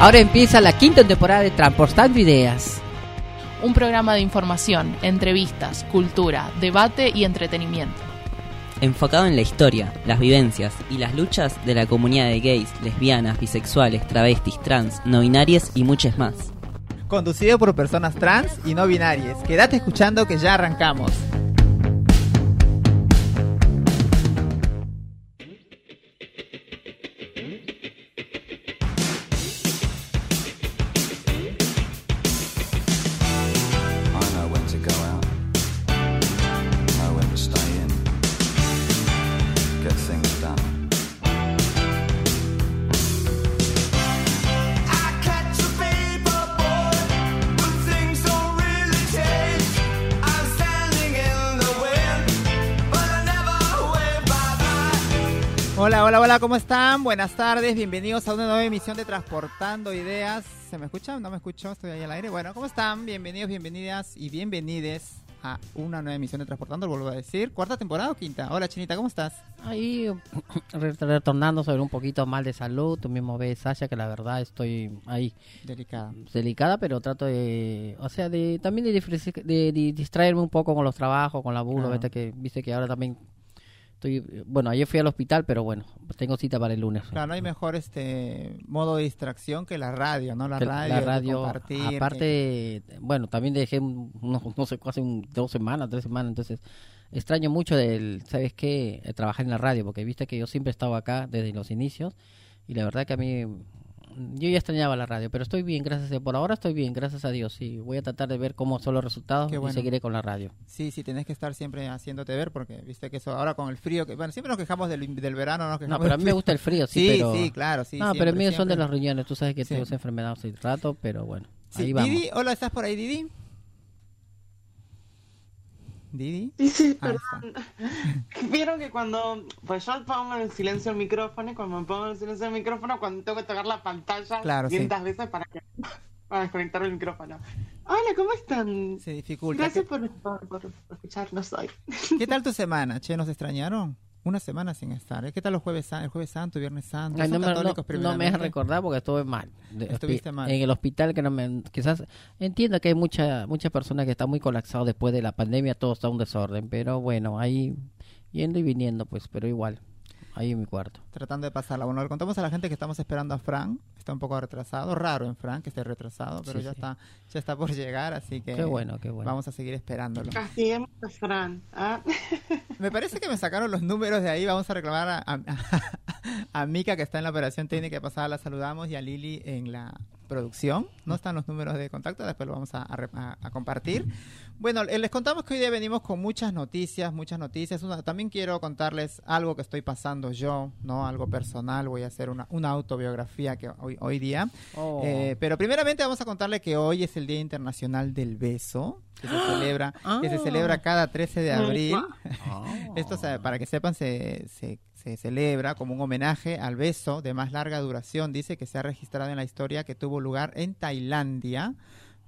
Ahora empieza la quinta temporada de Transportando Ideas. Un programa de información, entrevistas, cultura, debate y entretenimiento. Enfocado en la historia, las vivencias y las luchas de la comunidad de gays, lesbianas, bisexuales, travestis, trans, no binarias y muchas más. Conducido por personas trans y no binarias. Quédate escuchando que ya arrancamos. Hola, ¿cómo están? Buenas tardes, bienvenidos a una nueva emisión de Transportando Ideas. ¿Se me escucha? ¿No me escucho? Estoy ahí al aire. Bueno, ¿cómo están? Bienvenidos, bienvenidas y bienvenides a una nueva emisión de Transportando, lo vuelvo a decir. ¿Cuarta temporada o quinta? Hola, Chinita, ¿cómo estás? Ahí re- retornando sobre un poquito mal de salud. Tú mismo ves, Sasha, que la verdad estoy ahí Delicada. delicada, pero trato de, o sea, de también de, de- de distraerme un poco con los trabajos, con la laburo, Claro. que viste que ahora también estoy, bueno, ayer fui al hospital, pero bueno, tengo cita para el lunes. Claro, no hay mejor este modo de distracción que la radio, ¿no? La Que radio, la radio, compartir, que- aparte, bueno, también dejé unos, no sé, hace un- dos semanas, tres semanas, entonces extraño mucho del, ¿sabes qué? Eh, trabajar en la radio, porque viste que yo siempre he estado acá desde los inicios y la verdad que a mí, yo ya extrañaba la radio, pero estoy bien, gracias a por ahora estoy bien, gracias a Dios, sí, voy a tratar de ver cómo son los resultados y seguiré con la radio. Sí, sí, tenés que estar siempre haciéndote ver porque viste que eso ahora con el frío, que bueno, siempre nos quejamos del, del verano, nos No, quejamos pero a mí me gusta el frío, sí, Sí, pero... sí, claro, sí. no, pero el mío son de los riñones, tú sabes que Sí. tengo esa enfermedad hace rato, pero bueno, Sí, ahí vamos. Didi, hola, ¿estás por ahí, Didi? Didi. Sí, sí, perdón. Vieron que cuando, pues yo pongo en silencio el micrófono y cuando me pongo en silencio el micrófono, cuando tengo que tocar la pantalla Claro, sí. 500 veces para que para desconectar el micrófono. Hola, ¿cómo están? Se dificulta. Gracias por, por, por escucharnos hoy. ¿Qué tal tu semana? Che, ¿nos extrañaron? Una semana sin estar. ¿eh? ¿Qué tal los jueves, el jueves santo, viernes santo? Ay, ¿Son no, me, no, no me recordar porque estuve mal. Estuviste mal. En el hospital que no me... Quizás entiendo que hay mucha, muchas personas que están muy colapsados después de la pandemia, todo está un desorden, pero bueno, ahí yendo y viniendo pues, pero igual, ahí en mi cuarto. Tratando de pasarla. Bueno, le contamos a la gente que estamos esperando a Fran. Está un poco retrasado. Raro en Fran que esté retrasado, pero Sí, ya sí. está ya está por llegar, así que Qué bueno, qué bueno. vamos a seguir esperándolo. Castiguemos a Fran. ¿ah? Me parece que me sacaron los números de ahí. Vamos a reclamar a, a, a Mika, que está en la operación técnica pasada, la saludamos, y a Lili en la producción. No están los números de contacto, después lo vamos a, a re- a- a compartir. Bueno, eh, les contamos que hoy día venimos con muchas noticias, muchas noticias. Una- también quiero contarles algo que estoy pasando yo, ¿no? Algo personal. Voy a hacer una, una autobiografía que hoy, hoy día. Oh. Eh, pero primeramente vamos a contarle que hoy es el Día Internacional del Beso, que se celebra, que se Ah. celebra cada 13 de abril. Oh. Esto, para que sepan, se, se, se celebra como un homenaje al beso de más larga duración. Dice que se ha registrado en la historia que tuvo lugar en Tailandia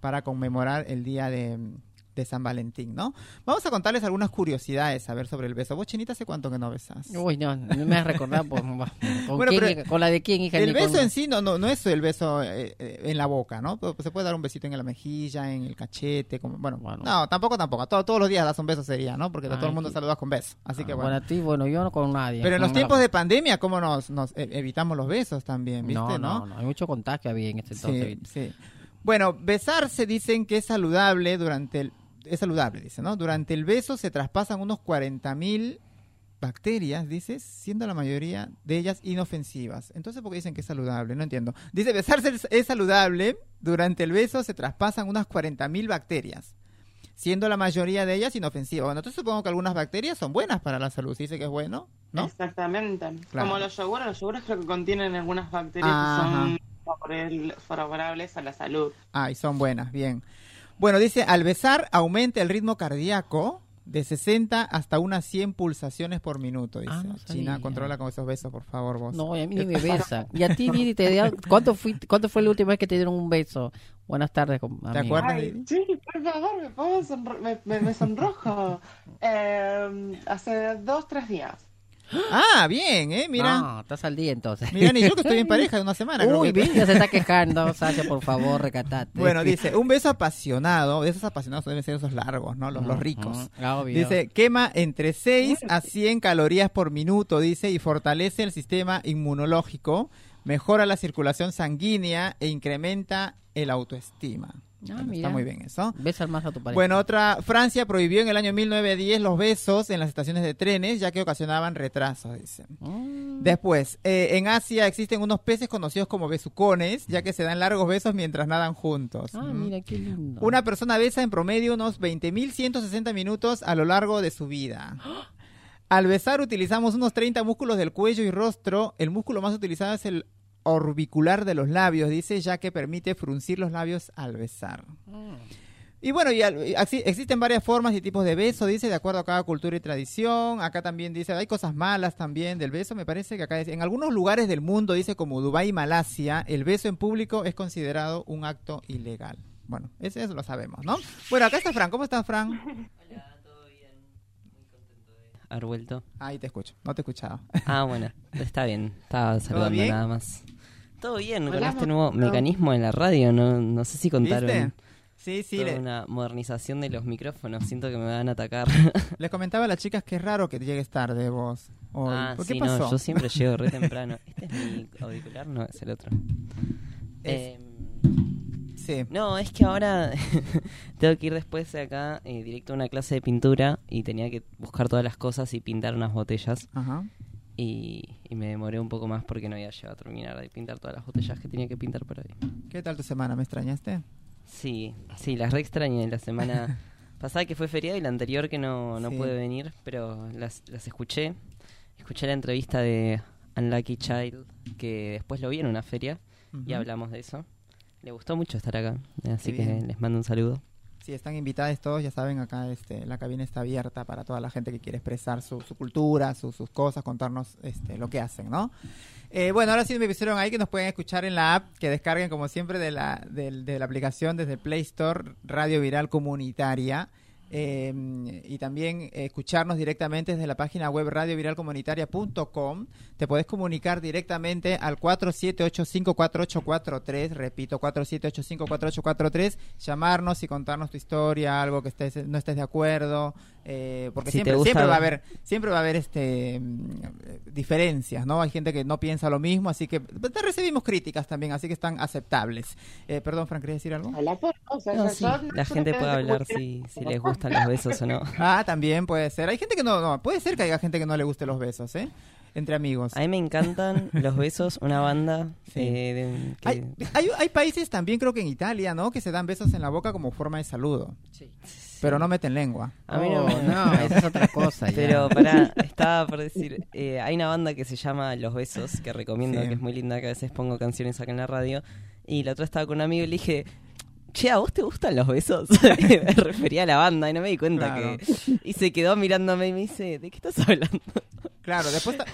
para conmemorar el día de, de San Valentín, ¿no? Vamos a contarles algunas curiosidades a ver sobre el beso. Vos, Chinita, ¿hace cuánto que no besas? Uy, no, no me has recordado pues, ¿con, Bueno, quién, con la de quién, hija. El con- beso en sí no, no, no es el beso eh, eh, en la boca, ¿no? Se puede dar un besito en la mejilla, en el cachete, como, bueno, Bueno. no, tampoco, tampoco. Todo- todos los días das un beso sería, ¿no? Porque todo el mundo saludas con beso. Así que Ah, bueno. a ti, bueno, yo no con nadie. Pero en los tiempos de pandemia, ¿cómo nos, nos e- evitamos los besos también, viste, no, no? no, no, hay mucho contagio había en este entonces. Sí, sí. Bueno, besarse dicen que es saludable durante el... Es saludable, dice, ¿no? Durante el beso se traspasan unos 40.000 bacterias, dices, siendo la mayoría de ellas inofensivas. Entonces, ¿por qué dicen que es saludable? No entiendo. Dice, besarse es- es saludable, durante el beso se traspasan unas 40.000 bacterias, siendo la mayoría de ellas inofensivas. Bueno, entonces supongo que algunas bacterias son buenas para la salud, se dice que es bueno, ¿no? Exactamente. Claro. Como los yogures, los yogures creo que contienen algunas bacterias Ajá. que son favorables a la salud. Ah, y son buenas, bien. Bueno, dice, al besar aumenta el ritmo cardíaco de 60 hasta unas 100 pulsaciones por minuto, dice. Ah, no China, controla con esos besos, por favor, vos. No, a mí ni me besa. Y a ti, Didi, te dieron- ¿cuánto, fui, ¿cuánto fue la última vez que te dieron un beso? Buenas tardes, amiga. acuerdas? Ay, Didi? sí, por favor, me, pongo sonro- me, me- me sonrojo. Eh, hace dos, tres días. Ah, bien, ¿eh? Mira. No, estás al día entonces. Mira, ni yo que estoy en pareja de una semana. creo Uy, que- Vilia se está quejando. Sasha, por favor, recatate. Bueno, dice, un beso apasionado, de esos apasionados deben ser esos largos, ¿no? Los, los ricos. Ujú, obvio. Dice, quema entre 6 a 100 calorías por minuto, dice, y fortalece el sistema inmunológico, mejora la circulación sanguínea e incrementa el autoestima. Ah, mira. Está muy bien eso. Besa más a tu pareja. Bueno, otra, Francia prohibió en el año 1910 los besos en las estaciones de trenes, ya que ocasionaban retrasos, dice. Mm. Después, eh, en Asia existen unos peces conocidos como besucones, ya que se dan largos besos mientras nadan juntos. Ah, Mm. mira qué lindo. Una persona besa en promedio unos 20.160 minutos a lo largo de su vida. Al besar utilizamos unos 30 músculos del cuello y rostro. El músculo más utilizado es el orbicular de los labios, dice, ya que permite fruncir los labios al besar. Y bueno, y al- y así- existen varias formas y tipos de beso, dice, de acuerdo a cada cultura y tradición. Acá también dice, hay cosas malas también del beso. Me parece que acá dice, en algunos lugares del mundo, dice, como Dubái y Malasia, el beso en público es considerado un acto ilegal. Bueno, eso lo sabemos, ¿no? Bueno, acá está Fran. ¿Cómo estás, Fran? Haber vuelto. Ahí te escucho. No te escuchaba. Ah, bueno, está bien. Estaba saludando bien? nada más. Todo bien con este nuevo mecanismo en la radio. No, no sé si contaron ¿Viste? Sí, sí. toda le- una modernización de los micrófonos. Siento que me van a atacar. les comentaba a las chicas que es raro que llegues tarde vos. hoy. ah, ¿Por qué sí, pasó? no, yo siempre llego re temprano. Este es mi auricular, no es el otro. Es- Em, Sí. No, es que ahora tengo que ir después de acá eh, directo a una clase de pintura y tenía que buscar todas las cosas y pintar unas botellas. Ajá. Y, y me demoré un poco más porque no había llegado a terminar de pintar todas las botellas que tenía que pintar por hoy. ¿Qué tal tu semana? ¿Me extrañaste? Sí, sí, las re extrañé la semana pasada que fue feriado y la anterior que no, no Sí. pude venir, pero las, las escuché. Escuché la entrevista de Unlucky Child, que después lo vi en una feria y Ujú. hablamos de eso. Le gustó mucho estar acá, así que les mando un saludo. Sí, están invitados todos, ya saben, acá este, la cabina está abierta para toda la gente que quiere expresar su, su cultura, su- sus cosas, contarnos este, lo que hacen, ¿no? Eh, bueno, ahora sí me pusieron ahí que nos pueden escuchar en la app, que descarguen como siempre de la, del- de la aplicación desde Play Store, Radio Viral Comunitaria. Eh, y también escucharnos directamente desde la página web radioviralcomunitaria.com. Te podés comunicar directamente al 47854843, repito, 47854843, llamarnos y contarnos tu historia, algo que estés, no estés de acuerdo, eh, porque Si siempre, gusta- siempre va a haber, siempre va a haber este mm, diferencias, ¿no? Hay gente que no piensa lo mismo, así que te recibimos críticas también, así que están aceptables. Eh, perdón, Fran, ¿querías decir algo? Hola, por. No, sí, yo- la gente puede hablar si, si les gustan los besos o no. Ah, también puede ser. Hay gente que no, no, puede ser que haya gente que no le guste los besos, ¿eh? Entre amigos. A mí me encantan los besos, una banda Sí. eh, de- que- Hay, hay, hay países también, creo que en Italia, ¿no? Que se dan besos en la boca como forma de saludo, pero no meten lengua. A mí no, Oh, me- no, esa es otra cosa. ya. Pero pará, estaba por decir, eh, hay una banda que se llama Los Besos, que recomiendo, Sí. que es muy linda, que a veces pongo canciones acá en la radio. Y la otra estaba con un amigo y le dije, che, ¿a vos te gustan los besos? me refería a la banda y no me di cuenta Claro. que... Y se quedó mirándome y me dice, ¿de qué estás hablando? Claro, después... ta-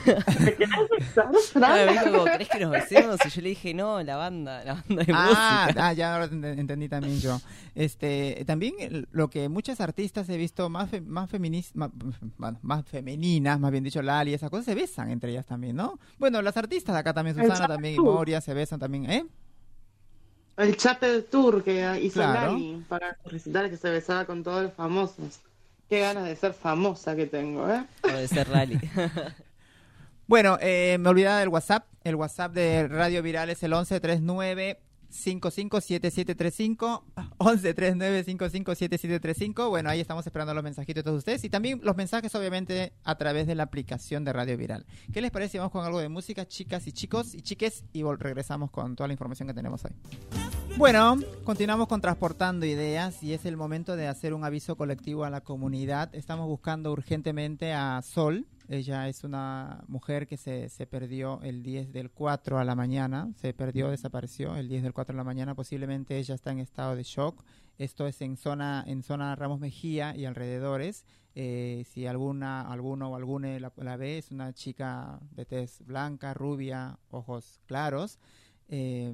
Ah, me dijo, como, ¿querés que nos besemos? Y yo le dije, no, la banda, la banda de ah, música. ah, ya ahora ent- entendí también yo. Este, también lo que muchas artistas he visto más fe- más feminis- más, bueno, más femeninas, más bien dicho Lali, esas cosas se besan entre ellas también, ¿no? Bueno, las artistas de acá también Susana también y. Moria se besan también, ¿eh? El Chapel Tour que hizo Claro. Lali para recitar que se besaba con todos los famosos. Qué ganas de ser famosa que tengo, ¿eh? O de ser rally. Bueno, eh, me olvidaba del WhatsApp. El WhatsApp de Radio Viral es el 1139 557735 1139 557735 Bueno, ahí estamos esperando los mensajitos de todos ustedes y también los mensajes obviamente a través de la aplicación de Radio Viral. ¿Qué les parece vamos con algo de música, chicas y chicos y chiques y regresamos con toda la información que tenemos hoy? Bueno, continuamos con Transportando Ideas y es el momento de hacer un aviso colectivo a la comunidad. Estamos buscando urgentemente a Sol. Ella es una mujer que se, se perdió el 10 del 4 a la mañana. Se perdió, desapareció el 10 del 4 a la mañana. Posiblemente ella está en estado de shock. Esto es en zona, en zona Ramos Mejía y alrededores. Eh, si alguna, alguno o alguna la, la ve, es una chica de tez blanca, rubia, ojos claros. Eh,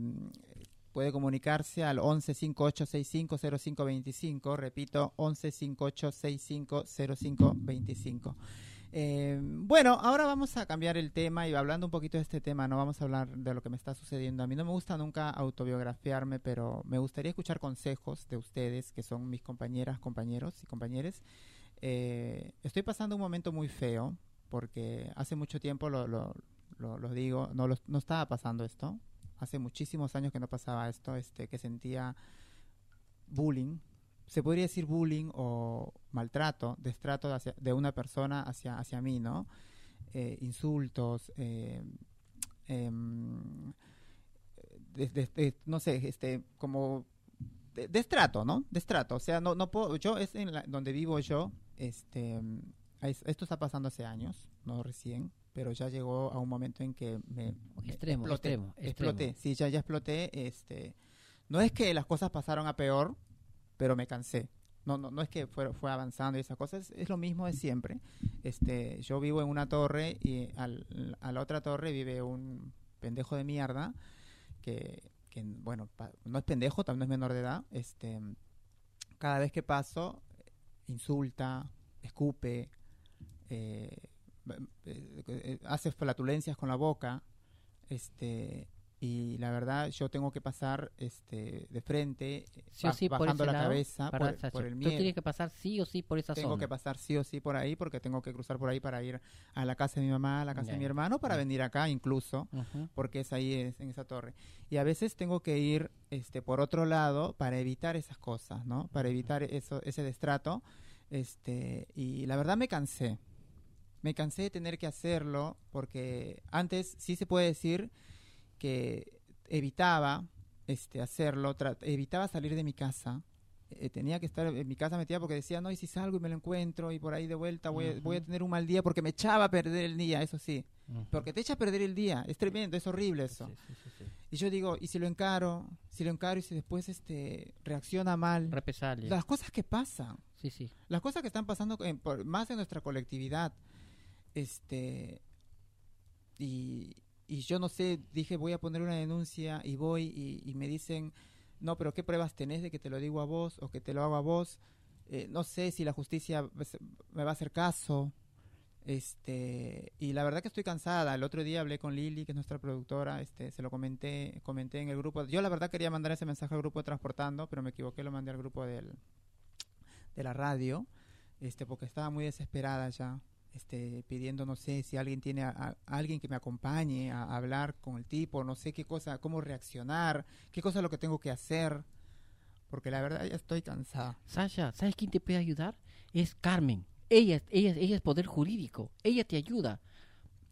puede comunicarse al 1158650525, repito, 1158650525. Eh, bueno, ahora vamos a cambiar el tema y hablando un poquito de este tema, no vamos a hablar de lo que me está sucediendo. A mí no me gusta nunca autobiografiarme, pero me gustaría escuchar consejos de ustedes, que son mis compañeras, compañeros y compañeres. Eh, estoy pasando un momento muy feo, porque hace mucho tiempo, lo, lo, lo- lo digo, no, no estaba pasando esto. Hace muchísimos años que no pasaba esto, este, que sentía bullying, se podría decir bullying o maltrato, destrato hacia- de una persona hacia, hacia mí, ¿no? Eh, insultos, eh, em, de- de- de- no sé, este, como de- destrato, ¿no? Destrato, o sea, no, no puedo, yo es en la- donde vivo yo, este, es- esto está pasando hace años, no recién, pero ya llegó a un momento en que me Extremo, exploté, extremo, exploté, extremo. sí, ya, ya exploté, este, no es que las cosas pasaron a peor, pero me cansé. No, no, no es que fue, fue avanzando y esas cosas, es lo mismo de siempre. Este, yo vivo en una torre y al- a la otra torre vive un pendejo de mierda que, que, bueno, no es pendejo, también es menor de edad. Este, cada vez que paso, insulta, escupe, eh, eh, eh, hace flatulencias con la boca, este, y la verdad yo tengo que pasar este de frente eh, Sí o ba- sí por bajando la lado, cabeza para por, el Tú miedo. tienes que pasar sí o sí por esa tengo zona. que pasar sí o sí por ahí porque tengo que cruzar por ahí para ir a la casa de mi mamá a la casa de mi hermano para venir acá incluso porque es ahí es en esa torre. Y a veces tengo que ir este por otro lado para evitar esas cosas no para evitar eso ese destrato este y la verdad me cansé. Me cansé de tener que hacerlo porque antes sí se puede decir que evitaba este hacerlo evitaba salir de mi casa. Eh, tenía que estar en mi casa metida porque decía no y si salgo y me lo encuentro y por ahí de vuelta voy, a- voy a tener un mal día porque me echaba a perder el día eso sí. Porque te echa a perder el día es tremendo es horrible eso. Sí, sí, sí, sí. y yo digo y si lo encaro si lo encaro y si después este reacciona mal Represalia. las cosas que pasan. Sí, sí. las cosas que están pasando en- por- más en nuestra colectividad este y, y yo no sé dije voy a poner una denuncia y voy y, y me dicen no pero qué pruebas tenés de que te lo digo a vos o que te lo hago a vos Eh, no sé si la justicia me va a hacer caso este y la verdad que estoy cansada. El otro día hablé con Lili que es nuestra productora este se lo comenté comenté en el grupo. Yo la verdad quería mandar ese mensaje al grupo de transportando pero me equivoqué lo mandé al grupo del de la radio, este, porque estaba muy desesperada ya, este, pidiendo, no sé, si alguien tiene a, a- alguien que me acompañe a, a hablar con el tipo, no sé qué cosa, cómo reaccionar, qué cosa es lo que tengo que hacer, porque la verdad ya estoy cansada. Sasha, ¿sabes quién te puede ayudar? Es Carmen. Ella, ella, ella es poder jurídico. Ella te ayuda.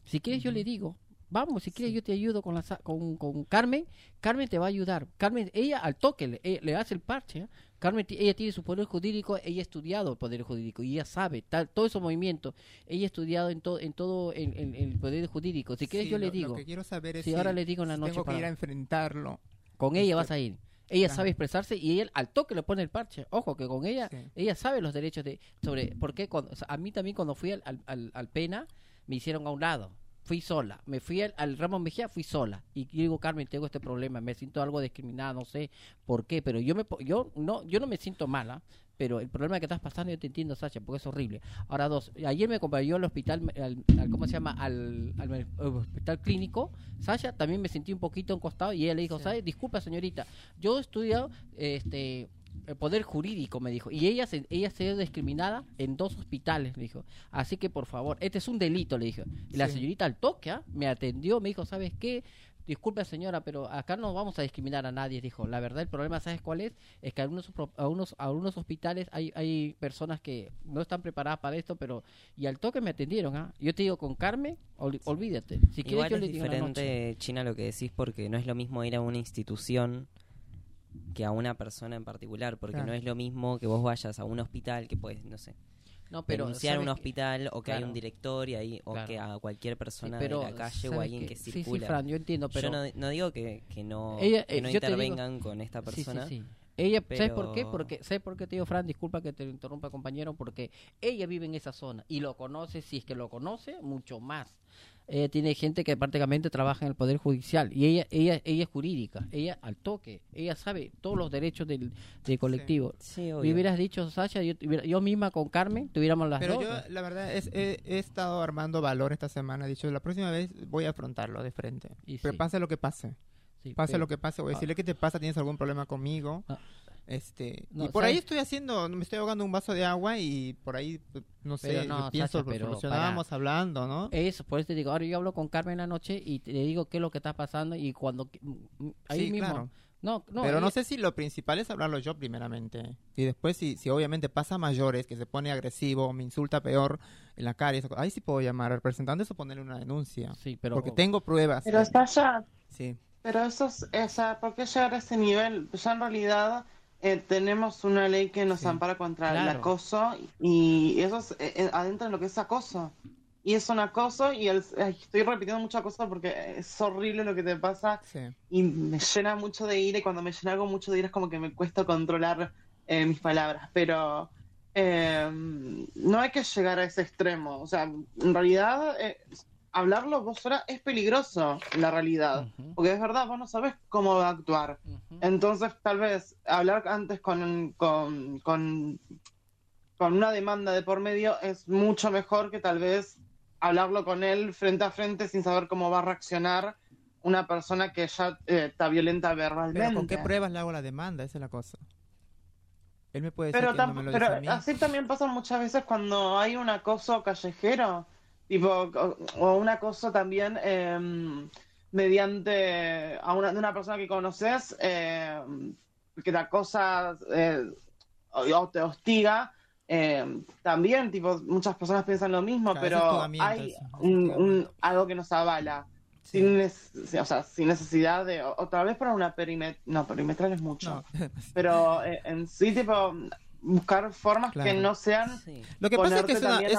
Si quieres, yo le digo, vamos, si quieres, yo te ayudo con, la, con, con Carmen. Carmen te va a ayudar. Carmen, ella al toque le, eh, le hace el parche. ¿eh? Carmen, ella tiene su poder jurídico, ella ha estudiado el poder jurídico y ella sabe tal, todo esos movimientos. Ella ha estudiado en, todo en todo el, el- el poder jurídico. Si quieres, Sí, yo le digo, Lo que quiero saber es Sí, si, ahora le digo en la si noche tengo que para- ir a enfrentarlo. con ella vas a ir. Ella sabe expresarse y ella al toque le pone el parche. Ojo, que con ella, Sí. ella sabe los derechos de sobre por qué cuando, o sea, a mí también cuando fui al, al, al- al pena me hicieron a un lado. Fui sola. Me fui al, al Ramos Mejía, fui sola. Y digo, Carmen, tengo este problema, me siento algo discriminada, no sé por qué, pero yo me yo no yo no me siento mala, pero el problema que estás pasando yo te entiendo, Sacha, porque es horrible. Ahora dos, ayer me acompañó al hospital al, al- ¿cómo se llama? Al, al- al hospital clínico. Sasha también me sentí un poquito encostado y ella le dijo, Sí. ¿sabes? Disculpa, señorita, yo he estudiado este el poder jurídico me dijo. Y ella se ella se dio discriminada en dos hospitales me dijo. Así que por favor este es un delito le dijo y la señorita al toque ¿ah? me atendió me dijo sabes qué disculpe señora pero acá no vamos a discriminar a nadie dijo. La verdad el problema sabes cuál es es que algunos pro- algunos algunos hospitales hay hay personas que no están preparadas para esto pero y al toque me atendieron ¿ah? yo te digo con Carmen ol- olvídate. Si quieres yo es le digo diferente, China, lo que decís, porque no es lo mismo ir a una institución que a una persona en particular, porque Claro. no es lo mismo que vos vayas a un hospital que puedes, no sé, no pero denunciar un hospital o que hay Claro. un director y ahí, o Claro. que a cualquier Sí, persona pero, de la calle o ¿sabes alguien qué? que Sí, sí, circula. Fran, yo entiendo, pero Yo no, no digo que, que no, Ella, que eh, no digo- intervengan con esta Sí, sí, persona, sí. Ella, ¿sabes por Pero- qué? Porque, ¿sabes por qué te digo, Fran? Disculpa que te interrumpa, compañero, porque ella vive en esa zona y lo conoce, si es que lo conoce, mucho más. Ella tiene gente que prácticamente trabaja en el Poder Judicial y ella ella ella es jurídica, ella al toque, ella sabe todos los derechos del, del colectivo. Sí, Me hubieras dicho, Sasha, yo, tuviera- yo misma con Carmen, tuviéramos las Pero dos. yo, la verdad, es, he, he estado armando valor esta semana. He dicho, la próxima vez voy a afrontarlo de frente. Y Pero sí. pase lo que pase. Sí, Pase pero- lo que pase. Voy a decirle, ¿qué te pasa? ¿Tienes algún problema conmigo? Ah. Este, No, y por ahí estoy haciendo, me estoy ahogando un vaso de agua y por ahí, no sé, Pero no, pienso, Sacha, pero solucionábamos hablando, ¿no? Eso, por eso te digo, ahora yo hablo con Carmen en la noche y te- digo qué es lo que está pasando y cuando mm, mm, ahí Sí, mismo. claro. No, no, pero no ella- sé si lo principal es hablarlo yo primeramente. Y después, si, si obviamente pasa a mayores, que se pone agresivo o me insulta peor en la cara, y ahí sí puedo llamar al representante o ponerle una denuncia. Sí, pero Porque tengo pruebas. Pero Sasha, Sí. pero eso es, o sea, ¿por qué llegar a ese nivel? Ya en realidad eh, tenemos una ley que nos Sí. ampara contra el acoso y eso es eh, eh, adentro de lo que es acoso. Y es un acoso y el- ay, estoy repitiendo mucho acoso porque es horrible lo que te pasa Sí. y me llena mucho de ira y cuando me llena algo mucho de ira es como que me cuesta controlar eh, mis palabras, pero eh, no hay que llegar a ese extremo, o sea, en realidad eh, hablarlo vos sola es peligroso, la realidad, porque es verdad, vos no sabes cómo va a actuar, entonces tal vez hablar antes con, con, con, con una demanda de por medio es mucho mejor que tal vez hablarlo con él frente a frente sin saber cómo va a reaccionar una persona que ya eh, está violenta verbalmente. Pero ¿con qué pruebas le hago la demanda? Esa es la cosa. Él me puede decir Pero, que no tamp- me lo pero dice a mí. así también pasa muchas veces cuando hay un acoso callejero, tipo, o, o un acoso también eh, mediante a una, de una persona que conoces eh, que te acosa eh, o, te hostiga. eh, también, tipo, muchas personas piensan lo mismo, Claro, eso es pero hay un, un- algo que nos avala. Sí. Sin, neces- o sea, sin necesidad de, o- otra vez para una perimetral, no, perimetral es mucho, No. pero eh, en sí, tipo, buscar formas Claro. que no sean Sí. Lo que pasa es que es una, es, es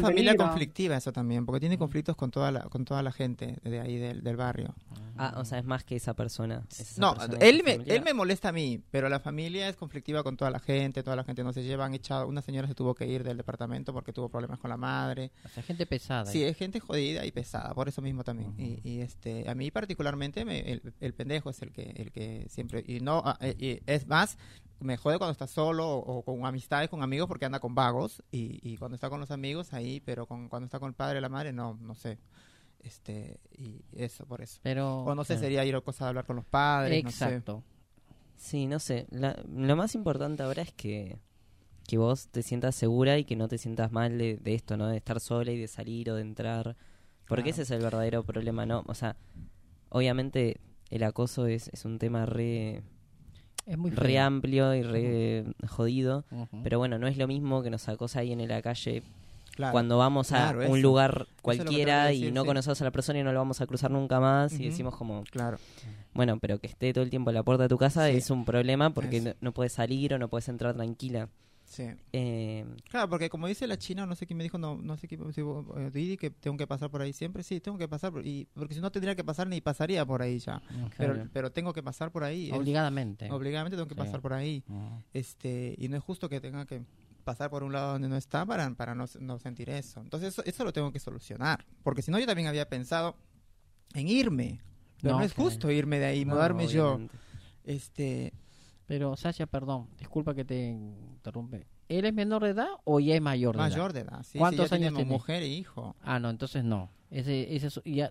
familia peligro. conflictiva eso también, porque tiene conflictos con toda la, con toda la gente de ahí del, del barrio. Ah, o sea, es más que esa persona. es esa No, persona él me, familia. él me molesta a mí, pero la familia es conflictiva con toda la gente, toda la gente no se lleva, han echado, una señora se tuvo que ir del departamento porque tuvo problemas con la madre. O sea, gente pesada. Sí, es gente jodida y pesada, por eso mismo también. y, y, este, a mí particularmente me- el, el pendejo es el que, el que siempre y no, ah, eh, y es más me jode cuando está solo o, o con amistades, con amigos porque anda con vagos y, y cuando está con los amigos ahí, pero con, cuando está con el padre y la madre no, no sé. Este y eso por eso. Pero, O no sé, claro. sería ir a cosa de hablar con los padres, no sé. Exacto. Sí, no sé. La- lo más importante ahora es que, que vos te sientas segura y que no te sientas mal de, de esto, ¿no? De estar sola y de salir o de entrar. Porque Claro. ese es el verdadero problema, ¿no? O sea, obviamente el acoso es, es un tema re, Es muy re feo. amplio y re jodido. Pero bueno, no es lo mismo que nos acosa ahí en la calle Claro. cuando vamos a Claro, un lugar cualquiera y no sí. conocemos a la persona y no lo vamos a cruzar nunca más y decimos como, Claro. bueno, pero que esté todo el tiempo en la puerta de tu casa Sí. es un problema porque Eso. no, no puedes salir o no puedes entrar tranquila. Sí. Eh, Claro, porque como dice la china, no sé quién me dijo, no, no sé quién, si, eh, Didi, que tengo que pasar por ahí siempre. Sí, tengo que pasar, por- y, porque si no tendría que pasar ni pasaría por ahí ya. Pero, Claro. pero tengo que pasar por ahí. es- Obligadamente. obligadamente tengo que Sí. pasar por ahí. Ujú. este Y no es justo que tenga que pasar por un lado donde no está para, para no, no sentir eso. Entonces eso, eso lo tengo que solucionar. Porque si no, yo también había pensado en irme. Pero no, No, es justo irme de ahí, no, mudarme yo. Este, Pero, Sasha, perdón, disculpa que te interrumpe. ¿Él es menor de edad o ya es mayor de edad? mayor de edad. Sí, sí, ¿Cuántos ya años tiene? mujer e hijo. Ah, no, entonces no. Ese, ese es- ya,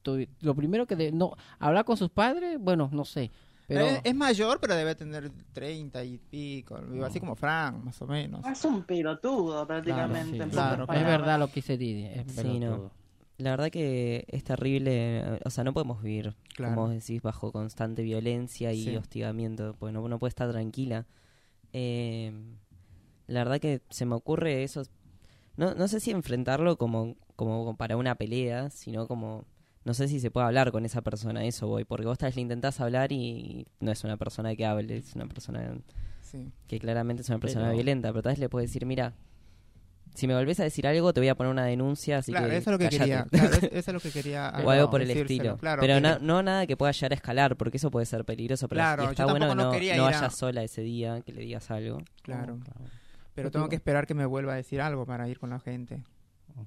tu- lo primero que de, no hablar con sus padres, bueno, no sé, pero Eh, es mayor, pero debe tener 30 y pico, así como Frank, más o menos. Es un pelotudo claro, prácticamente. sí, claro, es verdad lo que dice Didi, es Sí, pelotudo. no. La verdad que es terrible, o sea, no podemos vivir, Claro. como vos decís, bajo constante violencia y Sí. hostigamiento, porque no, no puede estar tranquila. Eh, la verdad que se me ocurre eso, no, no sé si enfrentarlo como, como para una pelea, sino como, no sé si se puede hablar con esa persona, eso voy, porque vos tal vez le intentás hablar y no es una persona que hable, es una persona Sí. que claramente es una persona Pero- violenta, pero tal vez le puedes decir, mira, si me volvés a decir algo, te voy a poner una denuncia, así Claro, que eso es lo que cállate. quería. Claro, eso es lo que quería. o algo por el estilo. Claro, pero na- no nada que pueda llegar a escalar, porque eso puede ser peligroso. Pero Claro, yo está bueno no no, no a- vayas sola ese día, que le digas algo. Claro. Claro. Pero tengo que esperar que me vuelva a decir algo para ir con la gente.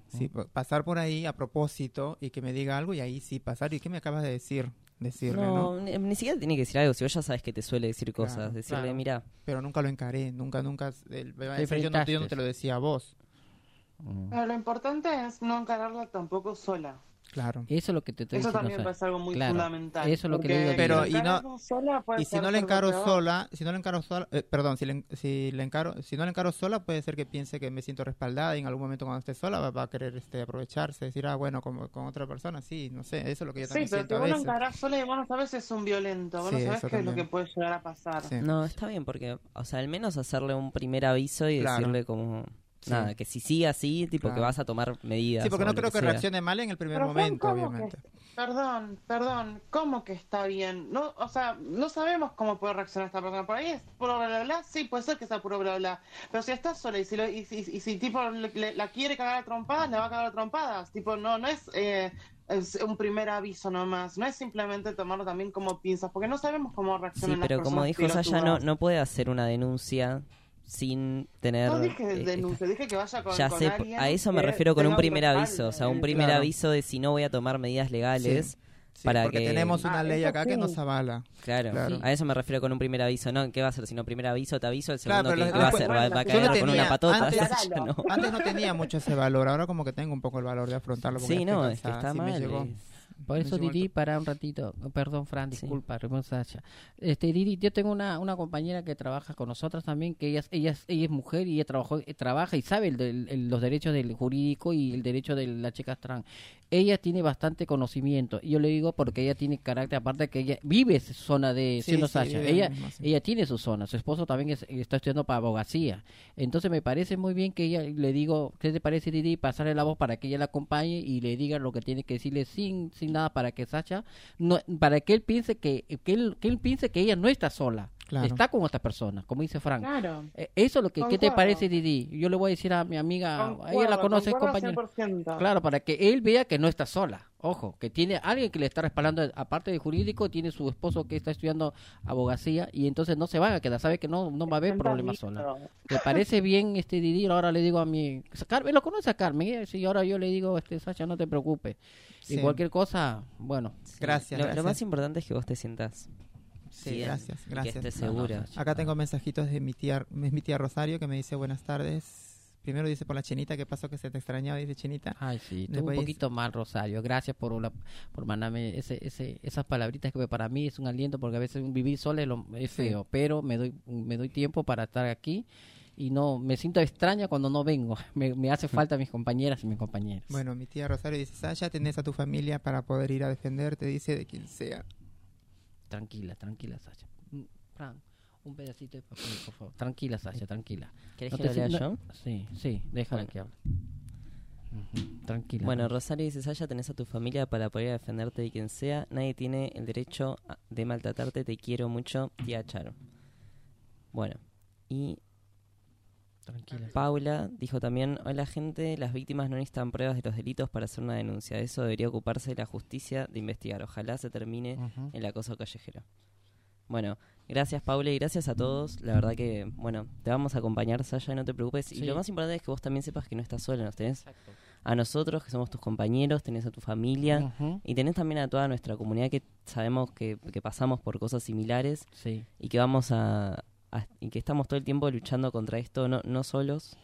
Sí, pa- pasar por ahí a propósito y que me diga algo y ahí sí pasar. ¿Y qué me acabas de decir? Decirle, ¿no? No, ni, ni siquiera tiene que decir algo. Si vos ya sabes que te suele decir Claro, cosas, decirle, claro. mira, Pero nunca lo encaré. Nunca, nunca. Te decir, yo, no, yo no te lo decía a vos. Mm. Pero lo importante es no encararla tampoco sola. Claro. Eso es lo que te estoy Eso diciendo. también o sea, parece algo muy claro, fundamental. eso es lo que porque le digo. Pero, y no- encaras sola, puede Y si no le peor. sola, si no le encaro sola, eh, perdón, si le, si le encaro, si no le encaro sola, puede ser que piense que me siento respaldada y en algún momento cuando esté sola va, va a querer este aprovecharse, decir, ah, bueno, como con otra persona, sí, no sé, eso es lo que yo Sí, también pero si siento a vos lo veces. encarás sola y vos no sabes si es un violento, vos Sí, no sabes qué es lo que puede llegar a pasar. Sí. no, está bien, porque, o sea, al menos hacerle un primer aviso y Claro. decirle como, Sí. Nada, que si sigue así, tipo que vas a tomar medidas. Sí, porque no creo que reaccione mal en el primer Pero, momento, ¿cómo que- obviamente. Perdón, perdón, ¿cómo que está bien? No, o sea, no sabemos cómo puede reaccionar esta persona. Por ahí es puro bla bla bla, sí, puede ser que sea puro bla bla. Pero si está sola y si, lo- y, si- y si tipo le- le- la quiere cagar a trompadas, le va a cagar a trompadas. Tipo, no, no es, eh, es un primer aviso nomás. No es simplemente tomarlo también como pinzas, porque no sabemos cómo Sí, reaccionan pero las como personas dijo Sasha, no, no puede hacer una denuncia sin tener... No dije eh, denuncia, dije que vaya con, Ya con sé, alguien a eso me refiero con un primer aviso, o sea, un primer Claro. aviso de si no voy a tomar medidas legales, Sí, para porque que- tenemos una Ah, ley acá que nos avala. claro, Claro. a eso me refiero con un primer aviso, ¿no? ¿Qué va a hacer? Si no, primer aviso, te aviso, el Claro, segundo, pero ¿qué, va a hacer? bueno, ¿Va, va a caer con una patota? antes- Ya no. Antes no tenía mucho ese valor, ahora como que tengo un poco el valor de afrontarlo. Sí, no, es que cansada, está mal. Por eso, Didi, para un ratito. Perdón, Fran, Sí. disculpa, Sasha. Este, Didi, yo tengo una, una compañera que trabaja con nosotras también, que ella, es- ella, es- ella es mujer y ella trabajó, eh, trabaja y sabe el el- los derechos del jurídico y el derecho de las chicas trans. Ella tiene bastante conocimiento. Y yo le digo porque ella tiene carácter, aparte que ella vive esa zona de Sí, siendo sí, Sasha. Ella, mismo, sí. ella tiene su zona. Su esposo también es- está estudiando para abogacía. Entonces me parece muy bien que ella le digo, ¿qué te parece, Didi? Pasarle la voz para que ella la acompañe y le diga lo que tiene que decirle sin, sin nada para que Sasha, no, para que él piense que, que él, que él piense que ella no está sola. Claro. Está con otras personas, como dice Frank. Claro. Eh, Eso es lo que, ¿qué te parece, Didi? Yo le voy a decir a mi amiga, ella la conoce, compañera. 100%. Claro, para que él vea que no está sola. Ojo, que tiene alguien que le está respaldando, aparte de jurídico, tiene su esposo que está estudiando abogacía y entonces no se van a quedar, sabe que no, no va a haber problemas sola. ¿Te parece bien este Didi? Ahora le digo a mi... Carmen, ¿lo conoce a Carmen? Sí, ahora yo le digo, este Sasha, no te preocupes. Y Sí. cualquier cosa, bueno. Gracias, Lo, más importante es que vos te sientas Sí, bien gracias, gracias. que no, segura. Acá tengo mensajitos de mi tía, es mi tía Rosario que me dice buenas tardes. Primero dice por la chinita, ¿qué pasó que se te extrañaba? Dice chinita. Ay, sí, Después- un poquito mal, Rosario. Gracias por, la- por mandarme ese, ese, esas palabritas que para mí es un aliento porque a veces vivir sola es, lo- es Sí. feo, pero me doy, me doy tiempo para estar aquí y no me siento extraña cuando no vengo. Me, me hace falta mis compañeras y mis compañeros. Bueno, mi tía Rosario dice, Sasha, tenés a tu familia para poder ir a defenderte, dice de quien sea. Tranquila, tranquila, Sasha. Mm, Fran, un pedacito de papel, por favor. Tranquila, Sasha, tranquila. ¿Querés No que lo lea yo? no- Sí, sí, déjala Bueno. que hable. Tranquila. Bueno. Rosario dice, Sasha, tenés a tu familia para poder defenderte de quien sea. Nadie tiene el derecho de maltratarte. Te quiero mucho, tía Charo. Bueno, y tranquila. Paula dijo también, hola gente, las víctimas no necesitan pruebas de los delitos para hacer una denuncia. De eso debería ocuparse la justicia de investigar. Ojalá se termine Ujú. el acoso callejero. Bueno, gracias Paula y gracias a todos. La verdad que, bueno, te vamos a acompañar, Sasha, no te preocupes. Y lo más importante es que vos también sepas que no estás sola, nos tenés Exacto. a nosotros, que somos tus compañeros, tenés a tu familia y tenés también a toda nuestra comunidad que sabemos que, que pasamos por cosas similares Sí. y que vamos a- y que estamos todo el tiempo luchando contra esto, no, no solos,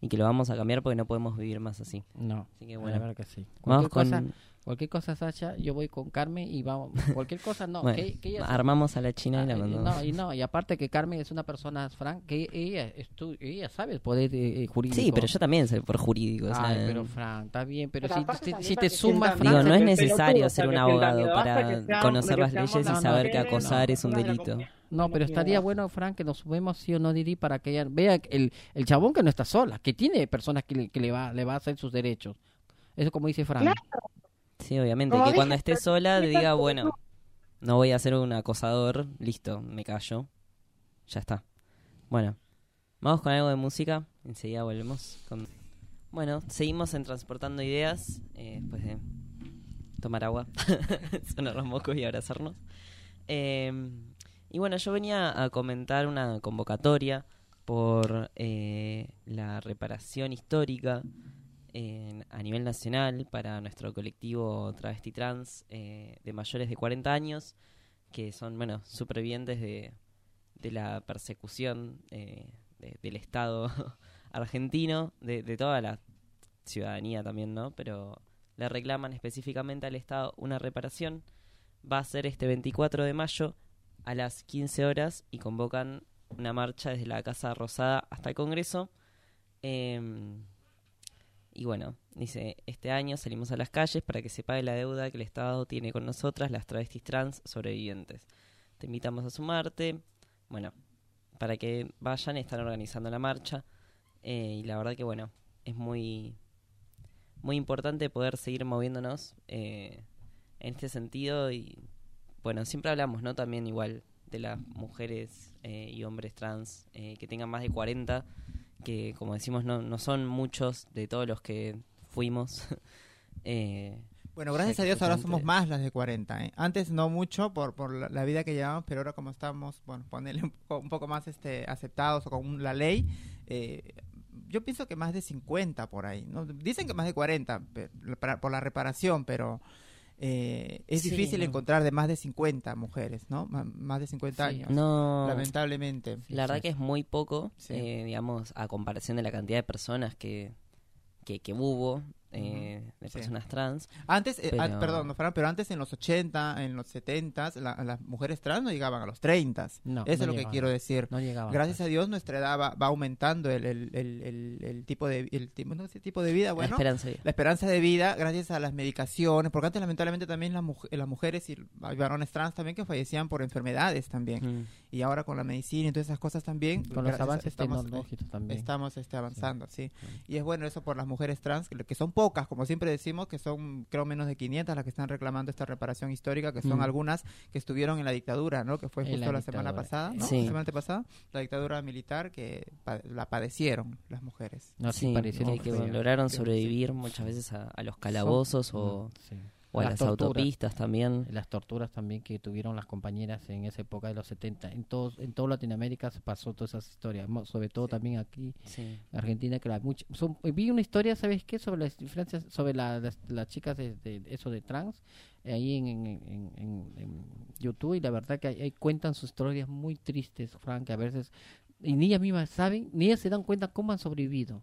y que lo vamos a cambiar porque no podemos vivir más así. No. Así que La bueno, verdad que sí. vamos con... cosa, cualquier cosa, Sasha, yo voy con Carmen y vamos. Cualquier cosa, no. bueno, que, que ella armamos a la China y la Ah, y mandamos. no, y no, y aparte que Carmen es una persona, Frank, que ella, estu- ella sabe el poder eh, jurídico. Sí, pero yo también soy por jurídico. o sea, Ay, pero Frank, está bien, pero, Pero si, si- si te que sumas, Digo, no es necesario ser un abogado para conocer las leyes y saber que acosar es un delito. no, pero estaría bueno, Frank, que nos subamos sí o no, Didi, para que ella vea el, el chabón que no está sola, que tiene personas que le, que le va le va a hacer sus derechos. Eso como dice Frank. Claro. Sí, obviamente. Como que dije, cuando esté sola diga, bueno, no voy a ser un acosador, listo, me callo. Ya está. Bueno, vamos con algo de música. Enseguida volvemos con Bueno, seguimos en Transportando Ideas, eh, después de tomar agua, sonar los mocos y abrazarnos. Eh, y bueno, yo venía a comentar una convocatoria por eh, la reparación histórica en- a nivel nacional para nuestro colectivo travesti trans eh, de mayores de 40 años, que son, bueno, supervivientes de, de la persecución eh, de- del Estado argentino, de, de toda la ciudadanía también, ¿no? Pero le reclaman específicamente al Estado una reparación. Va a ser este 24 de mayo a las 15 horas y convocan una marcha desde la Casa Rosada hasta el Congreso. Em, y bueno, dice, este año salimos a las calles para que se pague la deuda que el Estado tiene con nosotras, las travestis trans sobrevivientes. Te invitamos a sumarte. Bueno, para que vayan, están organizando la marcha. Eh, y la verdad que bueno, es muy, muy importante poder seguir moviéndonos eh, en este sentido. Y bueno, siempre hablamos, ¿no? También igual de las mujeres eh, y hombres trans eh, que tengan más de 40, que como decimos, no, no son muchos de todos los que fuimos. eh, Bueno, gracias a Dios ahora somos más las de 40. ¿eh? Antes no mucho por, por la, vida que llevamos, pero ahora como estamos, bueno, ponerle un poco, un poco más este, aceptados o con la ley, eh, yo pienso que más de 50 por ahí. ¿no? Dicen que más de 40 pe- para- por la reparación, pero eh, es Sí, difícil no. encontrar de más de 50 mujeres, ¿no? Más de 50 Sí. años. no, Lamentablemente. la verdad que es muy poco, Sí. eh, digamos, a comparación de la cantidad de personas que, que, que hubo, eh, de Sí. personas trans. Antes, eh, Pero- perdón, no, Fran, pero antes en los 80, en los 70, la- las mujeres trans no llegaban a los 30. No, Eso es no lo que llegaban. quiero decir. No llegaba. Gracias a Dios nuestra edad va, va aumentando el, el, el, el- tipo de el no sé, tipo de vida, la bueno, esperanza de vida. la esperanza de vida gracias a las medicaciones, porque antes lamentablemente también las, las mujeres y varones trans también que fallecían por enfermedades también. Mm. Y ahora con la medicina y todas esas cosas también Con los avances estamos, tecnológicos también. Estamos este, avanzando, sí. Y es bueno eso por las mujeres trans, que, que son pocas, como siempre decimos, que son creo menos de 500 las que están reclamando esta reparación histórica, que son Mm. algunas que estuvieron en la dictadura, ¿no? Que fue justo la la, semana pasada, ¿no? Sí. La semana antepasada, la dictadura militar que pa- la padecieron las mujeres. No, sí, Sí, parecieron que, lograron sobrevivir sí. muchas veces a, a los calabozos o, Mm, sí. O a Las las torturas. autopistas también. las torturas también que tuvieron las compañeras en esa época de los 70. En todo, en toda Latinoamérica se pasó todas esas historias, sobre todo también aquí Sí. en Argentina, que la much- son- vi una historia, ¿sabes qué? Sobre las diferencias, sobre la- las, las chicas de, de- eso de trans, eh, ahí en, en, en- en- en YouTube, y la verdad que ahí, cuentan sus historias muy tristes, Frank, que a veces, y ni ellas mismas saben, ni ellas se dan cuenta cómo han sobrevivido.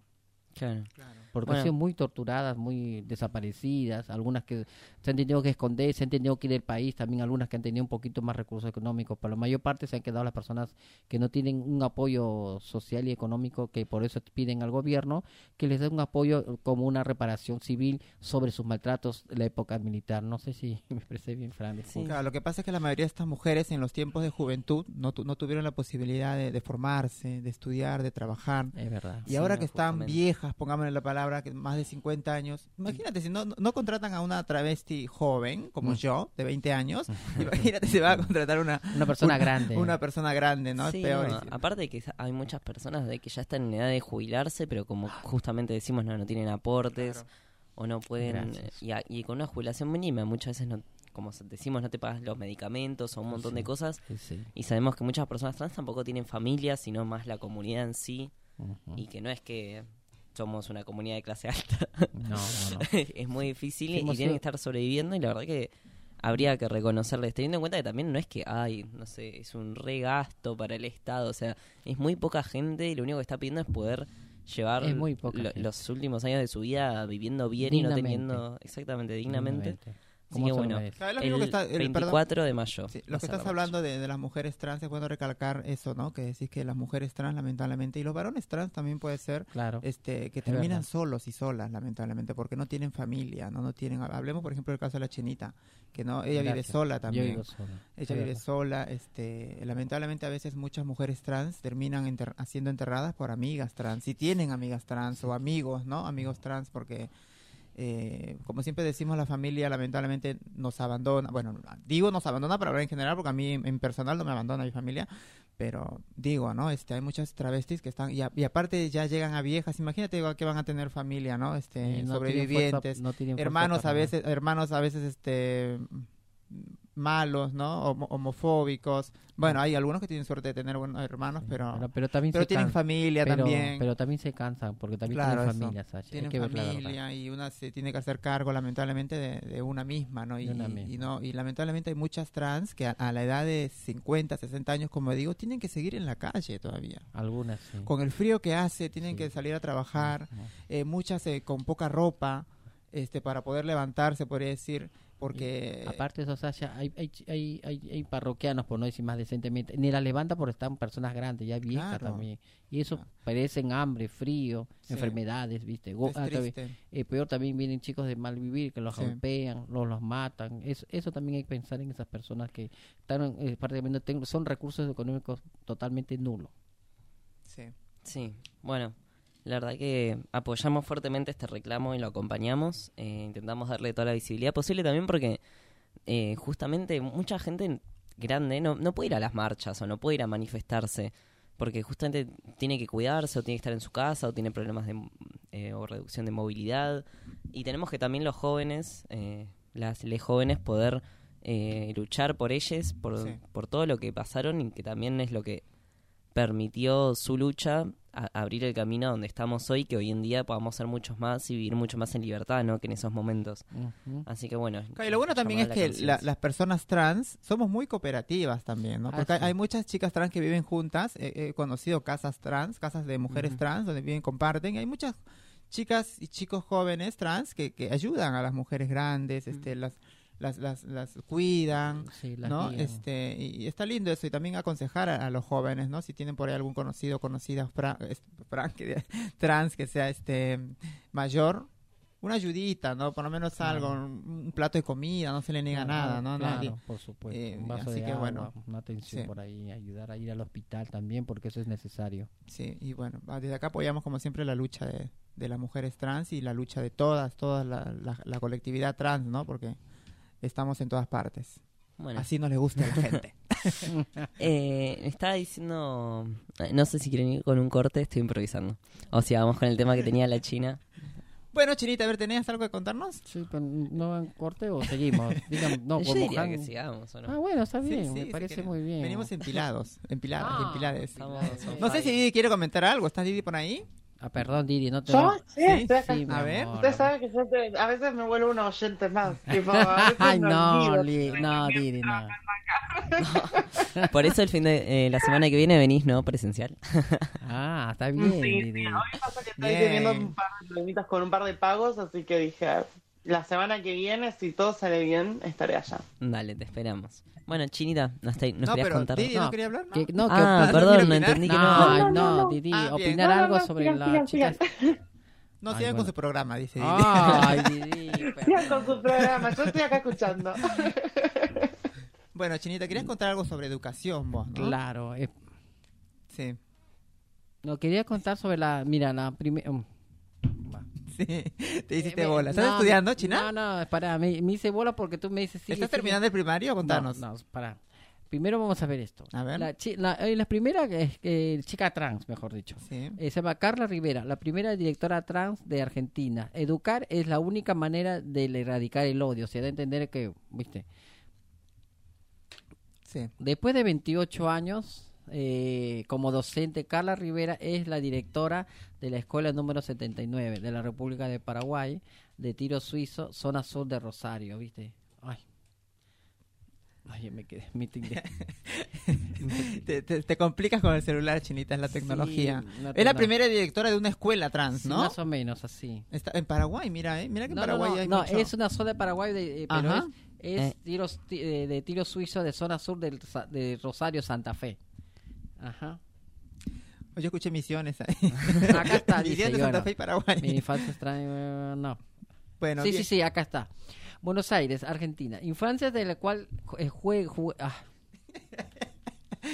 Claro. Porque Bueno. han sido muy torturadas, muy desaparecidas, algunas que se han tenido que esconder, se han tenido que ir del país, también algunas que han tenido un poquito más recursos económicos, pero la mayor parte se han quedado las personas que no tienen un apoyo social y económico, que por eso piden al gobierno que les dé un apoyo como una reparación civil sobre sus maltratos de la época militar. No sé si me expresé bien, Fran. disculpa. Claro, lo que pasa es que la mayoría de estas mujeres en los tiempos de juventud no, tu- no tuvieron la posibilidad de, de formarse, de estudiar, de trabajar. Es verdad. Y Sí, ahora no, que están justamente. viejas, pongámosle la palabra, que más de 50 años, imagínate, si no, no contratan a una travesti joven, como Mm. yo, de 20 años, imagínate si va a contratar una, Una persona una- grande. una persona grande, ¿no? Sí, es peor. no, aparte de que hay muchas personas de que ya están en edad de jubilarse, pero como justamente decimos, no, no tienen aportes Claro. o no pueden... Y, a- y con una jubilación mínima muchas veces, no, como decimos, no te pagas los medicamentos o un montón de cosas. Sí. Y sabemos que muchas personas trans tampoco tienen familia, sino más la comunidad en sí. Y que no es que somos una comunidad de clase alta. No, no, no. es muy difícil y tienen que estar sobreviviendo y la verdad que habría que reconocerles, teniendo en cuenta que también no es que, ay, no sé, es un regasto para el Estado, o sea, es muy poca gente y lo único que está pidiendo es poder llevar Es muy poca lo- gente. los últimos años de su vida viviendo bien y no teniendo exactamente dignamente. Dignamente. Así ¿Cómo que se lo bueno? Claro, el que está- el- perdón. 24 de mayo. Sí, lo que estás la hablando de, de las mujeres trans, es bueno recalcar eso, ¿no? Que decís que las mujeres trans, lamentablemente, y los varones trans también puede ser, Claro. este, que terminan solos y solas, lamentablemente, porque no tienen familia, no, no tienen. Hablemos, por ejemplo, del caso de la chinita, que no, ella vive sola Yo también. vivo sola. Ella vive sola, este, lamentablemente a veces muchas mujeres trans terminan enter- siendo enterradas por amigas trans, si tienen amigas trans o amigos, ¿no? Amigos trans, porque eh, como siempre decimos, la familia lamentablemente nos abandona. Bueno, digo nos abandona para hablar en general, porque a mí en personal no me abandona mi familia, pero digo, ¿no? Este, hay muchas travestis que están, y, a- y aparte ya llegan a viejas, imagínate igual que van a tener familia, ¿no? Este, tienen sobrevivientes, fuerza- no tienen fuerza hermanos a veces, hermanos a veces, este malos, ¿no? Homo- homofóbicos. Bueno, hay algunos que tienen suerte de tener buenos hermanos, pero Pero, pero también pero se tienen familia pero, también. pero también se cansan porque también Claro, tienen eso. familia, Sasha. Tienen que familia y una se tiene que hacer cargo lamentablemente de, de una misma, ¿no? Y, no y lamentablemente hay muchas trans que a, a la edad de 50, 60 años, como digo, tienen que seguir en la calle todavía. Algunas sí. Con el frío que hace, tienen Sí. que salir a trabajar, Ajá. eh, muchas eh, con poca ropa, este para poder levantarse, podría decir, porque Aparte de eso, Sasha, hay, hay, hay, hay, hay parroquianos, por no decir más decentemente, ni la levanta porque están personas grandes, ya viejas Claro. también. Y eso Claro. padecen hambre, frío, Sí. enfermedades, ¿viste? Go- es ah, también- eh, peor también vienen chicos de mal vivir que los Sí. golpean, los, los matan. Eso, eso también hay que pensar en esas personas que están eh, prácticamente ten- son recursos económicos totalmente nulos. Sí. Sí, bueno, la verdad que apoyamos fuertemente este reclamo y lo acompañamos. eh, intentamos darle toda la visibilidad posible también porque eh, justamente mucha gente grande no, no puede ir a las marchas o no puede ir a manifestarse porque justamente tiene que cuidarse o tiene que estar en su casa o tiene problemas de eh, o reducción de movilidad y tenemos que también los jóvenes eh, las les jóvenes poder eh, luchar por ellos por, Sí. por todo lo que pasaron y que también es lo que permitió su lucha a- abrir el camino a donde estamos hoy, que hoy en día podamos ser muchos más y vivir mucho más en libertad, ¿no? Que en esos momentos. Así que bueno. Y lo bueno también es que la las personas trans somos muy cooperativas también, ¿no? Porque hay, sí. hay muchas chicas trans que viven juntas. He, he conocido casas trans, casas de mujeres trans, donde viven, comparten. Y hay muchas chicas y chicos jóvenes trans que, que ayudan a las mujeres grandes, este, las, las, las, las cuidan. Sí, las ¿no? guían. Este, y, y está lindo eso, y también aconsejar a, a los jóvenes, ¿no? Si tienen por ahí algún conocido o conocida fran- que- trans que sea este mayor, una ayudita, ¿no? Por lo menos Claro. algo, un, un plato de comida, no se le niega Claro, nada, ¿no? claro, Nadie- por supuesto. Eh, un vaso así de que agua, bueno, una atención sí. por ahí, ayudar a ir al hospital también, porque eso es necesario. Sí, y bueno, va- desde acá apoyamos como siempre la lucha de, de las mujeres trans y la lucha de todas, toda la, la- la colectividad trans, ¿no? Porque estamos en todas partes. Bueno, Así no le gusta a la gente. eh, estaba diciendo. No sé si quieren ir con un corte, estoy improvisando. O si vamos con el tema que tenía la China. bueno, Chinita, a ver, ¿tenías algo que contarnos? Sí, pero ¿no en corte o seguimos? Digan, no, Yo diría que sigamos, ¿o no? Ah, bueno, está Sí, bien, sí, me si parece muy bien. Venimos empilados, empiladas, Ah, empilades. Estamos No sé si. Didi quiere comentar algo. ¿Estás Didi por ahí? Ah, perdón, Didi, no te... ¿Yo? no- Sí, Sí, estoy acá. Sí, mi A ver. Usted sabe que yo te- a veces me vuelvo un oyente más. Tipo, a veces Ay, no. Li- no, Didi, no. Por eso el fin de eh, la semana que viene venís, ¿no? Presencial. Ah, está bien, Sí, Didi. Hoy pasa que estoy Bien. teniendo un par de con un par de pagos, así que dije, la semana que viene, si todo sale bien, estaré allá. Dale, te esperamos. Bueno, Chinita, nos, te- nos no, querías pero contar. Didi no, No, quería hablar. ¿no? Que- no, ah, ¿no perdón, no opinar? entendí que no. No, No, no, no, no. Didi, Ah, opinar No, no, algo no, sobre sigan, las sigan, chicas. No Ay, sigan con su programa, dice Didi. Ay, Didi. Sigan con su programa, yo estoy acá escuchando. bueno, Chinita, querías contar algo sobre educación vos, ¿no? Claro, eh, Sí, no quería contar sobre la, mira, la primera... sí. Te hiciste Eh, bola. ¿Estás no, estudiando, China? No, no, para, me, me hice bola porque tú me dices... sigue, ¿Estás sigue. terminando el primario? Contanos. No, no, para. Primero vamos a ver esto. A ver. La, la, eh, la primera es eh, chica trans, mejor dicho. Sí. Eh, se llama Carla Rivera, la primera directora trans de Argentina. Educar es la única manera de erradicar el odio. Se da a entender que, viste, Sí. después de 28 años eh, como docente, Carla Rivera es la directora de la escuela número 79 de la República de Paraguay, de tiro suizo, zona sur de Rosario, viste. Ay. Ay, me quedé. Te, te- te complicas con el celular, Chinita, es la tecnología. Sí, es la primera directora de una escuela trans, Sí, ¿no? Más o menos así. Está en Paraguay, mira, ¿eh? Mira que en No, Paraguay hay no, mucho. es una zona de Paraguay, de, eh, pero es, es Eh. tiros, ti- eh, de tiro suizo de zona sur del, de Rosario, Santa Fe. Ajá. Yo escuché misiones ahí. Acá está, Misiones de Santa Fe y Paraguay. Mi infancia extraña, eh, no. Bueno, sí, bien. sí, sí, acá está. Buenos Aires, Argentina. Infancia de la cual eh, jue- jue- ah.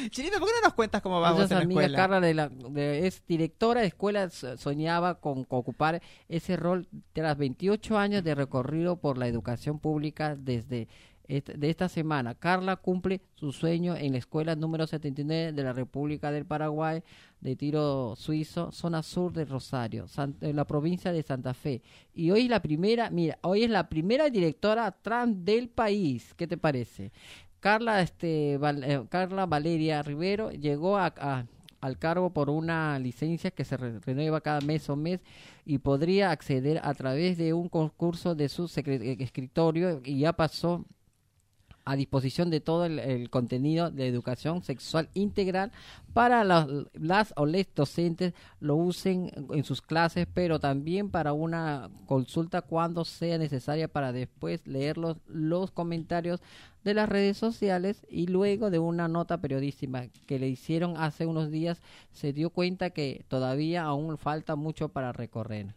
Chinito, ¿por qué no nos cuentas cómo vamos Entonces, en la amiga escuela? Carla de la- de- es directora de escuela, so- soñaba con, con ocupar ese rol tras 28 años de recorrido por la educación pública desde de esta semana. Carla cumple su sueño en la escuela número 79 de la República del Paraguay de tiro suizo, zona sur de Rosario, en la provincia de Santa Fe. Y hoy es la primera, mira, hoy es la primera directora trans del país. ¿Qué te parece? Carla, este, eh, Carla Valeria Rivero llegó a, a- al cargo por una licencia que se re- renueva cada mes o mes y podría acceder a través de un concurso de su eh, escritorio y ya pasó a disposición de todo el, contenido de educación sexual integral para las, o les docentes lo usen en sus clases, pero también para una consulta cuando sea necesaria para después leer los, los comentarios de las redes sociales y luego de una nota periodística que le hicieron hace unos días se dio cuenta que todavía aún falta mucho para recorrer.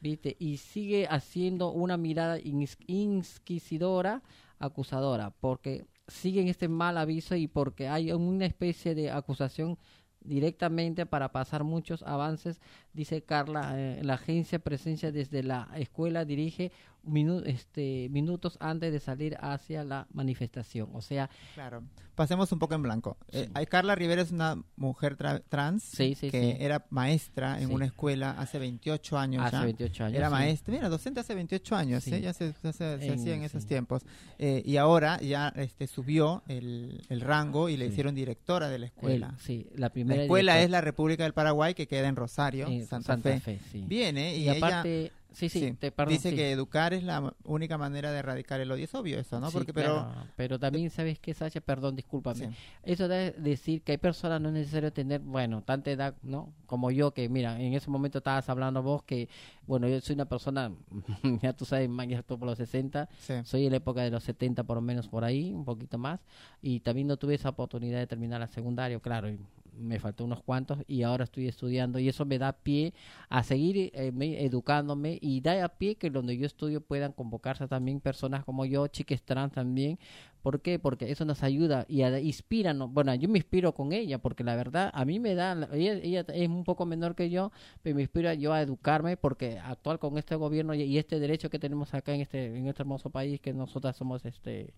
¿Viste? Y sigue haciendo una mirada inquisidora, acusadora, porque siguen este mal aviso y porque hay una especie de acusación directamente para pasar muchos avances, dice Carla, eh, la agencia presencia desde la escuela dirige minu- este, minutos antes de salir hacia la manifestación. O sea, Claro. Pasemos un poco en blanco. Eh, Carla Rivera es una mujer tra- trans Sí, sí, que era maestra en una escuela hace 28 años hace ya. 28 años. Era maestra, mira, docente hace 28 años, Sí. ¿eh? ya se, ya se- se En- hacía en esos tiempos. Eh, y ahora ya este, subió el, el rango y le hicieron directora de la El- escuela. sí, la la primera escuela directora- es la República del Paraguay que queda en Rosario, en Santa, Fe. sí. Viene y, y, ella aparte, sí, sí, sí, te, perdón, dice sí. que educar es la única manera de erradicar el odio. Es obvio eso, ¿no? Sí, Porque, pero, claro, pero también sabes que Sacha, perdón, discúlpame. Eso de decir que hay personas no es necesario tener, bueno, tanta edad, ¿no? Como yo que mira, en ese momento estabas hablando vos que bueno, yo soy una persona ya tú sabes, más ya estoy por los 60, sí. soy en la época de los 70 por lo menos por ahí, un poquito más y también no tuve esa oportunidad de terminar la secundaria, claro, y me faltó unos cuantos y ahora estoy estudiando y eso me da pie a seguir eh, me- educándome y da a pie que donde yo estudio puedan convocarse también personas como yo, chicas trans también. ¿Por qué? Porque eso nos ayuda y inspira. ¿no? Bueno, yo me inspiro con ella porque la verdad a mí me da, la- ella, ella es un poco menor que yo, pero me inspira yo a educarme porque actual con este gobierno y, y este derecho que tenemos acá en este, en este hermoso país que nosotras somos este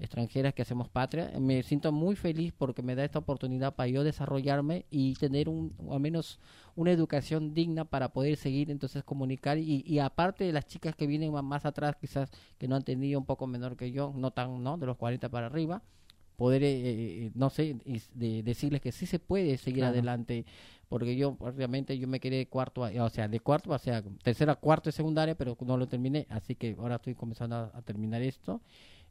extranjeras que hacemos patria. Me siento muy feliz porque me da esta oportunidad para yo desarrollarme y tener un, al menos una educación digna para poder seguir entonces comunicar y, y aparte de las chicas que vienen más, atrás quizás que no han tenido un poco menor que yo, no tan, ¿no? De los 40 para arriba poder, eh, eh, no sé, de, decirles que sí se puede seguir Claro. adelante, porque yo, obviamente, yo me quedé de cuarto, a- o sea, de cuarto, o sea, tercera, cuarto y secundaria, pero no lo terminé, así que ahora estoy comenzando a, a terminar esto,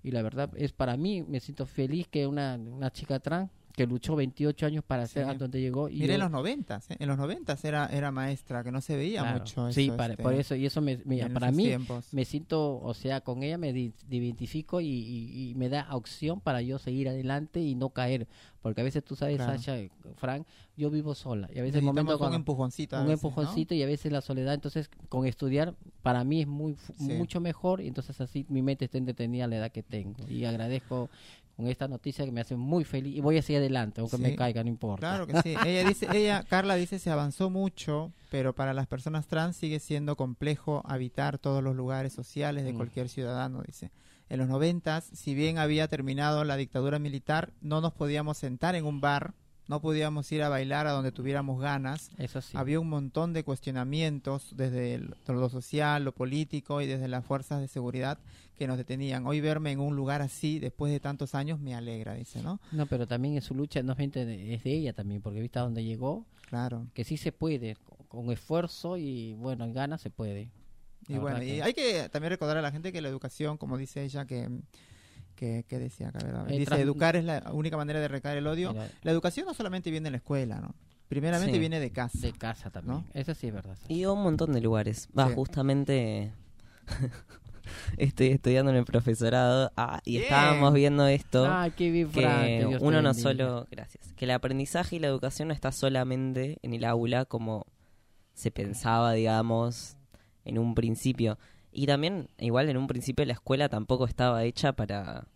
y la verdad es para mí, me siento feliz que una, una chica trans que luchó 28 años para Sí. ser a donde llegó. Y Mira, yo- en los noventas, ¿eh? en los noventas era, era maestra, que no se veía claro, mucho eso. sí, para- este, por eso, y eso me, me- para mí, tiempos. me siento, o sea, con ella me identifico y, y- y me da opción para yo seguir adelante y no caer. Porque a veces tú sabes, Claro. Sasha, Frank, yo vivo sola. Y a veces momento un cuando- empujoncito. un veces, ¿no? empujoncito y a veces la soledad. Entonces, con estudiar, para mí es muy Sí. mucho mejor. Y entonces así mi mente está entretenida a la edad que tengo. Y agradezco con esta noticia que me hace muy feliz. Y voy a seguir adelante, aunque Sí. me caiga, no importa. Claro que sí. Ella dice, ella, Carla dice, se avanzó mucho, pero para las personas trans sigue siendo complejo habitar todos los lugares sociales de Mm. cualquier ciudadano, dice. En los noventas, si bien había terminado la dictadura militar, no nos podíamos sentar en un bar, no podíamos ir a bailar a donde tuviéramos ganas. Eso sí. Había un montón de cuestionamientos desde el- lo social, lo político y desde las fuerzas de seguridad que nos detenían. Hoy verme en un lugar así después de tantos años me alegra, dice, ¿no? No, pero también es su lucha, no solamente de- es de ella también, porque viste a dónde llegó, Claro. que sí se puede, con, con esfuerzo y bueno, ganas se puede. Y bueno, y que- hay que también recordar a la gente que la educación, como dice ella, que, que, que decía acá, ¿verdad? Eh, Dice, tras- educar es la única manera de erradicar el odio. Mira, La educación no solamente viene en la escuela, ¿no? Primeramente Sí. viene de casa. de casa también. ¿No? Eso sí es verdad. Y a un montón de lugares. Va, Sí. justamente estoy estudiando en el profesorado ah, y Bien. estábamos viendo esto. Ay, qué bien, Frank, que uno no solo, gracias, que el aprendizaje y la educación no está solamente en el aula como se pensaba, digamos, en un principio. Y también, igual en un principio la escuela tampoco estaba hecha para,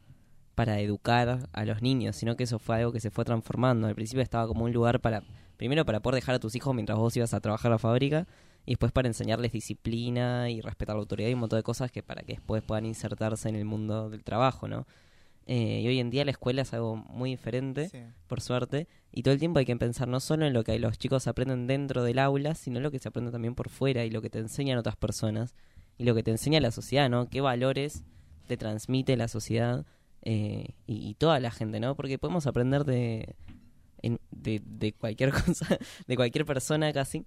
para educar a los niños, sino que eso fue algo que se fue transformando. Al principio estaba como un lugar para, primero para poder dejar a tus hijos mientras vos ibas a trabajar a la fábrica, y después para enseñarles disciplina y respetar la autoridad y un montón de cosas que para que después puedan insertarse en el mundo del trabajo, ¿no? Eh, y hoy en día la escuela es algo muy diferente, Sí. por suerte, y todo el tiempo hay que pensar no solo en lo que los chicos aprenden dentro del aula, sino en lo que se aprende también por fuera y lo que te enseñan otras personas y lo que te enseña la sociedad, ¿no? ¿Qué valores te transmite la sociedad eh, y, y toda la gente, ¿no? Porque podemos aprender de, en- de, de cualquier cosa, de cualquier persona casi,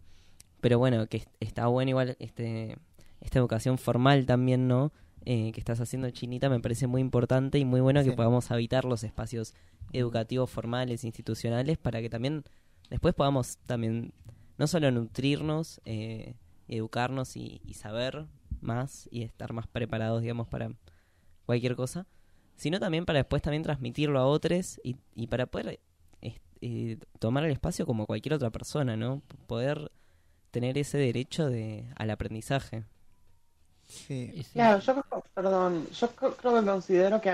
pero bueno, que est- está bueno igual este esta educación formal también, ¿no? Eh, que estás haciendo Chinita me parece muy importante y muy bueno que podamos habitar los espacios educativos formales, institucionales, para que también después podamos también no solo nutrirnos, eh, educarnos y, y saber más y estar más preparados, digamos, para cualquier cosa, sino también para después también transmitirlo a otros y, y para poder eh, eh, tomar el espacio como cualquier otra persona, ¿no? Poder tener ese derecho de, al aprendizaje. Sí. Claro, yo creo, perdón, yo cre- creo que considero que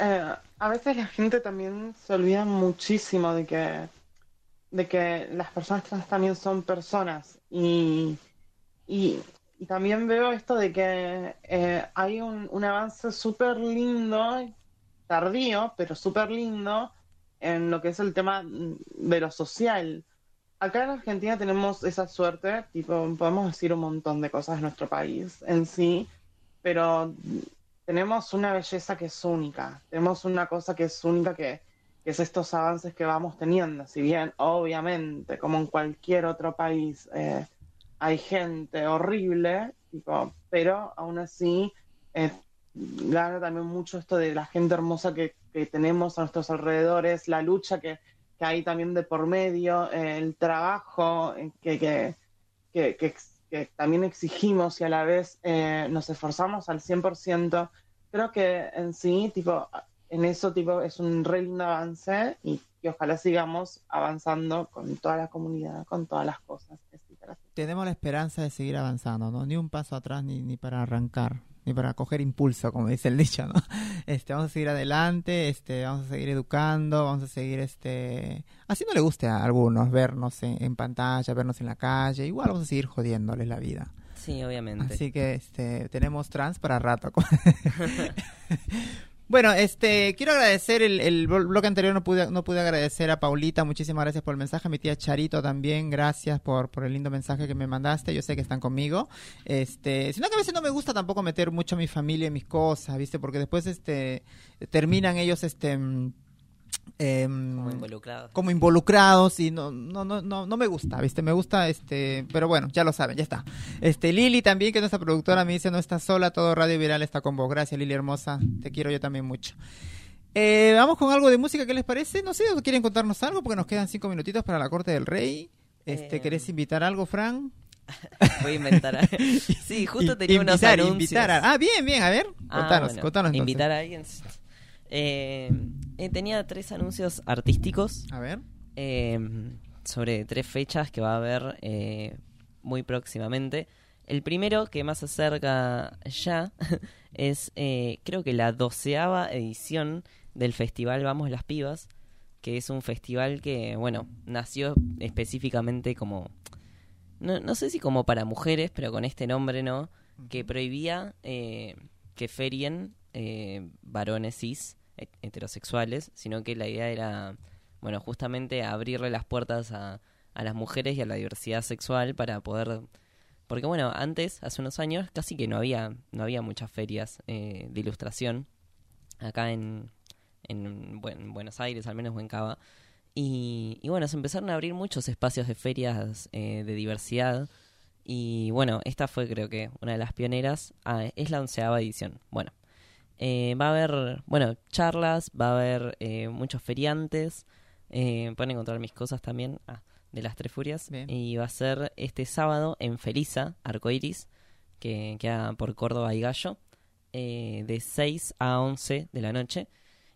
eh, a veces la gente también se olvida muchísimo de que, de que las personas trans también son personas y, y, y también veo esto de que eh, hay un, un avance súper lindo, tardío, pero súper lindo en lo que es el tema de lo social. Acá en Argentina tenemos esa suerte, tipo, podemos decir un montón de cosas de nuestro país en sí, pero tenemos una belleza que es única, tenemos una cosa que es única que, que es estos avances que vamos teniendo, si bien obviamente, como en cualquier otro país, eh, hay gente horrible, tipo, pero aún así eh, gana también mucho esto de la gente hermosa que, que tenemos a nuestros alrededores, la lucha que, que hay también de por medio, eh, el trabajo eh, que, que, que, que que también exigimos y a la vez eh, nos esforzamos al 100%. Creo que en sí, tipo, en eso tipo, es un re lindo avance y ojalá sigamos avanzando con toda la comunidad, con todas las cosas. etcétera. Tenemos la esperanza de seguir avanzando, ¿no? Ni un paso atrás ni, ni para arrancar, ni para coger impulso, como dice el dicho, ¿no? Este, vamos a seguir adelante, este, vamos a seguir educando, vamos a seguir, este, así no le guste a algunos vernos en, en pantalla, vernos en la calle, igual vamos a seguir jodiéndoles la vida. Sí, obviamente. Así que este tenemos trans para rato. bueno, este quiero agradecer el, el blo- bloque anterior no pude no pude agradecer a Paulita, muchísimas gracias por el mensaje, mi tía Charito también, gracias por, por el lindo mensaje que me mandaste, yo sé que están conmigo. Este, sino que a veces no me gusta tampoco meter mucho a mi familia en mis cosas, ¿viste? Porque después este terminan ellos este em, Como involucrado. como involucrados y no, no, no, no, no me gusta, ¿viste? Me gusta, este, pero bueno, ya lo saben, ya está. Este, Lili también, que es nuestra productora, me dice, no estás sola, todo Radio Viral está con vos. Gracias, Lili hermosa, te quiero yo también mucho. Eh, vamos con algo de música, ¿qué les parece? No sé, ¿o ¿quieren contarnos algo? Porque nos quedan cinco minutitos para la corte del rey. Este, Eh, ¿querés invitar algo, Fran? Voy a inventar. sí, justo tenía unos invitar, anuncios. invitar a- Ah, bien, bien, a ver, Ah, contanos, bueno, contanos entonces. Invitar a alguien. Eh, eh, tenía tres anuncios artísticos A ver. eh, sobre tres fechas que va a haber eh, muy próximamente. El primero, que más se acerca ya, es eh, creo que la doceava edición del festival Vamos las Pibas, que es un festival que, bueno, nació específicamente como, no, no sé si como para mujeres, pero con este nombre no, que prohibía eh, que ferien eh, varones cis heterosexuales, sino que la idea era, bueno, justamente abrirle las puertas a, a las mujeres y a la diversidad sexual para poder... Porque bueno, antes, hace unos años, casi que no había, no había muchas ferias eh, de ilustración acá en, en, Buen- en Buenos Aires, al menos o en Cava. Y, y bueno, se empezaron a abrir muchos espacios de ferias eh, de diversidad. Y bueno, esta fue creo que una de las pioneras. Es la onceava edición. Bueno, eh, va a haber, bueno, charlas, va a haber eh, muchos feriantes. Eh, pueden encontrar mis cosas también ah, de las Tres Furias. Bien. Y va a ser este sábado en Felisa, Arcoiris, que queda por Córdoba y Gallo, eh, de 6 a 11 de la noche.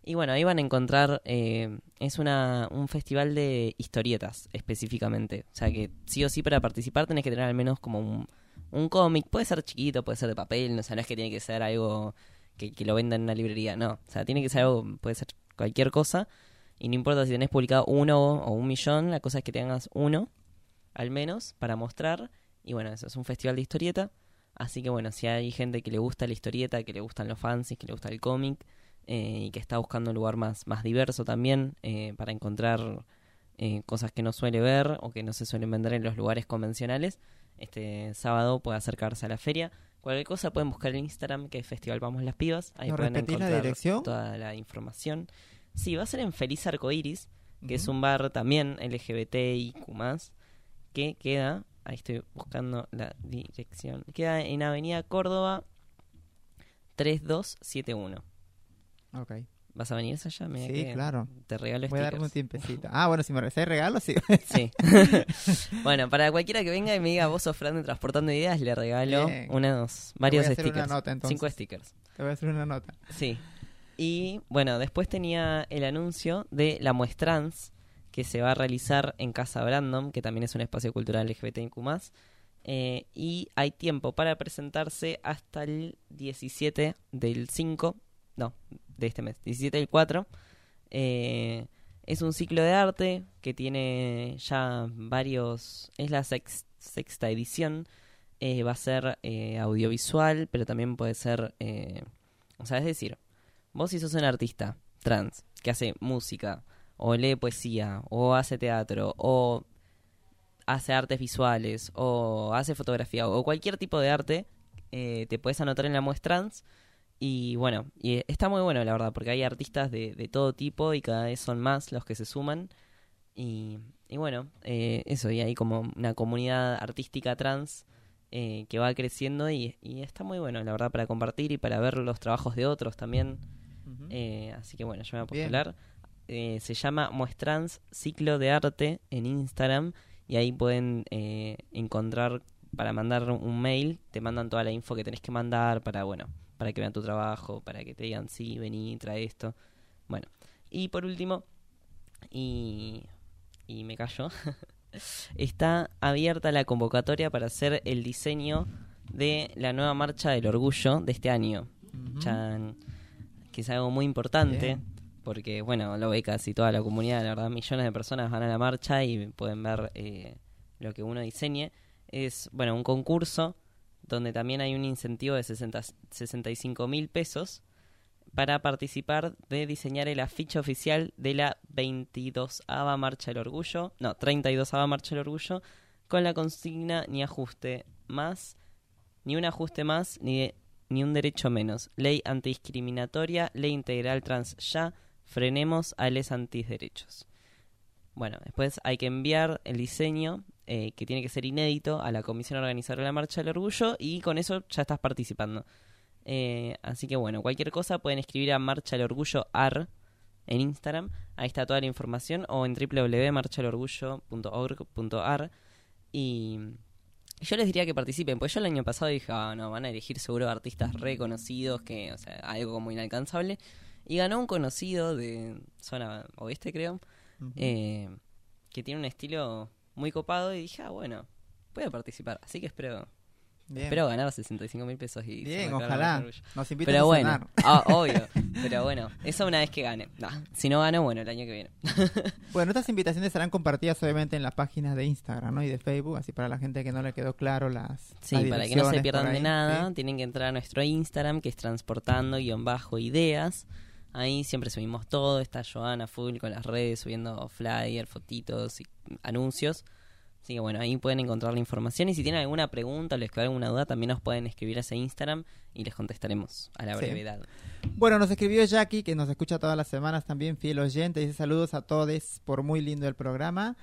Y bueno, ahí van a encontrar, eh, es una, un festival de historietas específicamente. O sea que sí o sí para participar tenés que tener al menos como un, un cómic. Puede ser chiquito, puede ser de papel, no, o sea, no es que tiene que ser algo que, lo venda en una librería. No, o sea, tiene que ser algo, puede ser cualquier cosa. Y no importa si tenés publicado uno o un millón, la cosa es que tengas uno, al menos, para mostrar. Y bueno, eso es un festival de historieta. Así que bueno, si hay gente que le gusta la historieta, que le gustan los fanzines, que le gusta el cómic, eh, y que está buscando un lugar más, más diverso también eh, para encontrar eh, cosas que no suele ver o que no se suelen vender en los lugares convencionales, este sábado puede acercarse a la feria. Cualquier cosa pueden buscar en Instagram, que es Festival Vamos las Pibas. Ahí ¿Nos pueden la encontrar dirección? toda la información. Sí, va a ser en Feliz Arcoiris, que es un bar también LGBTIQ+, que queda, ahí estoy buscando la dirección, queda en Avenida Córdoba 3271. Ok. ¿Vas a venir allá? Mira Sí, claro. Te regalo Voy a darme un stickers. tiempecito. Ah, bueno, si me recibes regalo, sí. Sí. bueno, para cualquiera que venga y me diga vos sos Fran de Transportando Ideas, le regalo Bien. unos varios voy a hacer una stickers. nota, entonces. Cinco stickers. Te voy a hacer una nota. Sí. Y bueno, después tenía el anuncio de la Muestrans, que se va a realizar en Casa Brandon, que también es un espacio cultural LGBTIQ+. Eh, y hay tiempo para presentarse hasta el 17 del 5, no, de este mes, 17 del 4. Eh, es un ciclo de arte que tiene ya varios, es la sex- sexta edición, Eh, va a ser eh, audiovisual, pero también puede ser, eh, o sea, es decir, vos si sos un artista trans que hace música, o lee poesía, o hace teatro, o hace artes visuales, o hace fotografía, o cualquier tipo de arte, te puedes anotar en la muestrans. Y bueno, y está muy bueno la verdad, porque hay artistas de, de todo tipo y cada vez son más los que se suman. Y, y bueno, eh, eso, y hay como una comunidad artística trans eh, que va creciendo y, y está muy bueno, la verdad, para compartir y para ver los trabajos de otros también. Eh, así que bueno, yo me voy a postular. Eh, se llama Muestrans Ciclo de Arte en Instagram y ahí pueden eh, encontrar para mandar un mail, te mandan toda la info que tenés que mandar para, bueno, para que vean tu trabajo, para que te digan, sí, vení, trae esto. Bueno, y por último, y, y me callo, está abierta la convocatoria para hacer el diseño de la nueva marcha del orgullo de este año. Chan, que es algo muy importante. Bien. Porque, bueno, lo ve casi toda la comunidad, la verdad, millones de personas van a la marcha y pueden ver eh, lo que uno diseñe. Es, bueno, un concurso donde también hay un incentivo de 60 65 mil pesos para participar de diseñar el afiche oficial de la 22ava Marcha del Orgullo, no, 32ava Marcha del Orgullo, con la consigna ni ajuste más, ni un ajuste más, ni, de- ni un derecho menos. Ley antidiscriminatoria, ley integral trans ya, frenemos a les antiderechos. Bueno, después hay que enviar el diseño, eh, que tiene que ser inédito, a la comisión organizadora de la Marcha del Orgullo y con eso ya estás participando. Eh, así que bueno, cualquier cosa pueden escribir a Marcha del Orgullo AR en Instagram. Ahí está toda la información o en www.marchalorgullo.org.ar y yo les diría que participen, pues yo el año pasado dije, ah, no, van a elegir seguro artistas reconocidos, que, o sea, algo como inalcanzable. Y ganó un conocido de zona oeste, creo, Eh, que tiene un estilo muy copado y dije, ah, bueno, a participar. Así que espero, Bien. espero ganar 65 mil pesos y... Bien, ojalá. Nos invitan Pero a bueno, cenar. ah, obvio. Pero bueno, eso una vez que gane. Si no gano, bueno, el año que viene. Bueno, estas invitaciones serán compartidas obviamente en las páginas de Instagram ¿no? y de Facebook, así para la gente que no le quedó claro las. Sí, las para que no se pierdan de nada, ¿sí? tienen que entrar a nuestro Instagram, que es transportando-ideas. Ahí siempre subimos todo, está Joana full con las redes, subiendo flyers, fotitos y anuncios. Así que bueno, ahí pueden encontrar la información y si tienen alguna pregunta o les queda alguna duda, también nos pueden escribir a ese Instagram y les contestaremos a la Sí. brevedad. Bueno, nos escribió Jackie, que nos escucha todas las semanas también, fiel oyente. Dice saludos a todos por muy lindo el programa.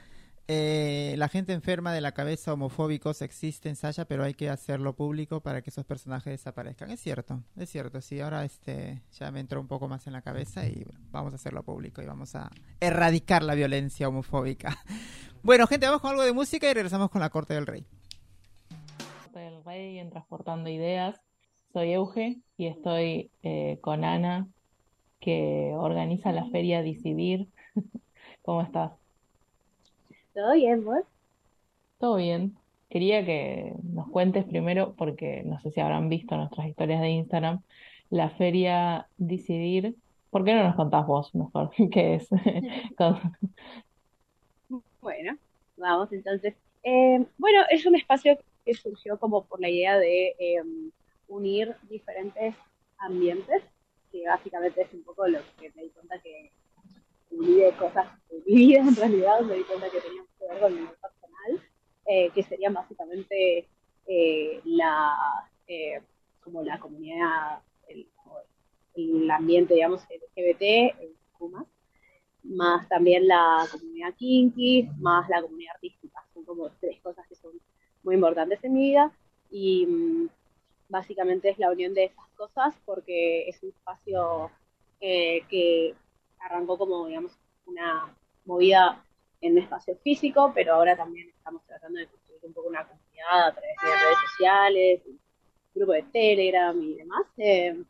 Eh, la gente enferma de la cabeza homofóbicos existe en Sasha, pero hay que hacerlo público para que esos personajes desaparezcan. Es cierto, es cierto. Sí, ahora este ya me entró un poco más en la cabeza y bueno, vamos a hacerlo público y vamos a erradicar la violencia homofóbica. Bueno, gente, vamos con algo de música y regresamos con la corte del rey. del Rey en Transportando Ideas. Soy Euge y estoy eh, con Ana, que organiza la feria Decidir. ¿Cómo estás? ¿Todo bien, vos? ¿Todo bien? Quería que nos cuentes primero, porque no sé si habrán visto nuestras historias de Instagram, la feria Decidir. ¿Por qué no nos contás vos mejor qué es? Bueno, vamos entonces. Eh, bueno, es un espacio que surgió como por la idea de eh, unir diferentes ambientes, que básicamente es un poco lo que me di cuenta que de cosas vida en realidad, me di cuenta que tenía que ver con mi vida personal, eh, que serían básicamente eh, la, eh, como la comunidad, el, el ambiente, digamos, LGBT, Q+, más también la comunidad kinky, más la comunidad artística. Son como tres cosas que son muy importantes en mi vida y mm, básicamente es la unión de esas cosas porque es un espacio eh, que arrancó como, digamos, una movida en un espacio físico, pero ahora también estamos tratando de construir un poco una comunidad a través de redes sociales, grupo de Telegram y demás. eh,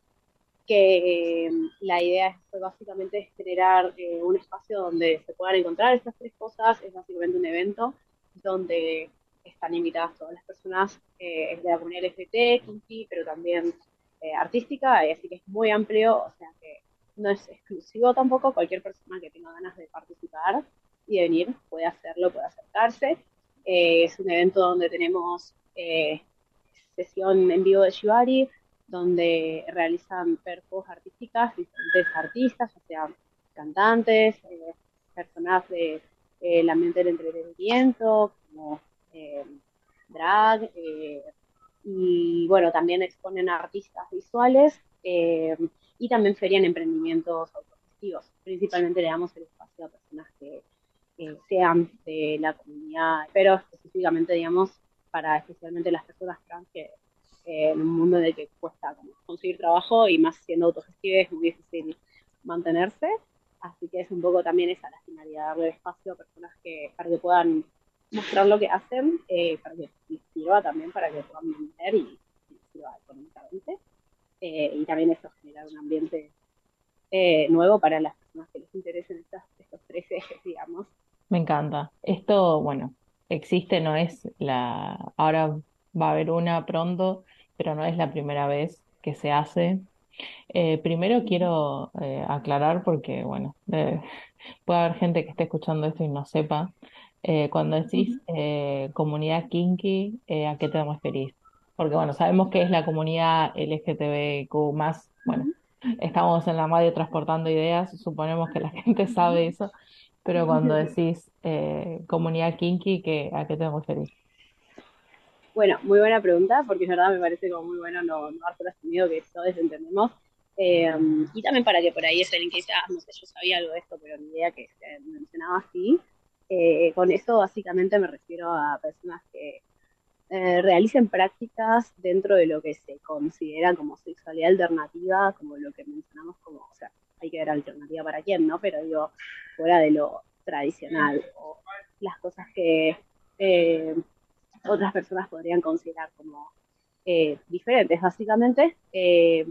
que eh, la idea fue básicamente generar eh, un espacio donde se puedan encontrar estas tres cosas. Es básicamente un evento donde están invitadas todas las personas eh, de la comunidad LGBT, kinky, pero también eh, artística, y así que es muy amplio, o sea que no es exclusivo tampoco, cualquier persona que tenga ganas de participar y de venir puede hacerlo, puede acercarse. Eh, es un evento donde tenemos eh, sesión en vivo de Shibari, donde realizan perfos artísticas, diferentes artistas, o sea, cantantes, eh, personas de, el ambiente del entretenimiento, como eh, drag, eh, y bueno, también exponen artistas visuales eh, y también ferian emprendimientos autogestivos. Principalmente le damos el espacio a personas que sean de la comunidad, pero específicamente, digamos, para especialmente las personas trans que en un mundo en el que cuesta como, conseguir trabajo y más siendo autogestiva es muy difícil mantenerse. Así que es un poco también esa la finalidad, darle espacio a personas que, para que puedan mostrar lo que hacen, eh, para que les sirva también para que puedan vender y, y sirva económicamente. Eh, y también eso, generar un ambiente eh, nuevo para las personas que les interesen estas, estos tres ejes, digamos. Me encanta. Esto, bueno, existe, no es la... Ahora va a haber una pronto, pero no es la primera vez que se hace. Eh, primero quiero eh, aclarar porque, bueno, eh, puede haber gente que esté escuchando esto y no sepa. Cuando decís eh, comunidad kinky, ¿a qué te referís? Porque, bueno, sabemos que es la comunidad LGTBQ+, bueno, estamos en la radio transportando ideas, suponemos que la gente sabe eso, pero cuando decís eh, comunidad kinky, ¿qué, ¿a qué te referís? Bueno, muy buena pregunta, porque es verdad me parece como muy bueno no, no haber asumido que todos entendemos. Eh, y también para que por ahí es alguien que dice, ah, no sé, yo sabía algo de esto, pero ni idea que se mencionaba así. Eh, con eso básicamente me refiero a personas que eh, realicen prácticas dentro de lo que se considera como sexualidad alternativa, como lo que mencionamos como, o sea, hay que ver alternativa para quién, ¿no? Pero digo, fuera de lo tradicional, o las cosas que eh, otras personas podrían considerar como eh, diferentes, básicamente, eh,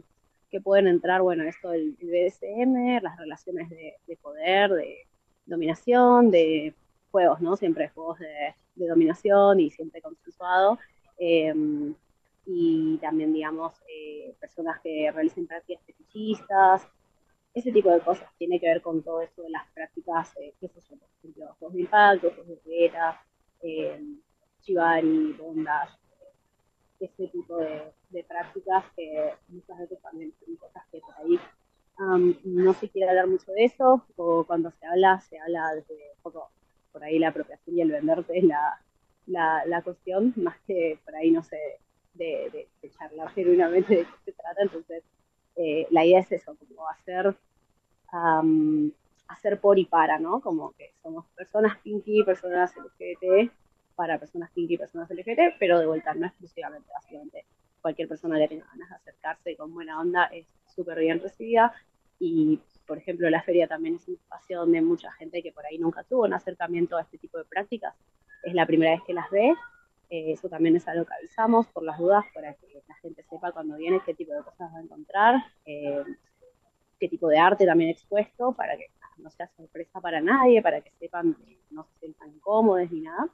que pueden entrar, bueno, esto del, del BDSM, las relaciones de, de, poder, de dominación, de juegos, ¿no? Siempre juegos de, de dominación y siempre consensuado. Eh, y también, digamos, eh, personas que realicen prácticas fetichistas, ese tipo de cosas. Tiene que ver con todo eso de las prácticas, eh, qué sé yo, por ejemplo, juegos de impacto, juegos de reguera, eh, chivari, bondas, ese tipo de, de, prácticas que muchas veces también son cosas que por ahí um, no se quiere hablar mucho de eso, o cuando se habla, se habla desde un poco ahí la apropiación y el venderte es la, la, la cuestión, más que por ahí, no sé, de, de, de charlar genuinamente de qué se trata. Entonces, eh, la idea es eso, como hacer, um, hacer por y para, ¿no? Como que somos personas kinky, personas LGBT, para personas kinky y personas LGBT, pero de vuelta no exclusivamente, básicamente cualquier persona que tenga ganas de acercarse con buena onda es súper bien recibida y por ejemplo la feria también es un espacio donde mucha gente que por ahí nunca tuvo un acercamiento a este tipo de prácticas es la primera vez que las ve, eh, eso también es algo que avisamos por las dudas para que la gente sepa cuando viene qué tipo de cosas va a encontrar, eh, qué tipo de arte también expuesto para que no sea sorpresa para nadie, para que sepan que no se sientan incómodos ni nada.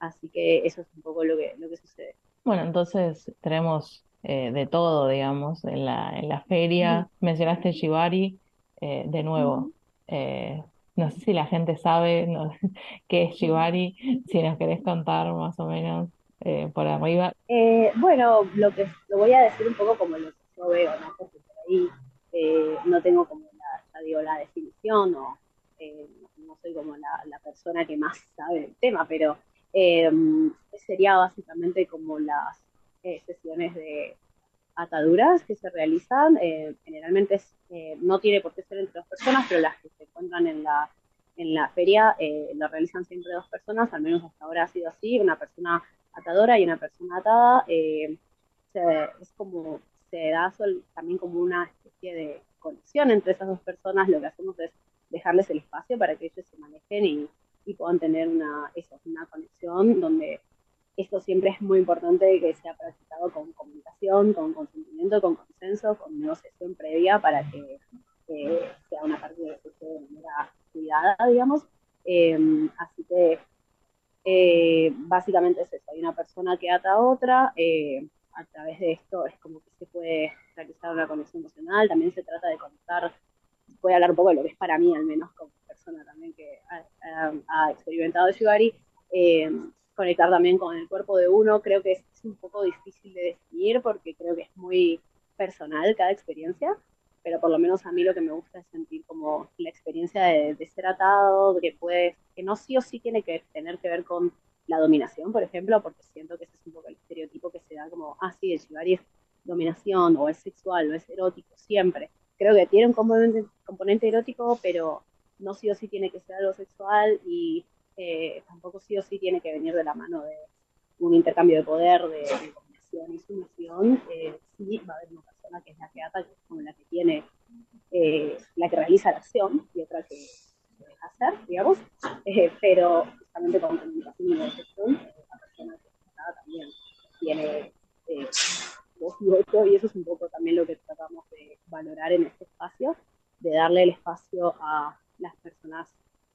Así que eso es un poco lo que, lo que sucede. Bueno, entonces tenemos eh, de todo, digamos, en la, en la feria. Mencionaste Shibari, eh, de nuevo. eh, no sé si la gente sabe no, qué es Shibari, si nos querés contar más o menos eh, por arriba. Eh, bueno, lo que lo voy a decir un poco como lo que yo veo, ¿no? Porque por ahí no tengo como la, ya digo, la definición o no soy como la, la persona que más sabe del tema, pero sería básicamente como las sesiones de ataduras que se realizan. eh, generalmente es, eh, no tiene por qué ser entre dos personas, pero las que se encuentran en la, en la feria eh, lo realizan siempre dos personas, al menos hasta ahora ha sido así, una persona atadora y una persona atada. eh, se- es como se da sol- también como una especie de conexión entre esas dos personas. Lo que hacemos es dejarles el espacio para que ellos se manejen y, y puedan tener una, eso, una conexión donde esto siempre es muy importante que sea practicado con comunicación, con consentimiento, con consenso, con negociación previa para que eh, sea una parte de de manera cuidada, digamos. Eh, así que eh, básicamente es eso, hay una persona que ata a otra, eh, a través de esto es como que se puede realizar una conexión emocional, también se trata de conectar, voy a hablar un poco de lo que es para mí, al menos como persona también que ha, ha- experimentado Shibari, eh, conectar también con el cuerpo de uno, creo que es, un poco difícil de definir porque creo que es muy personal cada experiencia, pero por lo menos a mí lo que me gusta es sentir como la experiencia de, de ser atado, que puede, que no sí o sí tiene que tener que ver con la dominación, por ejemplo, porque siento que ese es un poco el estereotipo que se da como, ah, sí, el shibari es dominación, o es sexual, o es erótico, siempre. Creo que tiene un componente, componente erótico, pero no sí o sí tiene que ser algo sexual y eh, tampoco sí o sí tiene que venir de la mano de un intercambio de poder, de, de dominación y sumisión. Eh, sí va a haber una persona que es la que ata, que es como la que tiene, eh, la que realiza la acción, y otra que deja hacer, digamos, Eh, pero justamente con comunicación y negociación, eh, la persona que está atada también tiene voz y voto, y eso es un poco también lo que tratamos de valorar en este espacio, de darle el espacio a las personas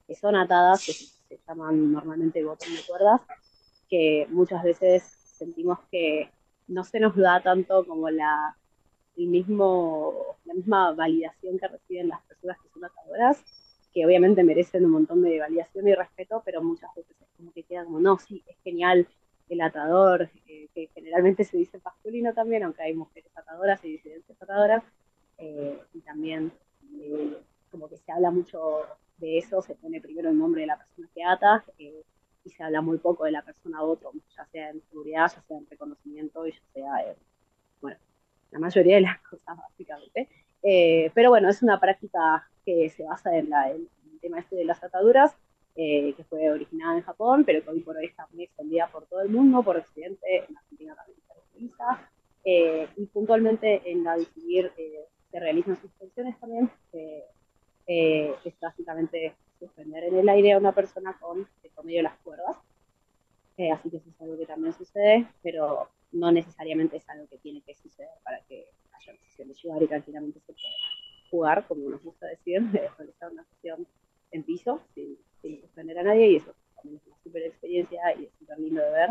que son atadas, que se llaman normalmente botón de cuerdas, que muchas veces sentimos que no se nos da tanto como la, el mismo, la misma validación que reciben las personas que son atadoras, que obviamente merecen un montón de validación y respeto, pero muchas veces es como que queda como, no, sí, es genial el atador, eh, que generalmente se dice masculino también, aunque hay mujeres atadoras y disidencias atadoras, eh, y también eh, como que se habla mucho de eso, se pone primero el nombre de la persona que ata, eh, y se habla muy poco de la persona otro, ya sea en seguridad, ya sea en reconocimiento, y ya sea en, bueno, la mayoría de las cosas básicamente. Eh, pero bueno, es una práctica que se basa en, la, en el tema este de las ataduras, eh, que fue originada en Japón, pero que hoy por hoy está muy extendida por todo el mundo, por Occidente, en Argentina también se eh, y puntualmente en la de eh, se realizan suspensiones también, eh, es básicamente suspender en el aire a una persona con de promedio las cuerdas, eh, así que eso es algo que también sucede, pero no necesariamente es algo que tiene que suceder para que haya una sesión de Shibari, tranquilamente se puede jugar, como nos gusta decir, de realizar una sesión en piso, sin, sin suspender a nadie, y eso también es una super experiencia y es súper lindo de ver.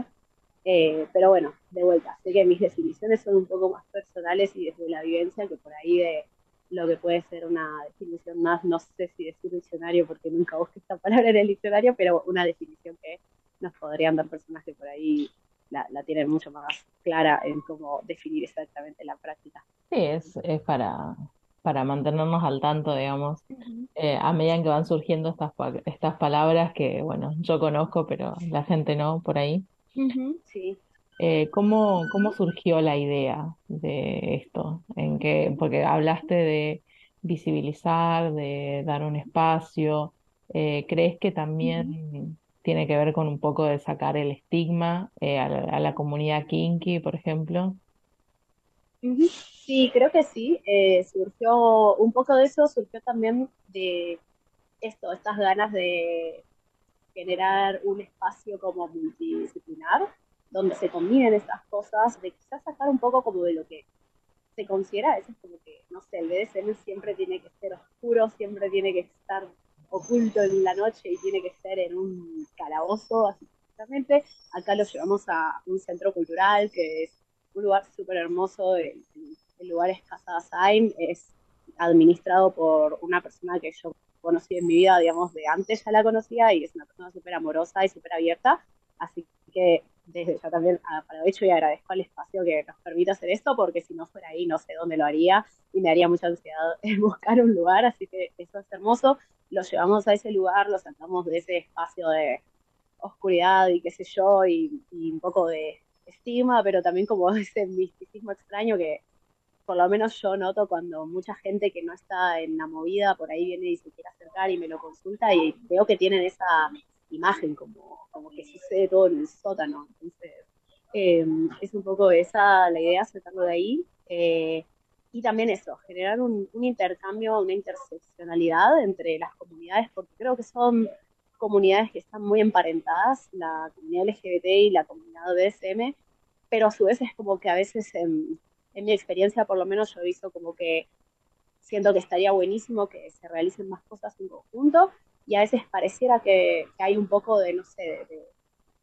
Eh, pero bueno, de vuelta, sé que mis definiciones son un poco más personales y desde la vivencia que por ahí de lo que puede ser una definición más, no sé si decir diccionario porque nunca busqué esta palabra en el diccionario, pero una definición que nos podrían dar personas que por ahí la, la tienen mucho más clara en cómo definir exactamente la práctica. Sí, es, es para, para mantenernos al tanto, digamos, eh, a medida que van surgiendo estas, estas palabras que, bueno, yo conozco, pero la gente no, por ahí. Sí. Eh, ¿cómo, cómo surgió la idea de esto? ¿En qué? Porque hablaste de visibilizar, de dar un espacio. Eh, ¿crees que también tiene que ver con un poco de sacar el estigma eh, a la, a la comunidad kinky, por ejemplo? Sí, creo que sí. Eh, surgió un poco de eso, surgió también de esto, estas ganas de generar un espacio como multidisciplinar, donde se combinen estas cosas, de quizás sacar un poco como de lo que se considera a veces como que, no sé, el BDSM siempre tiene que ser oscuro, siempre tiene que estar oculto en la noche y tiene que ser en un calabozo, así que justamente acá lo llevamos a un centro cultural que es un lugar súper hermoso, el, el lugar es Casa Sain, es administrado por una persona que yo conocí en mi vida, digamos, de antes ya la conocía y es una persona súper amorosa y súper abierta, así que desde ya también aprovecho y agradezco al espacio que nos permite hacer esto, porque si no fuera ahí no sé dónde lo haría y me haría mucha ansiedad buscar un lugar, así que eso es hermoso. Lo llevamos a ese lugar, lo sacamos de ese espacio de oscuridad y qué sé yo, y, y un poco de estigma, pero también como ese misticismo extraño que por lo menos yo noto cuando mucha gente que no está en la movida por ahí viene y se quiere acercar y me lo consulta y veo que tienen esa imagen como, como que sucede todo en el sótano. Entonces, eh, es un poco esa la idea, sacarlo de ahí. Eh, y también eso, generar un, un, intercambio, una interseccionalidad entre las comunidades, porque creo que son comunidades que están muy emparentadas, la comunidad LGBT y la comunidad BDSM, pero a su vez es como que a veces, en, en mi experiencia por lo menos, yo he visto como que siento que estaría buenísimo que se realicen más cosas en conjunto y a veces pareciera que, hay un poco de, no sé,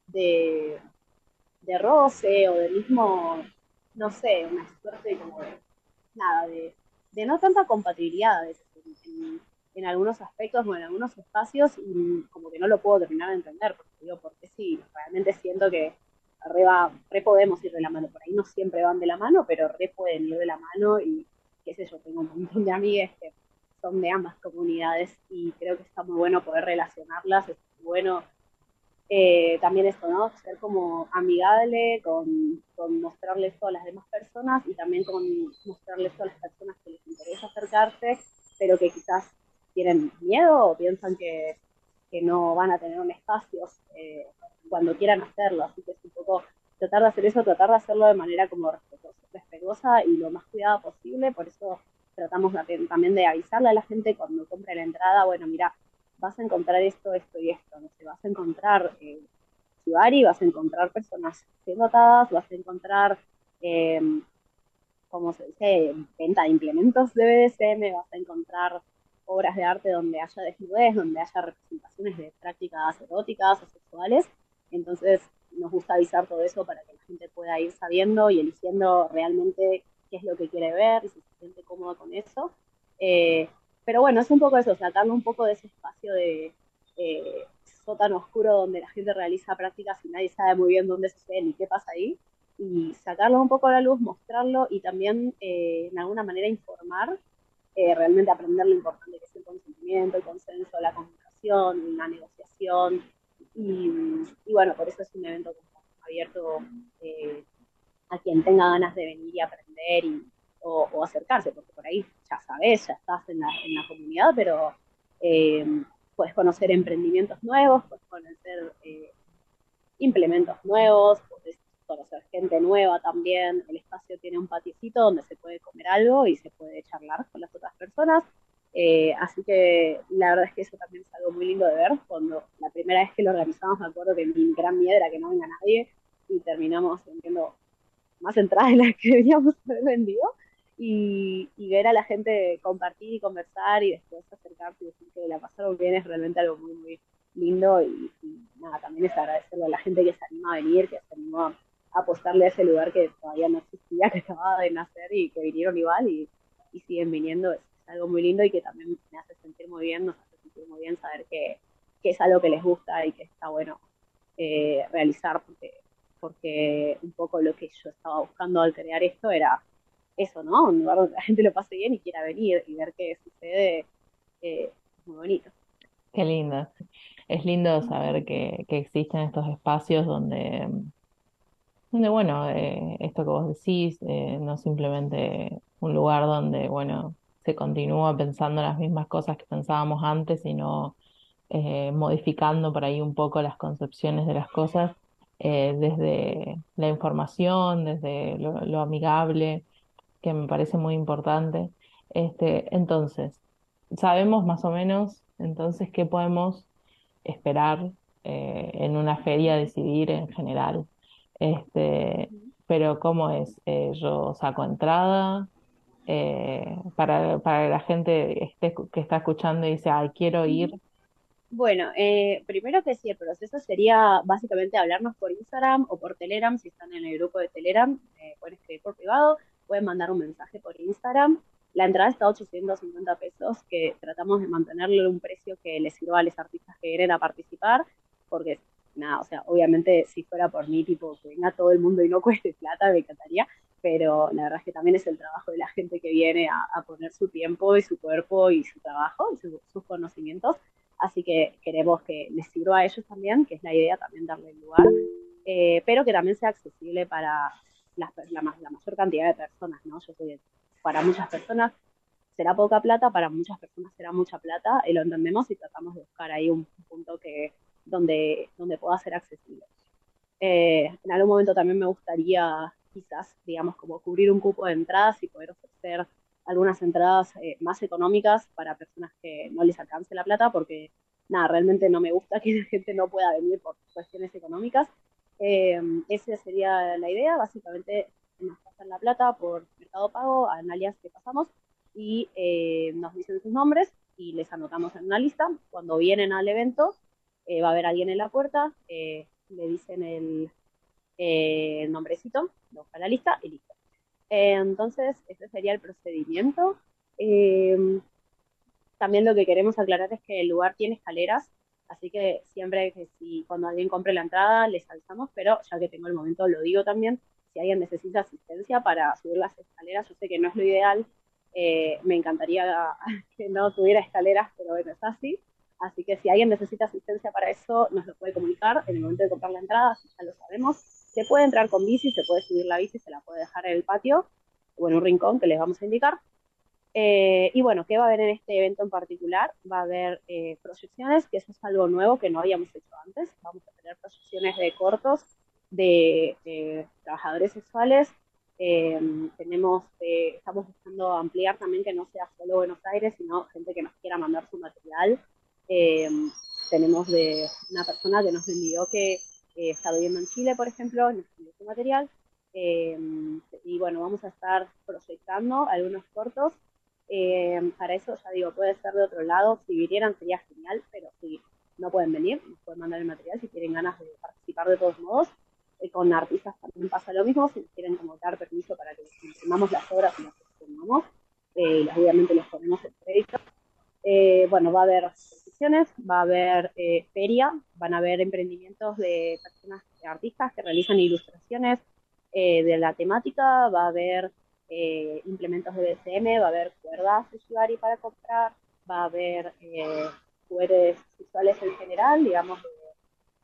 de, de, roce o del mismo, no sé, una suerte como de, nada, de, de no tanta compatibilidad en, algunos aspectos o en algunos espacios y como que no lo puedo terminar de entender, porque digo, porque sí, realmente siento que arriba re podemos ir de la mano, por ahí no siempre van de la mano, pero re pueden ir de la mano y qué sé yo, tengo un montón de amigas que son de ambas comunidades y creo que está muy bueno poder relacionarlas, es bueno eh, también esto, ¿no? Ser como amigable con, con, mostrarles todo a las demás personas y también con mostrarles todo a las personas que les interesa acercarse, pero que quizás tienen miedo o piensan que, que no van a tener un espacio eh, cuando quieran hacerlo, así que es un poco tratar de hacer eso, tratar de hacerlo de manera como respetuosa, respetuosa y lo más cuidada posible, por eso tratamos también de avisarle a la gente cuando compre la entrada, bueno, mira, vas a encontrar esto, esto y esto, no sé, vas a encontrar eh, vas a encontrar personas dotadas, vas a encontrar, eh, como se dice, venta de implementos de BDSM, vas a encontrar obras de arte donde haya desnudez, donde haya representaciones de prácticas eróticas o sexuales, entonces nos gusta avisar todo eso para que la gente pueda ir sabiendo y eligiendo realmente qué es lo que quiere ver y si se siente cómodo con eso. Eh, pero bueno, es un poco eso, sacarlo un poco de ese espacio de eh, sótano oscuro donde la gente realiza prácticas y nadie sabe muy bien dónde sucede ni qué pasa ahí, y sacarlo un poco a la luz, mostrarlo y también eh, en alguna manera informar, eh, realmente aprender lo importante que es el consentimiento, el consenso, la comunicación, la negociación, y, y bueno, por eso es un evento abierto eh, a quien tenga ganas de venir y aprender y, o, o, acercarse, porque por ahí ya sabes, ya estás en la, en la comunidad, pero eh, puedes conocer emprendimientos nuevos, puedes conocer eh, implementos nuevos, puedes conocer gente nueva también. El espacio tiene un patiecito donde se puede comer algo y se puede charlar con las otras personas. Eh, así que la verdad es que eso también es algo muy lindo de ver. Cuando la primera vez que lo organizamos, me acuerdo que mi gran miedo era que no venga nadie y terminamos vendiendo más entradas de las que deberíamos haber vendido. Y, ver a la gente compartir y conversar y después acercarse y decir que la pasaron bien es realmente algo muy, muy lindo. Y, nada, también es agradecerle a la gente que se anima a venir, que se animó a apostarle a ese lugar que todavía no existía, que acababa de nacer y que vinieron igual y, y siguen viniendo. Es, algo muy lindo y que también me hace sentir muy bien, nos hace sentir muy bien saber que, que es algo que les gusta y que está bueno eh, realizar, porque, porque un poco lo que yo estaba buscando al crear esto era eso, ¿no? Un lugar donde la gente lo pase bien y quiera venir y ver qué sucede, eh, muy bonito. Qué lindo. Es lindo saber que, que existen estos espacios donde, donde bueno, eh, esto que vos decís, eh, no simplemente un lugar donde, bueno, se continúa pensando las mismas cosas que pensábamos antes, sino eh, modificando por ahí un poco las concepciones de las cosas eh, desde la información, desde lo, amigable, que me parece muy importante. Este, entonces, sabemos más o menos entonces qué podemos esperar eh, en una feria, decidir en general. Este, pero ¿cómo es? yo saco entrada, eh, para, para la gente que está escuchando y dice, ay, quiero ir, Bueno, eh, primero que sí, el proceso sería básicamente hablarnos por Instagram o por Telegram, si están en el grupo de Telegram, eh, pueden escribir por privado, pueden mandar un mensaje por Instagram. La entrada está a 850 pesos, que tratamos de mantenerle un precio que les sirva a los artistas que vienen a participar, porque nada, o sea, obviamente si fuera por mí, tipo, que venga todo el mundo y no cueste plata, me encantaría, pero la verdad es que también es el trabajo de la gente que viene a, a poner su tiempo y su cuerpo y su trabajo y su- sus conocimientos. Así que queremos que les sirva a ellos también, que es la idea también darle lugar, eh, pero que también sea accesible para la, ma- la mayor cantidad de personas, ¿no? Yo sé para muchas personas será poca plata, para muchas personas será mucha plata, y lo entendemos y tratamos de buscar ahí un punto que donde, donde pueda ser accesible. Eh, en algún momento también me gustaría quizás, digamos, como cubrir un cupo de entradas y poder ofrecer algunas entradas eh, más económicas para personas que no les alcance la plata, porque nada, realmente no me gusta que la gente no pueda venir por cuestiones económicas. Eh, esa sería la idea, básicamente nos pasan la plata por Mercado Pago, a alias que pasamos, y eh, nos dicen sus nombres y les anotamos en una lista. Cuando vienen al evento, eh, va a haber alguien en la puerta, eh, le dicen el, el nombrecito, lo busca la lista y listo. Eh, entonces, ese sería el procedimiento. Eh, también lo que queremos aclarar es que el lugar tiene escaleras, así que siempre que si cuando alguien compre la entrada les avisamos, pero ya que tengo el momento lo digo también, si alguien necesita asistencia para subir las escaleras, yo sé que no es lo ideal, eh, me encantaría que no tuviera escaleras, pero bueno, es así. Así que si alguien necesita asistencia para eso, nos lo puede comunicar en el momento de comprar la entrada, ya lo sabemos. Se puede entrar con bici, se puede subir la bici, se la puede dejar en el patio o en un rincón que les vamos a indicar. Eh, y bueno, ¿qué va a haber en este evento en particular? Va a haber eh, proyecciones, que eso es algo nuevo que no habíamos hecho antes. Vamos a tener proyecciones de cortos de, trabajadores sexuales. Eh, tenemos, eh, estamos buscando ampliar también que no sea solo Buenos Aires, sino gente que nos quiera mandar su material. Eh, tenemos de una persona que nos envió que eh, está viviendo en Chile, por ejemplo, nos envió su material. Eh, y bueno, vamos a estar proyectando algunos cortos. Eh, para eso, ya digo, puede ser de otro lado. Si vinieran sería genial, pero si no pueden venir, nos pueden mandar el material si tienen ganas de participar de todos modos. Eh, con artistas también pasa lo mismo, si quieren como dar permiso para que les imprimamos las obras y las expongamos, eh, y obviamente les ponemos el crédito. Eh, bueno, va a haber exposiciones, va a haber eh, feria, van a haber emprendimientos de personas, de artistas que realizan ilustraciones eh, de la temática, va a haber eh, implementos de BCM, va a haber cuerdas de para comprar, va a haber eh, juguetes sexuales en general, digamos,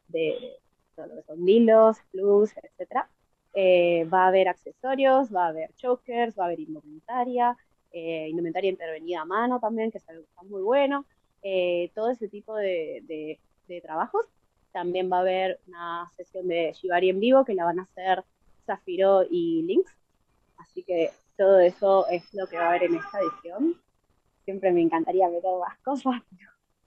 de, de todo lo que son hilos, plus, etcétera. Eh, va a haber accesorios, va a haber chokers, va a haber indumentaria, eh, indumentaria intervenida a mano también, que es algo muy bueno. Eh, todo ese tipo de, de, de trabajos. También va a haber una sesión de Shibari en vivo que la van a hacer Zafiro y Lynx. Así que todo eso es lo que va a haber en esta edición. Siempre me encantaría meter más cosas,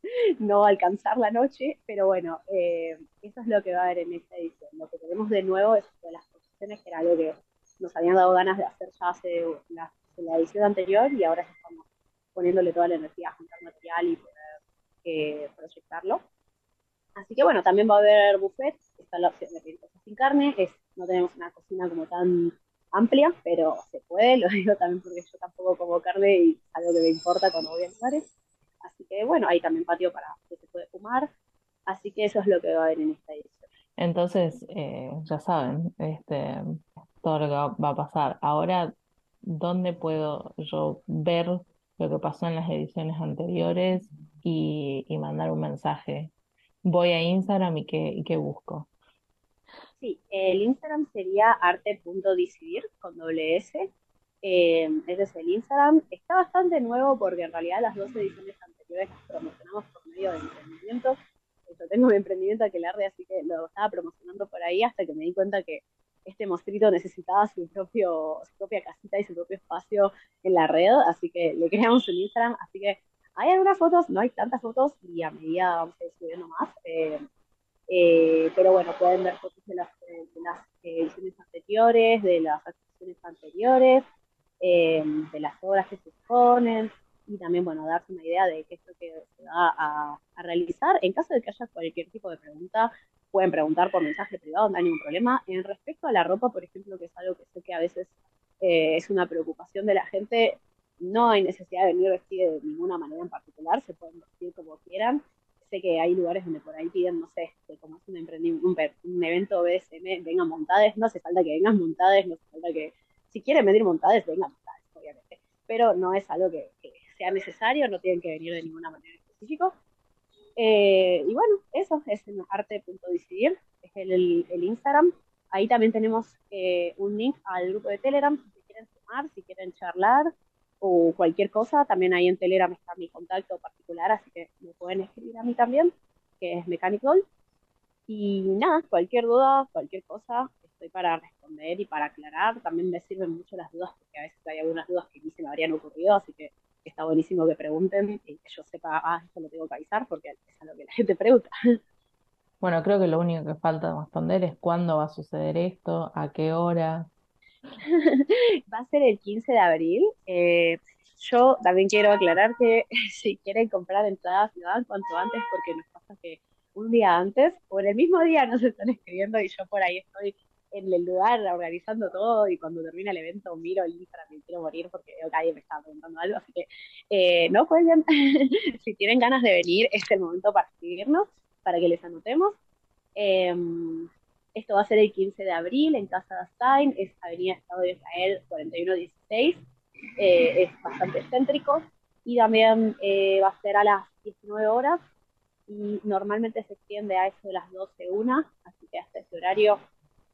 no alcanzar la noche, pero bueno, eh, eso es lo que va a haber en esta edición. Lo que tenemos de nuevo es de las posiciones, que era algo que nos habían dado ganas de hacer ya hace la, la edición anterior y ahora ya estamos poniéndole toda la energía a juntar material y poder eh, proyectarlo. Así que bueno, también va a haber buffet, está la opción de pedir cosas sin carne, es, no tenemos una cocina como tan amplia, pero se puede, lo digo también porque yo tampoco como carne y es algo que me importa cuando voy a lugares. Así que bueno, hay también patio para que se puede fumar, así que eso es lo que va a haber en esta edición. Entonces, eh, ya saben, este, todo lo que va a pasar. Ahora, ¿dónde puedo yo ver lo que pasó en las ediciones anteriores y, mandar un mensaje? Voy a Instagram y qué, y qué busco. Sí, el Instagram sería arte.decidir con doble S. Eh, ese es el Instagram. Está bastante nuevo porque en realidad las dos ediciones anteriores las promocionamos por medio de emprendimientos. Yo tengo mi emprendimiento Aquelarre, así que lo estaba promocionando por ahí hasta que me di cuenta que este mostrito necesitaba su, propio, su propia casita y su propio espacio en la red, así que le creamos un Instagram. Así que hay algunas fotos, no hay tantas fotos y a medida vamos a ir subiendo más. Eh, eh, pero bueno, pueden ver fotos de las, de las ediciones anteriores, de las actuaciones anteriores, eh, de las obras que se exponen. y también, bueno, darse una idea de qué es lo que se va a, a realizar. En caso de que haya cualquier tipo de pregunta, pueden preguntar por mensaje privado, no hay ningún problema. En respecto a la ropa, por ejemplo, que es algo que sé que a veces eh, es una preocupación de la gente, no hay necesidad de venir vestido de ninguna manera en particular, se pueden vestir como quieran. Sé que hay lugares donde por ahí piden, no sé, que como es un, un, un evento BSM, vengan montades, no hace falta que vengan montades, no hace falta que, si quieren venir montades, vengan montades, obviamente. Pero no es algo que, que sea necesario, no tienen que venir de ninguna manera específica. Eh, y bueno, eso es en arte.decidir, es el, el, Instagram. Ahí también tenemos eh, un link al grupo de Telegram, si quieren sumar, si quieren charlar o cualquier cosa. También ahí en Telegram está mi contacto particular, así que me pueden escribir a mí también, que es Mechanic Doll. Y nada, cualquier duda, cualquier cosa, estoy para responder y para aclarar. También me sirven mucho las dudas, porque a veces hay algunas dudas que ni se me habrían ocurrido, así que está buenísimo que pregunten y que yo sepa, ah, esto lo tengo que avisar, porque es a lo que la gente pregunta. Bueno, creo que lo único que falta responder es cuándo va a suceder esto, a qué hora. Va a ser el 15 de abril. Eh, yo también quiero aclarar que si quieren comprar entradas, lo hagan cuanto antes, porque nos pasa que un día antes o en el mismo día nos están escribiendo y yo por ahí estoy en el lugar organizando todo y cuando termina el evento miro el Instagram y quiero morir porque veo que alguien me está preguntando algo, así que eh, no cuelguen. si tienen ganas de venir, es el momento para escribirnos, para que les anotemos. Eh, esto va a ser el 15 de abril en Casa de Stein, es Avenida Estado de Israel 4116, eh, es bastante céntrico y también eh, va a ser a las 19 horas y normalmente se extiende a eso de las 12, una, así que hasta ese horario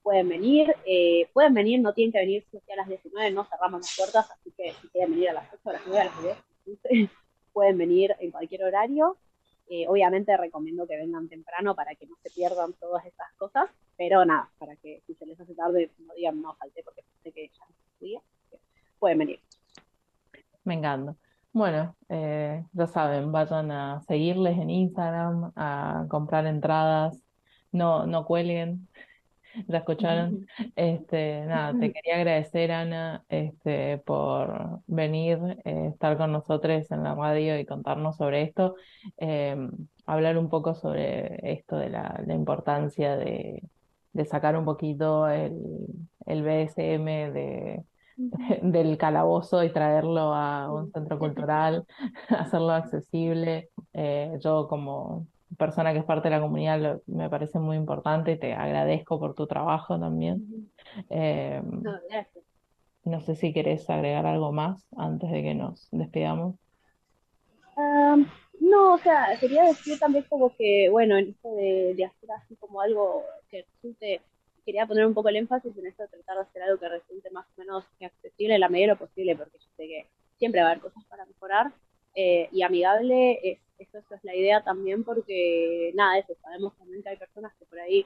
pueden venir, eh, pueden venir, no tienen que venir si a las 19, no cerramos las puertas, así que si quieren venir a las 8, a las 9, a las 10, 15, pueden venir en cualquier horario. Eh, obviamente recomiendo que vengan temprano para que no se pierdan todas estas cosas, pero nada, para que si se les hace tarde no digan no falté porque sé que ya no pueden venir. Me encanta. Bueno, eh, ya saben, vayan a seguirles en Instagram, a comprar entradas, no, no cuelguen, ya escucharon. Este, nada, te quería agradecer, Ana, este, por venir, eh, estar con nosotros en la radio y contarnos sobre esto, eh, hablar un poco sobre esto de la, la importancia de, de sacar un poquito el, el BSM de, del calabozo y traerlo a un centro cultural, hacerlo accesible. Eh, yo como persona que es parte de la comunidad lo- me parece muy importante y te agradezco por tu trabajo también. Eh, No, gracias. no sé si querés agregar algo más antes de que nos despidamos. Am, no, o sea, quería decir también como que, bueno, en esto de, de hacer así como algo que resulte, quería poner un poco el énfasis en esto de tratar de hacer algo que resulte más o menos accesible en la medida de lo posible, porque yo sé que siempre va a haber cosas para mejorar, eh, y amigable, es, eso, es la idea también, porque nada, eso, sabemos también que hay personas que por ahí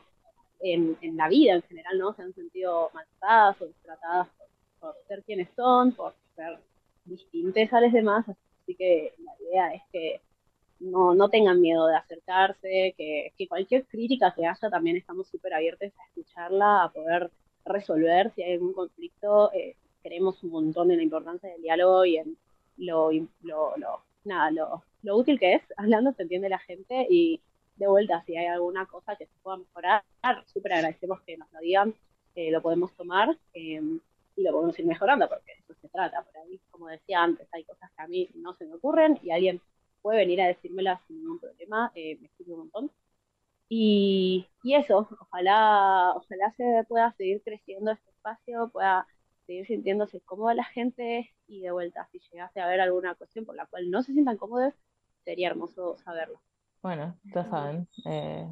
en, en la vida en general, ¿no? Se han sentido maltratadas o tratadas por, por ser quienes son, por ser distintas a los demás, así que la idea es que no, no tengan miedo de acercarse, que, que cualquier crítica que haya también estamos súper abiertos a escucharla, a poder resolver si hay algún conflicto. Eh, creemos un montón en la importancia del diálogo y en lo, lo, lo, nada, lo, lo útil que es, hablando se entiende la gente y de vuelta, si hay alguna cosa que se pueda mejorar, súper agradecemos que nos lo digan, eh, lo podemos tomar eh, y lo podemos ir mejorando, porque de eso se trata. Por ahí, como decía antes, hay cosas que a mí no se me ocurren y alguien puede venir a decírmelas sin ningún problema, eh, me sirve un montón. Y, y eso, ojalá, ojalá se pueda seguir creciendo este espacio, pueda seguir sintiéndose cómoda la gente y de vuelta, si llegase a haber alguna cuestión por la cual no se sientan cómodos, sería hermoso saberlo. Bueno, ya saben, eh,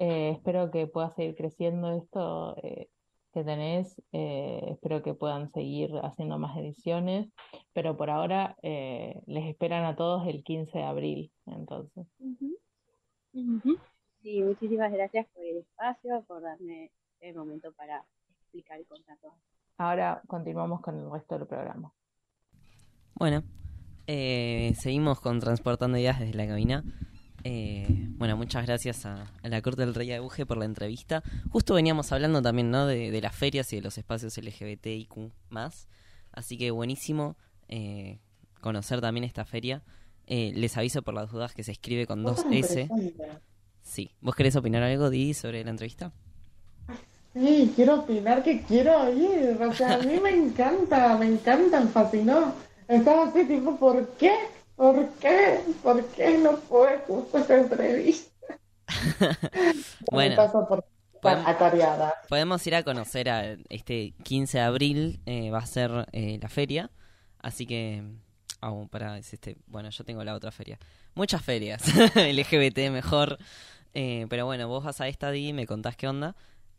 eh, espero que pueda seguir creciendo esto eh, que tenés, eh, espero que puedan seguir haciendo más ediciones, pero por ahora eh, les esperan a todos el 15 de abril, entonces. Sí, muchísimas gracias por el espacio, por darme el momento para explicar y contar todo. Ahora continuamos con el resto del programa. Bueno, eh, seguimos con Transportando Ideas desde la cabina. Eh, bueno, muchas gracias a, a la Corte del Rey Auge por la entrevista. Justo veníamos hablando también ¿no? de, de las ferias y de los espacios LGBTIQ+. Así que buenísimo eh, conocer también esta feria. Eh, les aviso por las dudas que se escribe con dos S. Sí. ¿Vos querés opinar algo, Di, sobre la entrevista? Sí, quiero opinar que quiero ir. O sea, a mí me encanta, me encanta, me fascinó. Estaba así, tipo, ¿por qué? ¿Por qué? ¿Por qué no fue justo esta entrevista? Bueno, por podemos- ir a conocer a este 15 de abril, eh, va a ser eh, la feria. Así que, aún para es este, bueno, yo tengo la otra feria. Muchas ferias, LGBT mejor. Eh, pero bueno, vos vas a esta Di, me contás qué onda.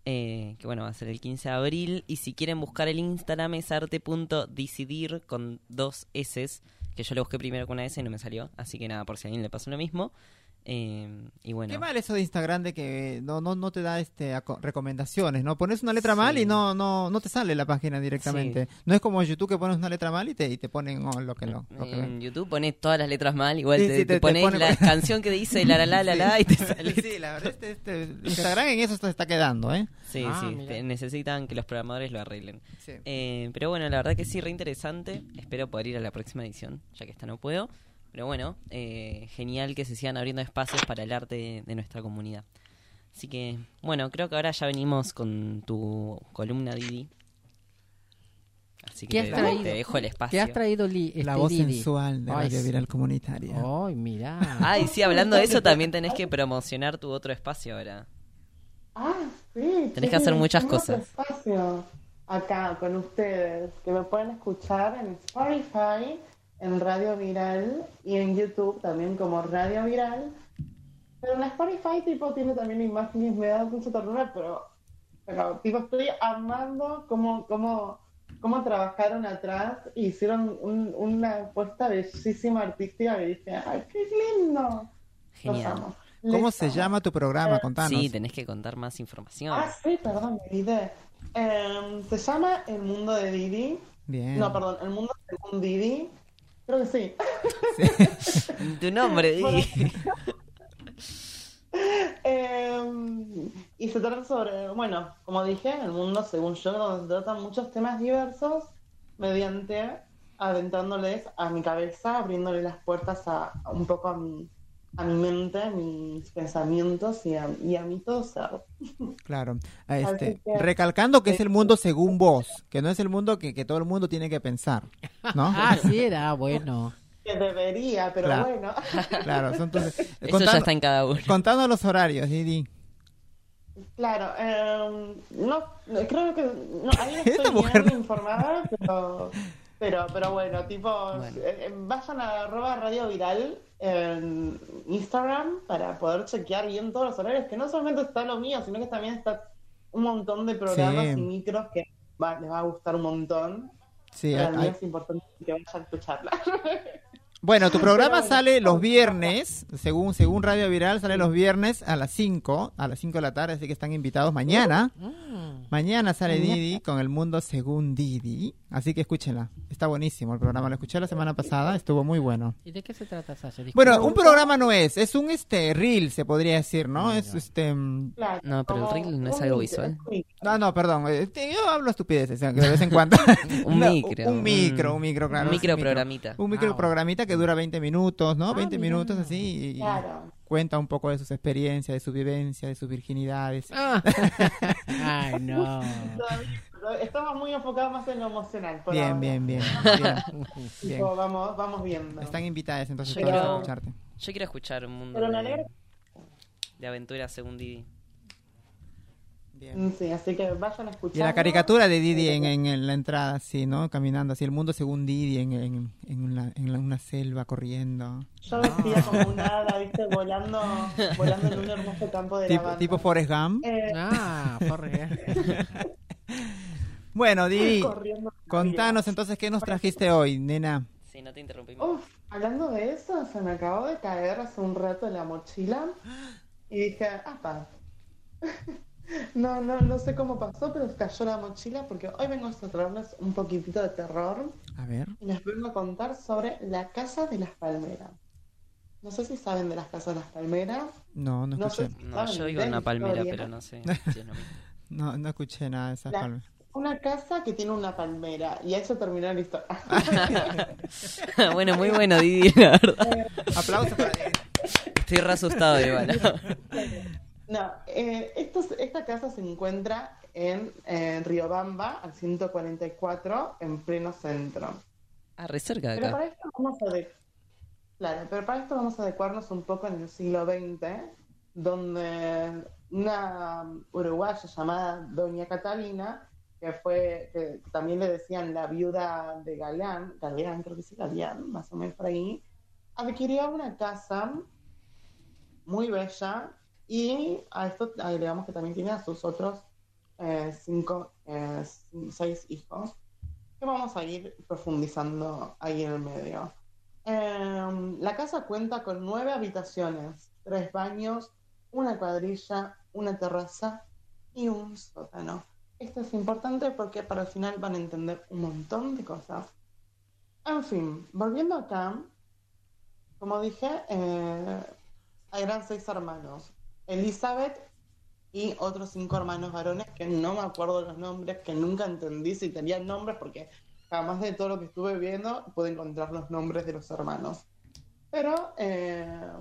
Eh, que bueno, va a ser el 15 de abril. Y si quieren buscar el Instagram es arte.decidir con dos S. Que yo lo busqué primero con una S y no me salió. Así que nada, por si a alguien le pasó lo mismo. Eh, y bueno. Qué mal eso de Instagram de que no no no te da este recomendaciones, ¿no? Pones una letra mal y no no no te sale la página directamente. No es como YouTube que pones una letra mal y te y te ponen oh, lo que no. lo que En YouTube pones todas las letras mal, igual Sí, te, pones pone- la canción que dice la la la la la y te sale. Sí, la verdad este, este Instagram en eso se está quedando, ¿eh? Sí, Ah, sí, mira. te- necesitan que los programadores lo arreglen. Eh, pero bueno, la verdad que sí, re interesante. Espero poder ir a la próxima edición, ya que esta no puedo. Pero bueno, eh, genial que se sigan abriendo espacios para el arte de, de nuestra comunidad. Así que, bueno, creo que ahora ya venimos con tu columna, Didi. Así ¿Qué que has te, traído? te dejo el ¿Qué espacio. has traído, Li, La este voz Didi? sensual de Ay, Radio sí. Viral Comunitaria. Ay, mira. Ay, sí, hablando de eso, también tenés que promocionar tu otro espacio ahora. Ah, sí. Tenés que hacer muchas cosas. otro espacio acá con ustedes que me pueden escuchar en Spotify, en Radio Viral y en YouTube también como Radio Viral. Pero en Spotify tipo tiene también imágenes, me da mucha ternura, pero, pero tipo estoy amando cómo, cómo, cómo trabajaron atrás y hicieron un- una apuesta bellísima artística que dije, ¡ay, qué lindo! Genial. ¿Cómo se llama tu programa? Contanos. Sí, tenés que contar más información. Ah, sí, perdón, me olvidé. Em, se llama El Mundo de Didi. Bien. No, perdón, El Mundo según Didi. Creo que sí. Tu nombre, Didi. Em, y se trata sobre, bueno, como dije, el mundo según yo, donde se tratan muchos temas diversos mediante adentrándoles a mi cabeza, abriéndole las puertas a, a un poco a mi, a mi mente, a mis pensamientos y a, y a mi todo ser. Claro. Este, que- recalcando que es el mundo según vos, que no es el mundo que, que todo el mundo tiene que pensar, ¿no? Ah, sí era, bueno. Que debería, pero Claro. bueno. Claro, son tus... Eso ya está en cada uno. Contando los horarios, Didi. Claro, eh, no, creo que no, ahí estoy mujer bien no- informada, pero, pero, pero bueno, tipo, Bueno. eh, eh, vayan a arroba radio viral en Instagram para poder chequear bien todos los horarios, que no solamente está lo mío, sino que también está un montón de programas Sí. y micros que va- les va a gustar un montón. Sí, hay- es importante que vayan a escucharla. Bueno, tu programa sale los viernes, según según Radio Viral, sale los viernes a las 5, a las 5 de la tarde, así que están invitados mañana. Mm. Mañana sale Didi con el mundo según Didi, así que escúchenla. Está buenísimo el programa, lo escuché la semana pasada, estuvo muy bueno. ¿Y de qué se trata, Sasha? Bueno, un programa no es, es un este reel, se podría decir, ¿no? Ah, Es ya. este mm, No, pero el reel no es algo visual. No, no, perdón, eh, yo hablo estupideces eh, de vez en cuando. Un No, micro, Un micro, un- micro, claro. un es micro programita. Un micro programita que dura 20 minutos, ¿no? Ah, 20 mira. minutos así y, Claro. cuenta un poco de sus experiencias, de su vivencia, de sus virginidades. Ah. Ay, no. Todavía- Estamos muy enfocados más en lo emocional. por Bien, ahora. bien, bien, bien, bien. Tipo, vamos, vamos viendo. Están invitadas entonces Yo todas a quiero- escucharte. Yo quiero escuchar un mundo Pero de, de aventuras según Didi. Bien. Sí, así que vayan a escuchar. Y la caricatura de Didi en, en- en la entrada, así, ¿no? Caminando así, el mundo según Didi en, en, en, una, en la- una selva corriendo. Yo vestía como un hada, viste, volando, volando en un hermoso campo de Tipo, lavanda. tipo Forrest Gump. Eh, Ah, porre. Bueno, Didi, contanos entonces qué nos trajiste hoy, nena. Sí, no te interrumpimos. Uf, hablando de eso, se me acabó de caer hace un rato la mochila y dije, apa. No, no, no sé cómo pasó, pero cayó la mochila porque hoy vengo a traerles un poquitito de terror A ver. y les vengo a contar sobre la Casa de las Palmeras. No sé si saben de las Casas de las Palmeras. No, no No escuché. sé. No, yo la una palmera, historia. pero no sé. No, no escuché nada de esas La- palmas. una casa que tiene una palmera. Y se terminó la historia. bueno, muy bueno, Didi, la verdad. Aplausos para Estoy re asustado igual. No, eh, esta casa se encuentra en eh, Riobamba, al 144, en pleno centro. Ah, re cerca de Pero acá. para esto vamos a ade- claro, pero para esto vamos a adecuarnos un poco en el siglo XX, donde una uruguaya llamada Doña Catalina, que fue, que también le decían la viuda de Galán, Galeán, creo que sí, Galeán, más o menos por ahí, adquirió una casa muy bella y a esto agregamos que también tiene a sus otros eh, cinco, eh, seis hijos que vamos a ir profundizando ahí en el medio. Eh, la casa cuenta con nueve habitaciones, tres baños, una cuadrilla, una terraza y un sótano. Esto es importante porque para el final van a entender un montón de cosas. En fin, volviendo acá, como dije, eh, eran seis hermanos. Elizabeth y otros cinco hermanos varones que no me acuerdo los nombres, que nunca entendí si tenían nombres porque jamás de todo lo que estuve viendo pude encontrar los nombres de los hermanos. Pero eh,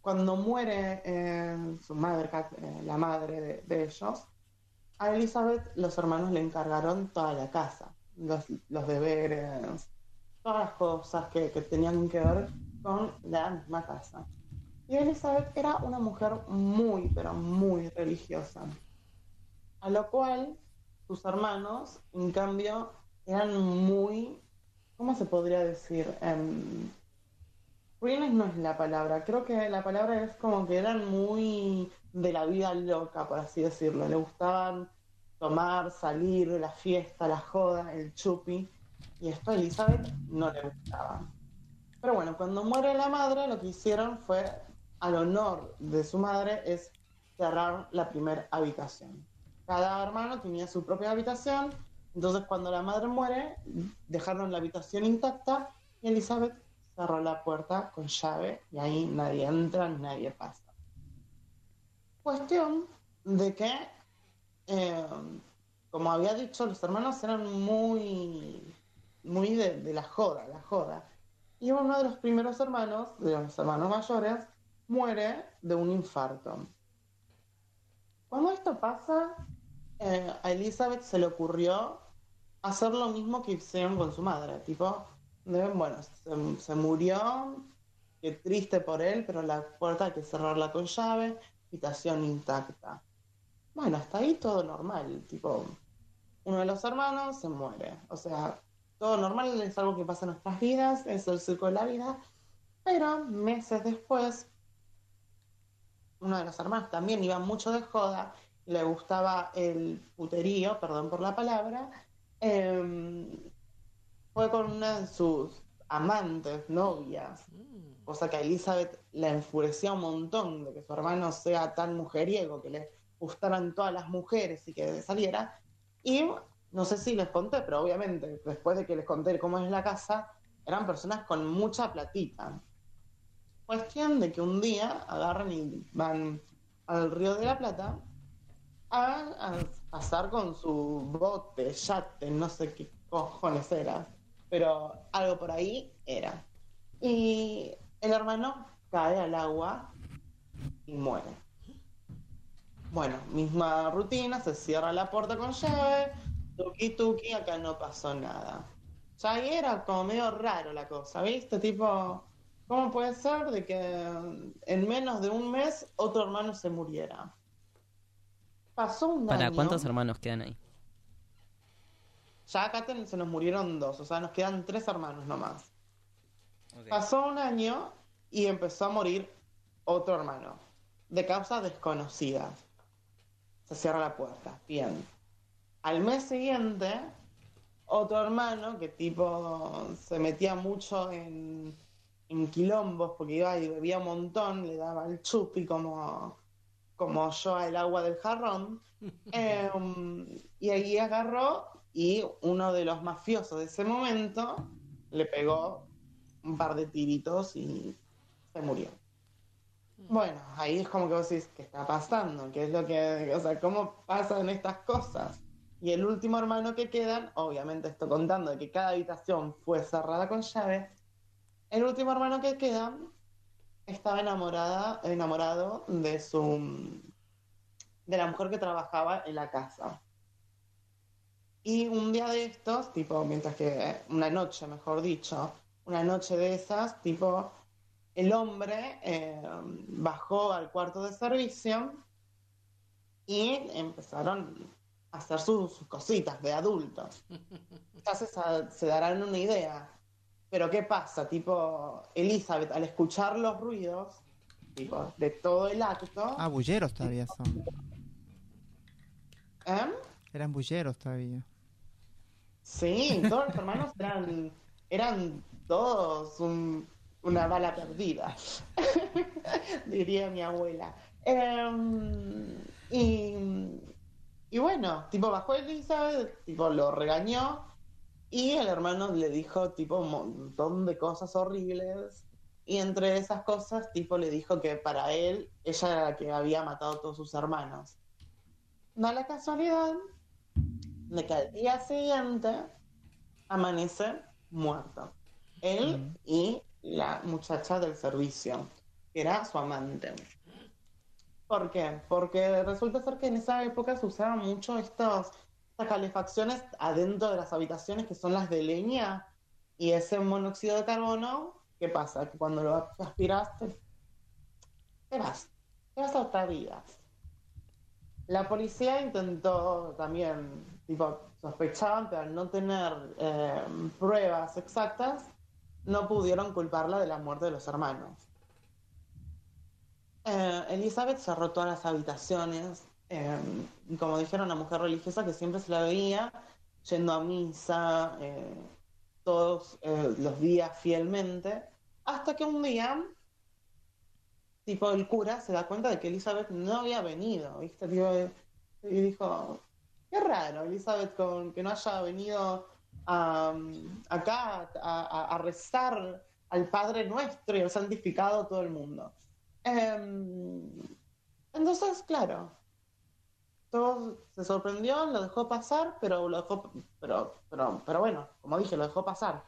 cuando muere eh, su madre, eh, la madre de, ellos, a Elizabeth los hermanos le encargaron toda la casa, los, los deberes, todas las cosas que, que tenían que ver con la misma casa. Y Elizabeth era una mujer muy, pero muy religiosa. A lo cual sus hermanos, en cambio, eran muy, ¿cómo se podría decir? Em, ruines no es la palabra, creo que la palabra es como que eran muy de la vida loca, por así decirlo. Le gustaban tomar, salir, la fiesta, la joda, el chupi. Y esto a Elizabeth no le gustaba. Pero bueno, cuando muere la madre, lo que hicieron fue, al honor de su madre, es cerrar la primera habitación. Cada hermano tenía su propia habitación, entonces cuando la madre muere, dejaron la habitación intacta y Elizabeth cerró la puerta con llave y ahí nadie entra, nadie pasa. Cuestión de que, eh, como había dicho, los hermanos eran muy, muy de, de la joda, la joda. Y uno de los primeros hermanos, de los hermanos mayores, muere de un infarto. Cuando esto pasa, eh, a Elizabeth se le ocurrió hacer lo mismo que hicieron con su madre, tipo, bueno, se, se murió, qué triste por él, pero la puerta hay que cerrarla con llave, habitación intacta. Bueno, hasta ahí todo normal, tipo, uno de los hermanos se muere, o sea, todo normal es algo que pasa en nuestras vidas, es el ciclo de la vida, pero meses después, uno de los hermanos también iba mucho de joda, le gustaba el puterío, perdón por la palabra, em, fue con una de sus amantes, novias, cosa que a Elizabeth la enfurecía un montón de que su hermano sea tan mujeriego, que le gustaran todas las mujeres y que saliera. Y no sé si les conté, pero obviamente después de que les conté cómo es la casa, eran personas con mucha platita. Cuestión de que un día agarran y van al Río de la Plata a, pasar con su bote, yate, no sé qué cojones era, pero algo por ahí era. Y el hermano cae al agua y muere. Bueno, misma rutina, se cierra la puerta con llave, tuki tuki, acá no pasó nada. Ya ahí era como medio raro la cosa, ¿viste? Tipo, ¿cómo puede ser de que en menos de un mes otro hermano se muriera? Pasó un ¿Para año. cuántos hermanos quedan ahí? Ya acá ten- se nos murieron dos, o sea, nos quedan tres hermanos nomás. Pasó un año y empezó a morir otro hermano, de causa desconocida. Se cierra la puerta, bien. Al mes siguiente, otro hermano que tipo se metía mucho en, en quilombos porque iba y bebía un montón, le daba el chupi como, como yo al agua del jarrón. Em, y ahí agarró y uno de los mafiosos de ese momento le pegó un par de tiritos y se murió. Bueno, ahí es como que vos decís, ¿qué está pasando? ¿Qué es lo que, o sea, cómo pasan estas cosas? Y el último hermano que quedan, obviamente esto contando de que cada habitación fue cerrada con llave, el último hermano que queda estaba enamorada, enamorado de su de la mujer que trabajaba en la casa. Y un día de estos, tipo, mientras que, una noche, mejor dicho, una noche de esas, tipo, el hombre eh, bajó al cuarto de servicio y empezaron a hacer sus, sus cositas de adultos. Entonces a- se darán una idea. Pero ¿qué pasa? Tipo, Elizabeth, al escuchar los ruidos, tipo, de todo el acto, Ah, bulleros todavía son. ¿eh? Eran bulleros todavía. Sí, todos los hermanos eran, eran todos un- una bala perdida, diría mi abuela. Em, y, y bueno, tipo bajó Elizabeth, tipo lo regañó y el hermano le dijo tipo un montón de cosas horribles y entre esas cosas tipo le dijo que para él ella era la que había matado a todos sus hermanos. Da la casualidad de que al día siguiente amanece muerto. Él y la muchacha del servicio, que era su amante. ¿Por qué? Porque resulta ser que en esa época se usaban mucho estos, estas calefacciones adentro de las habitaciones que son las de leña y ese monóxido de carbono, ¿qué pasa? Que cuando lo aspiras te, te vas, te vas a otra vida. La policía intentó también, tipo, sospechaban, pero al no tener eh, pruebas exactas, no pudieron culparla de la muerte de los hermanos. Eh, Elizabeth cerró todas las habitaciones, eh, como dijeron, una mujer religiosa que siempre se la veía yendo a misa eh, todos eh, los días fielmente, hasta que un día tipo el cura se da cuenta de que Elizabeth no había venido, ¿viste? Y dijo, qué raro, Elizabeth, con que no haya venido a, acá a, a- rezar al Padre Nuestro y al santificado todo el mundo. Em, entonces, claro, se sorprendió, lo dejó pasar, pero lo dejó, pero, pero, pero bueno, como dije, lo dejó pasar.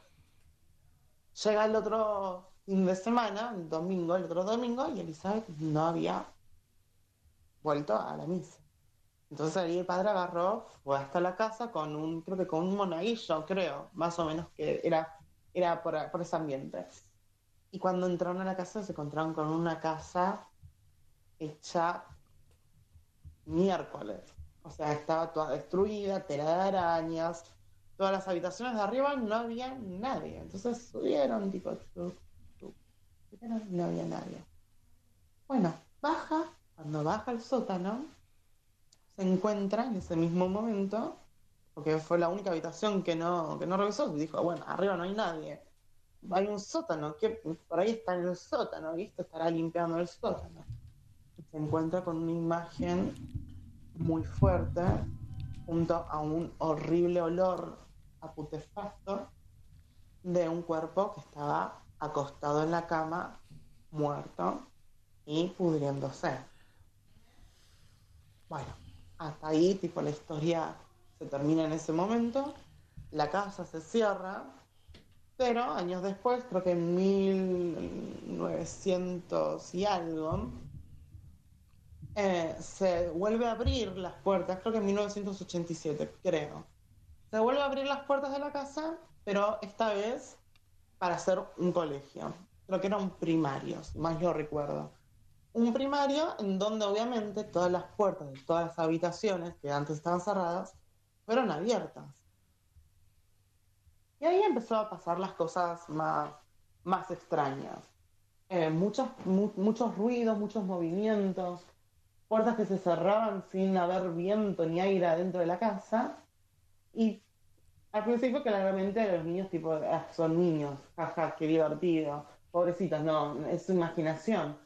Llega el otro fin de semana, el domingo, el otro domingo, y Elizabeth no había vuelto a la misa. Entonces ahí el padre agarró, fue hasta la casa con un, creo que con un monaguillo, creo, más o menos que era, era por, por ese ambiente. Y cuando entraron a la casa se encontraron con una casa hecha miércoles. O sea, estaba toda destruida, tela de arañas, todas las habitaciones de arriba no había nadie. Entonces subieron, tipo, tuc, subieron, no había nadie. Bueno, baja, cuando baja al sótano, se encuentra en ese mismo momento, porque fue la única habitación que no, que no revisó, y dijo, bueno, arriba no hay nadie. Hay un sótano, que por ahí está en el sótano, ¿viste? Estará limpiando el sótano. Encuentra con una imagen muy fuerte, junto a un horrible olor a putefacto de un cuerpo que estaba acostado en la cama, muerto y pudriéndose. Bueno, hasta ahí, tipo, la historia se termina en ese momento, la casa se cierra, pero años después, creo que en 1900 y algo, eh, se vuelve a abrir las puertas, creo que en 1987, creo. Se vuelve a abrir las puertas de la casa, pero esta vez para hacer un colegio. Creo que era un si más yo recuerdo. Un primario en donde obviamente todas las puertas de todas las habitaciones que antes estaban cerradas fueron abiertas. Y ahí empezó a pasar las cosas más, más extrañas. Eh, muchos, mu- muchos ruidos, muchos movimientos, puertas que se cerraban sin haber viento ni aire adentro de la casa. Y al principio claramente los niños tipo, "Ah, son niños, jaja, qué divertido, pobrecitos, no, es su imaginación.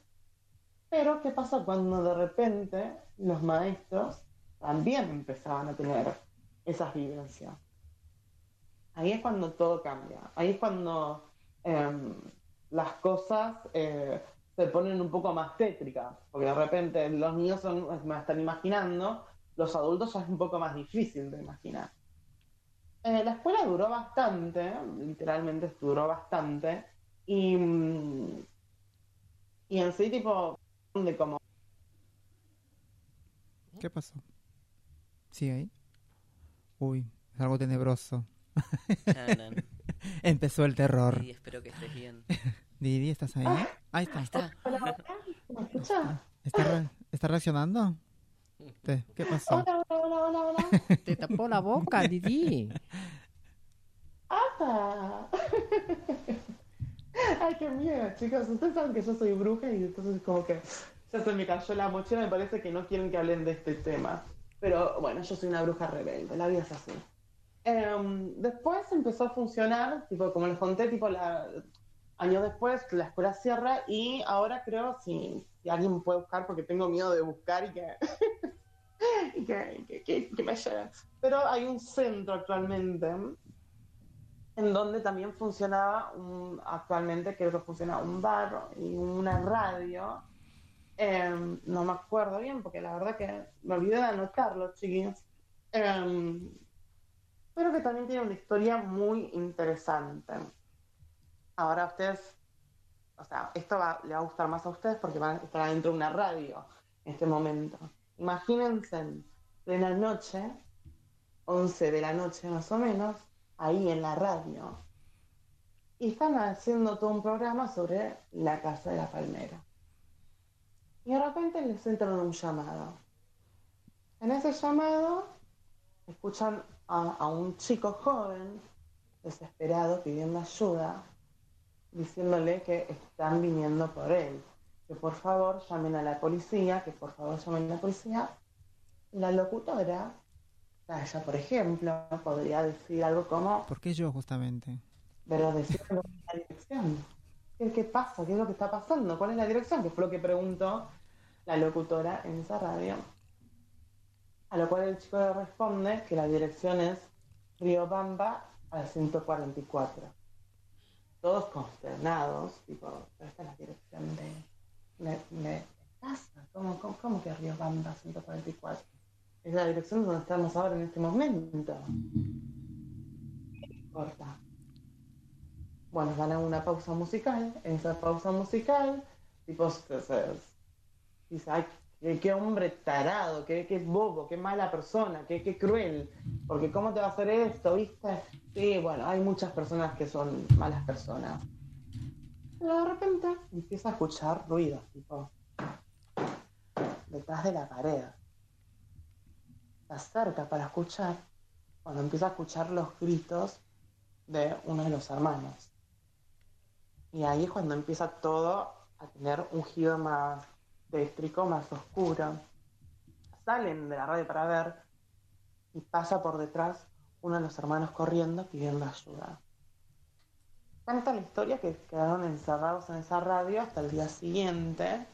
Pero ¿qué pasa cuando de repente los maestros también empezaban a tener esas vivencias? Ahí es cuando todo cambia, ahí es cuando em, las cosas eh, se ponen un poco más tétricas, porque de repente los niños son, me están imaginando, los adultos es un poco más difícil de imaginar. Eh, la escuela duró bastante, literalmente duró bastante, y, mm, y en sí, tipo, de como ¿Qué pasó? ¿Sigue ahí? Uy, es algo tenebroso. Empezó el terror. Y espero que estés bien. Didi, ¿estás ahí? Ahí está. Ahí está. ¿Me escucha? ¿Está, re- está reaccionando? ¿Qué pasó? Hola, hola, hola, hola, hola. Te tapó la boca, Didi. ¡Apa! Ay, qué miedo, chicos. Ustedes saben que yo soy bruja y entonces como que ya se me cayó la mochila. Me parece que no quieren que hablen de este tema. Pero bueno, yo soy una bruja rebelde. La vida es así. Em, después empezó a funcionar, tipo, como les conté, tipo, la, años después la escuela cierra y ahora creo, si, si alguien puede buscar, porque tengo miedo de buscar y que, y que, que, que- que me lleven. Pero hay un centro actualmente en donde también funcionaba un, actualmente creo que funciona un bar y una radio. Em, no me acuerdo bien porque la verdad que me olvidé de anotarlo, chiquillos. Em, pero que también tiene una historia muy interesante. Ahora ustedes, o sea, esto va, le va a gustar más a ustedes porque van a estar dentro de una radio en este momento. Imagínense de la noche, 11 de la noche más o menos, ahí en la radio. Y están haciendo todo un programa sobre la casa de la palmera. Y de repente les entran un llamado. En ese llamado escuchan a, a un chico joven, desesperado, pidiendo ayuda, diciéndole que están viniendo por él, que por favor llamen a la policía, que por favor llamen a la policía. La locutora, ella por ejemplo, podría decir algo como, ¿Por qué yo justamente? pero decirme la dirección. ¿Qué, ¿Qué pasa? ¿Qué es lo que está pasando? ¿Cuál es la dirección? Que fue lo que preguntó la locutora en esa radio. A lo cual el chico le responde que la dirección es Río Bamba al 144. Todos consternados, tipo, pero esta es la dirección de, de, casa. ¿Cómo, cómo, cómo que Río Bamba 144? Es la dirección donde estamos ahora en este momento. Corta. Bueno, van a una pausa musical. En esa pausa musical, tipo, se, qué, qué hombre tarado, qué, qué bobo, qué mala persona, qué, qué cruel. Porque ¿cómo te va a hacer esto, viste? Sí, bueno, hay muchas personas que son malas personas. Pero de repente empieza a escuchar ruidos, tipo, detrás de la pared. Se acerca para escuchar, cuando empieza a escuchar los gritos de uno de los hermanos. Y ahí es cuando empieza todo a tener un giro más tétrico, más oscuro. Salen de la radio para ver y pasa por detrás uno de los hermanos corriendo pidiendo ayuda. Tanta la historia que quedaron encerrados en esa radio hasta el día siguiente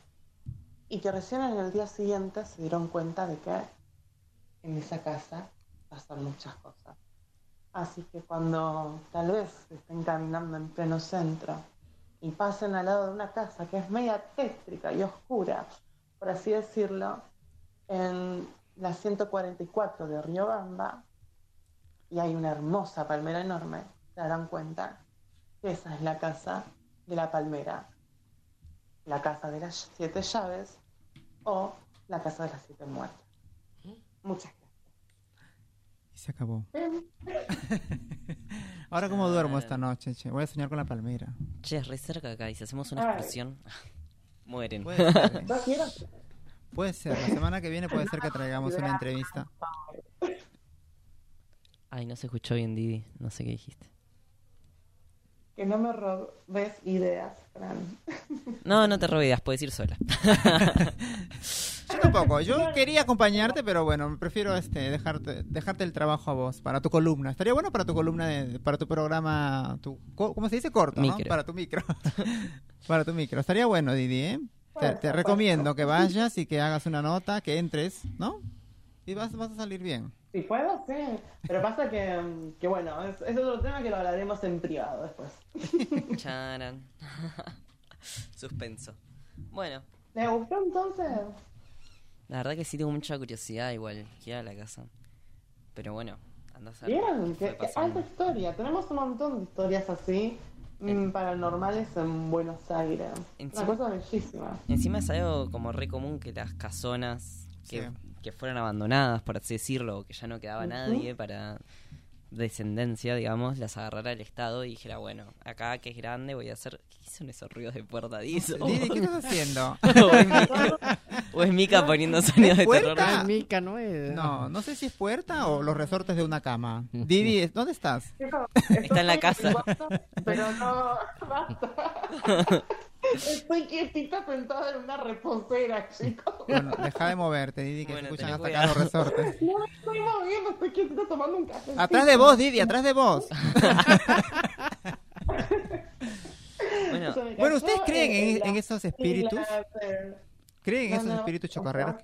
y que recién en el día siguiente se dieron cuenta de que en esa casa pasan muchas cosas. Así que cuando tal vez estén caminando en pleno centro y pasen al lado de una casa que es media tétrica y oscura, por así decirlo, en la 144 de Riobamba, y hay una hermosa palmera enorme, se darán cuenta que esa es la casa de la palmera, la casa de las siete llaves o la casa de las siete muertes. Muchas Y se acabó. Ahora cómo duermo esta noche, che. Voy a soñar con la palmera. Che, es re cerca acá y si hacemos una excursión, mueren. Puede ser, ¿eh? Puede ser. La semana que viene puede ser que traigamos una entrevista. Ay, no se escuchó bien, Didi. No sé qué dijiste. que no me robes ideas, Fran. No, no te robes, puedes ir sola. Yo tampoco. Yo quería acompañarte, pero bueno, prefiero este dejarte dejarte el trabajo a vos para tu columna. Estaría bueno para tu columna de, para tu programa, tu ¿cómo se dice corto, no? Para tu micro. para tu micro. Estaría bueno, Didi, ¿eh? Te, recomiendo que vayas y que hagas una nota, que entres, ¿no? Y vas, vas a salir bien. Si puedo, sí. Pero pasa que, mm, que bueno, es, es otro tema que lo hablaremos en privado después. Charan. Suspenso. Bueno, ¿Le gustó entonces? La verdad que sí tengo mucha curiosidad igual, que ir a la casa. Pero bueno, anda a Bien, qué qué, fue qué pasando. alta historia. Tenemos un montón de historias así mm, paranormales en Buenos Aires. Encima- Una cosa bellísima. Encima es algo como re común que las casonas que, Sí. que fueron abandonadas, por así decirlo, o que ya no quedaba Ujú. nadie para descendencia, digamos, las agarrara el Estado y dijera, bueno, acá que es grande voy a hacer... ¿Qué son esos ruidos de puerta? Dice, Didi, ¿qué estás haciendo? o, es Mica, poniendo sonidos de puerta? terror. Ah. Mica no es. No, no sé si es puerta o los resortes de una cama. Didi, ¿es- ¿dónde estás? Está en la casa. Pero no, basta. Estoy quietita sentada en una reposera, chicos. Bueno, deja de moverte, Didi, que Bueno, se escuchan hasta acá los resortes. No me estoy moviendo, estoy quietita tomando un café. Atrás de vos, Didi, atrás de vos. Bueno, Bueno, ¿ustedes creen en, en esos espíritus? ¿Creen en No, esos espíritus no, chocarreros?